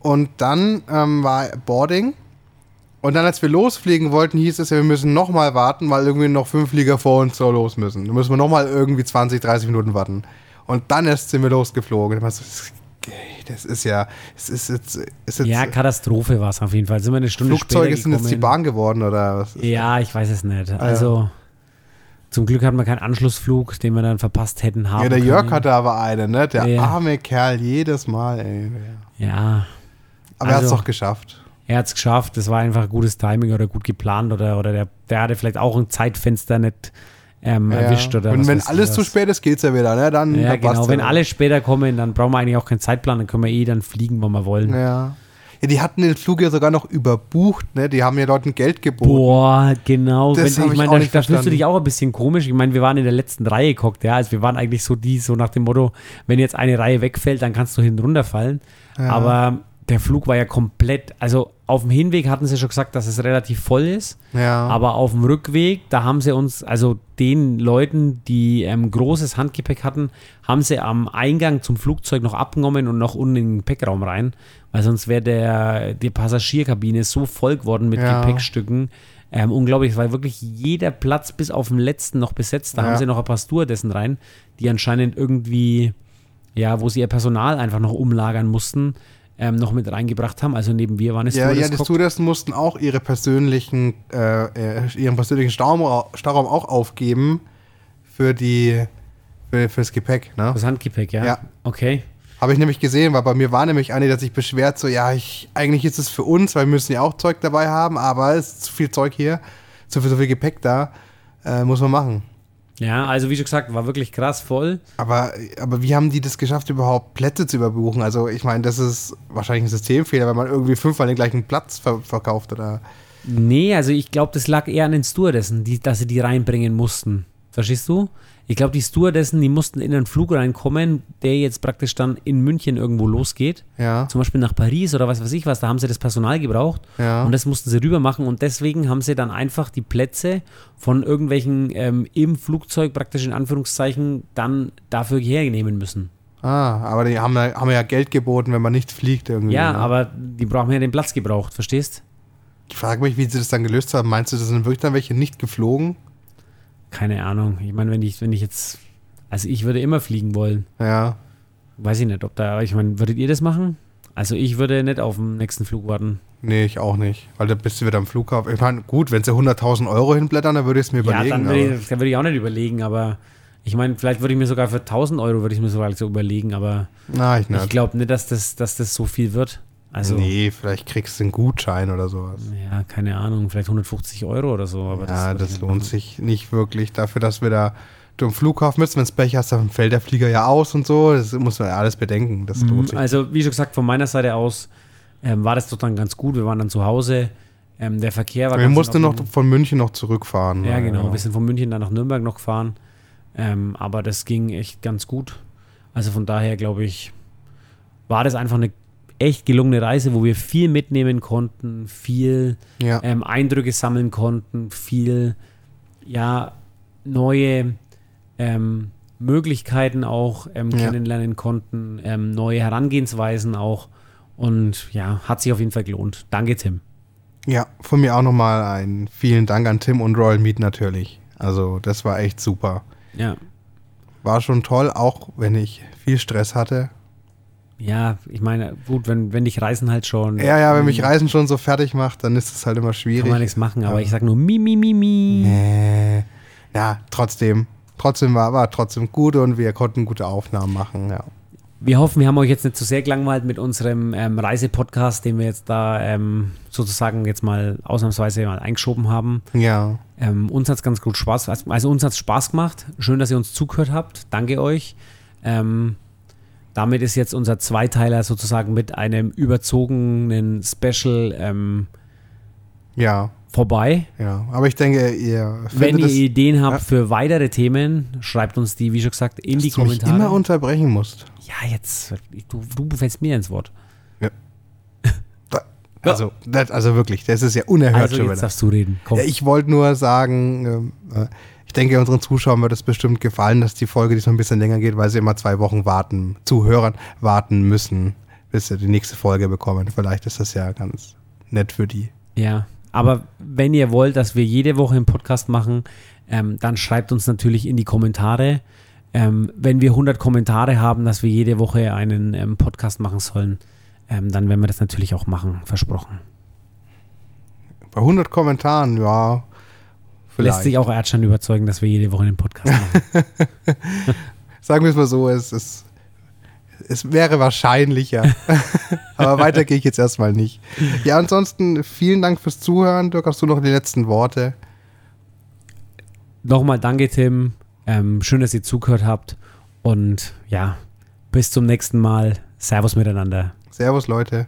Und dann ähm, war Boarding. Und dann, als wir losfliegen wollten, hieß es ja, wir müssen nochmal warten, weil irgendwie noch fünf Flieger vor uns so los müssen. Da müssen wir nochmal irgendwie 20, 30 Minuten warten. Und dann erst sind wir losgeflogen. Das ist ja, es ist jetzt, ist jetzt ja, Katastrophe war es auf jeden Fall. Sind wir eine Stunde Flugzeuge sind jetzt die Bahn geworden oder was? Ja, ich weiß es nicht. Also zum Glück hatten wir keinen Anschlussflug, den wir dann verpasst hätten haben. Ja, der Jörg hatte aber einen, ne? Der ja. arme Kerl jedes Mal, ey. Ja. Aber also, er hat es doch geschafft er hat es geschafft, das war einfach gutes Timing oder gut geplant oder, oder der, der hatte vielleicht auch ein Zeitfenster nicht ähm, ja. erwischt oder Und wenn alles zu spät ist, geht es ja wieder, ne? Dann, ja, genau. Wenn alle später kommen, dann brauchen wir eigentlich auch keinen Zeitplan, dann können wir eh dann fliegen, wo wir wollen. Ja. Ja, die hatten den Flug ja sogar noch überbucht, ne? Die haben ja Leuten Geld geboten. Boah, genau. Das Wenn, ich, ich meine, da, fühlst du dich auch ein bisschen komisch. Ich meine, wir waren in der letzten Reihe geguckt, ja. Also wir waren eigentlich so die, so nach dem Motto, wenn jetzt eine Reihe wegfällt, dann kannst du hinten runterfallen. Ja. Aber der Flug war ja komplett, also auf dem Hinweg hatten sie schon gesagt, dass es relativ voll ist. Ja. Aber auf dem Rückweg, da haben sie uns, also den Leuten, die ähm, großes Handgepäck hatten, haben sie am Eingang zum Flugzeug noch abgenommen und noch unten in den Gepäckraum rein. Weil sonst wäre der die Passagierkabine so voll geworden mit ja. Gepäckstücken. Ähm, unglaublich, war wirklich jeder Platz bis auf den letzten noch besetzt. Da ja. haben sie noch ein paar Stewardessen rein, die anscheinend irgendwie, ja, wo sie ihr Personal einfach noch umlagern mussten ähm, noch mit reingebracht haben. Also neben wir waren es Ja, ja, die Stewardessen mussten auch ihre persönlichen, äh, äh, ihren persönlichen Stauraum, Stauraum auch aufgeben für die für, fürs Gepäck, ne? Das Handgepäck, ja. Ja. Okay. Habe ich nämlich gesehen, weil bei mir war nämlich eine, der sich beschwert, so, ja, ich, eigentlich ist es für uns, weil wir müssen ja auch Zeug dabei haben, aber es ist zu viel Zeug hier, zu viel, so viel Gepäck da, äh, muss man machen. Ja, also wie schon gesagt, war wirklich krass voll. Aber, aber wie haben die das geschafft, überhaupt Plätze zu überbuchen? Also ich meine, das ist wahrscheinlich ein Systemfehler, wenn man irgendwie fünfmal den gleichen Platz ver verkauft oder. Nee, also ich glaube, das lag eher an den Stewardessen, die, dass sie die reinbringen mussten. Verstehst du? Ich glaube, die Stewardessen, die mussten in einen Flug reinkommen, der jetzt praktisch dann in München irgendwo losgeht. Ja. Zum Beispiel nach Paris oder was weiß ich was. Da haben sie das Personal gebraucht. Ja. Und das mussten sie rüber machen. Und deswegen haben sie dann einfach die Plätze von irgendwelchen ähm, im Flugzeug praktisch in Anführungszeichen dann dafür hernehmen müssen. Ah, aber die haben, haben ja Geld geboten, wenn man nicht fliegt irgendwie. Ja, ne? aber die brauchen ja den Platz gebraucht, verstehst? Ich frage mich, wie sie das dann gelöst haben. Meinst du, das sind wirklich dann welche nicht geflogen? Keine Ahnung. Ich meine, wenn ich, wenn ich jetzt. Also ich würde immer fliegen wollen. Ja. Weiß ich nicht, ob da. Ich meine, würdet ihr das machen? Also ich würde nicht auf den nächsten Flug warten. Nee, ich auch nicht. Weil da bist du wieder am Flughafen. Ich meine, gut, wenn sie 100.000 Euro hinblättern, dann würde ich es mir überlegen. Ja, dann würde ich, dann würde ich auch nicht überlegen, aber ich meine, vielleicht würde ich mir sogar für 1000 Euro würde ich mir sogar so überlegen, aber Na, ich, ich glaube nicht, dass das, dass das so viel wird. Also, nee, vielleicht kriegst du einen Gutschein oder sowas. Ja, keine Ahnung, vielleicht 150 Euro oder so. Aber ja, das, das lohnt sich nicht wirklich dafür, dass wir da du im Flughafen bist, wenn es Pech hast, dann fällt der Flieger ja aus und so. Das muss man ja alles bedenken. Das lohnt mhm, sich. Also, wie schon gesagt, von meiner Seite aus ähm, war das doch dann ganz gut. Wir waren dann zu Hause. Ähm, der Verkehr war Wir mussten noch von München noch zurückfahren. Ja, genau. Ja. Wir sind von München dann nach Nürnberg noch gefahren. Ähm, aber das ging echt ganz gut. Also von daher glaube ich, war das einfach eine echt gelungene Reise, wo wir viel mitnehmen konnten, viel ja. ähm, Eindrücke sammeln konnten, viel ja, neue ähm, Möglichkeiten auch ähm, ja. kennenlernen konnten, ähm, neue Herangehensweisen auch. Und ja, hat sich auf jeden Fall gelohnt. Danke, Tim. Ja, von mir auch nochmal ein vielen Dank an Tim und Royal Meat natürlich. Also, das war echt super. Ja. War schon toll, auch wenn ich viel Stress hatte. Ja, ich meine, gut, wenn, wenn dich Reisen halt schon. Ja, ja, wenn mich Reisen schon so fertig macht, dann ist es halt immer schwierig. Kann man nichts machen, aber ja. ich sag nur mi, mi, mi, mi. Nee. Ja, trotzdem. Trotzdem war, war trotzdem gut und wir konnten gute Aufnahmen machen, ja. Wir hoffen, wir haben euch jetzt nicht zu sehr gelangweilt mit unserem ähm, Reisepodcast, den wir jetzt da ähm, sozusagen jetzt mal ausnahmsweise mal eingeschoben haben. Ja. Ähm, uns hat es ganz gut Spaß, also uns hat es Spaß gemacht. Schön, dass ihr uns zugehört habt. Danke euch. Ähm, damit ist jetzt unser Zweiteiler sozusagen mit einem überzogenen Special ähm, ja. vorbei. Ja, aber ich denke, ihr Wenn ihr Ideen habt ja. für weitere Themen, schreibt uns die, wie schon gesagt, in Dass die Kommentare. Du mich immer unterbrechen musst. Ja, jetzt, du, du fällst mir ins Wort. Ja. Also, das, also wirklich, das ist ja unerhört. Also jetzt darfst du reden. Ja, ich wollte nur sagen, äh, ich denke, unseren Zuschauern wird es bestimmt gefallen, dass die Folge diesmal ein bisschen länger geht, weil sie immer zwei Wochen warten, Zuhörern warten müssen, bis sie die nächste Folge bekommen. Vielleicht ist das ja ganz nett für die. Ja, aber wenn ihr wollt, dass wir jede Woche einen Podcast machen, ähm, dann schreibt uns natürlich in die Kommentare. Ähm, wenn wir 100 Kommentare haben, dass wir jede Woche einen ähm, Podcast machen sollen, ähm, dann werden wir das natürlich auch machen, versprochen. Bei 100 Kommentaren, ja. Vielleicht. Lässt sich auch Erdschein überzeugen, dass wir jede Woche einen Podcast machen. Sagen wir es mal so, es, es, es wäre wahrscheinlicher. Aber weiter gehe ich jetzt erstmal nicht. Ja, ansonsten vielen Dank fürs Zuhören. Dirk, hast du noch die letzten Worte? Nochmal danke, Tim. Ähm, schön, dass ihr zugehört habt. Und ja, bis zum nächsten Mal. Servus miteinander. Servus, Leute.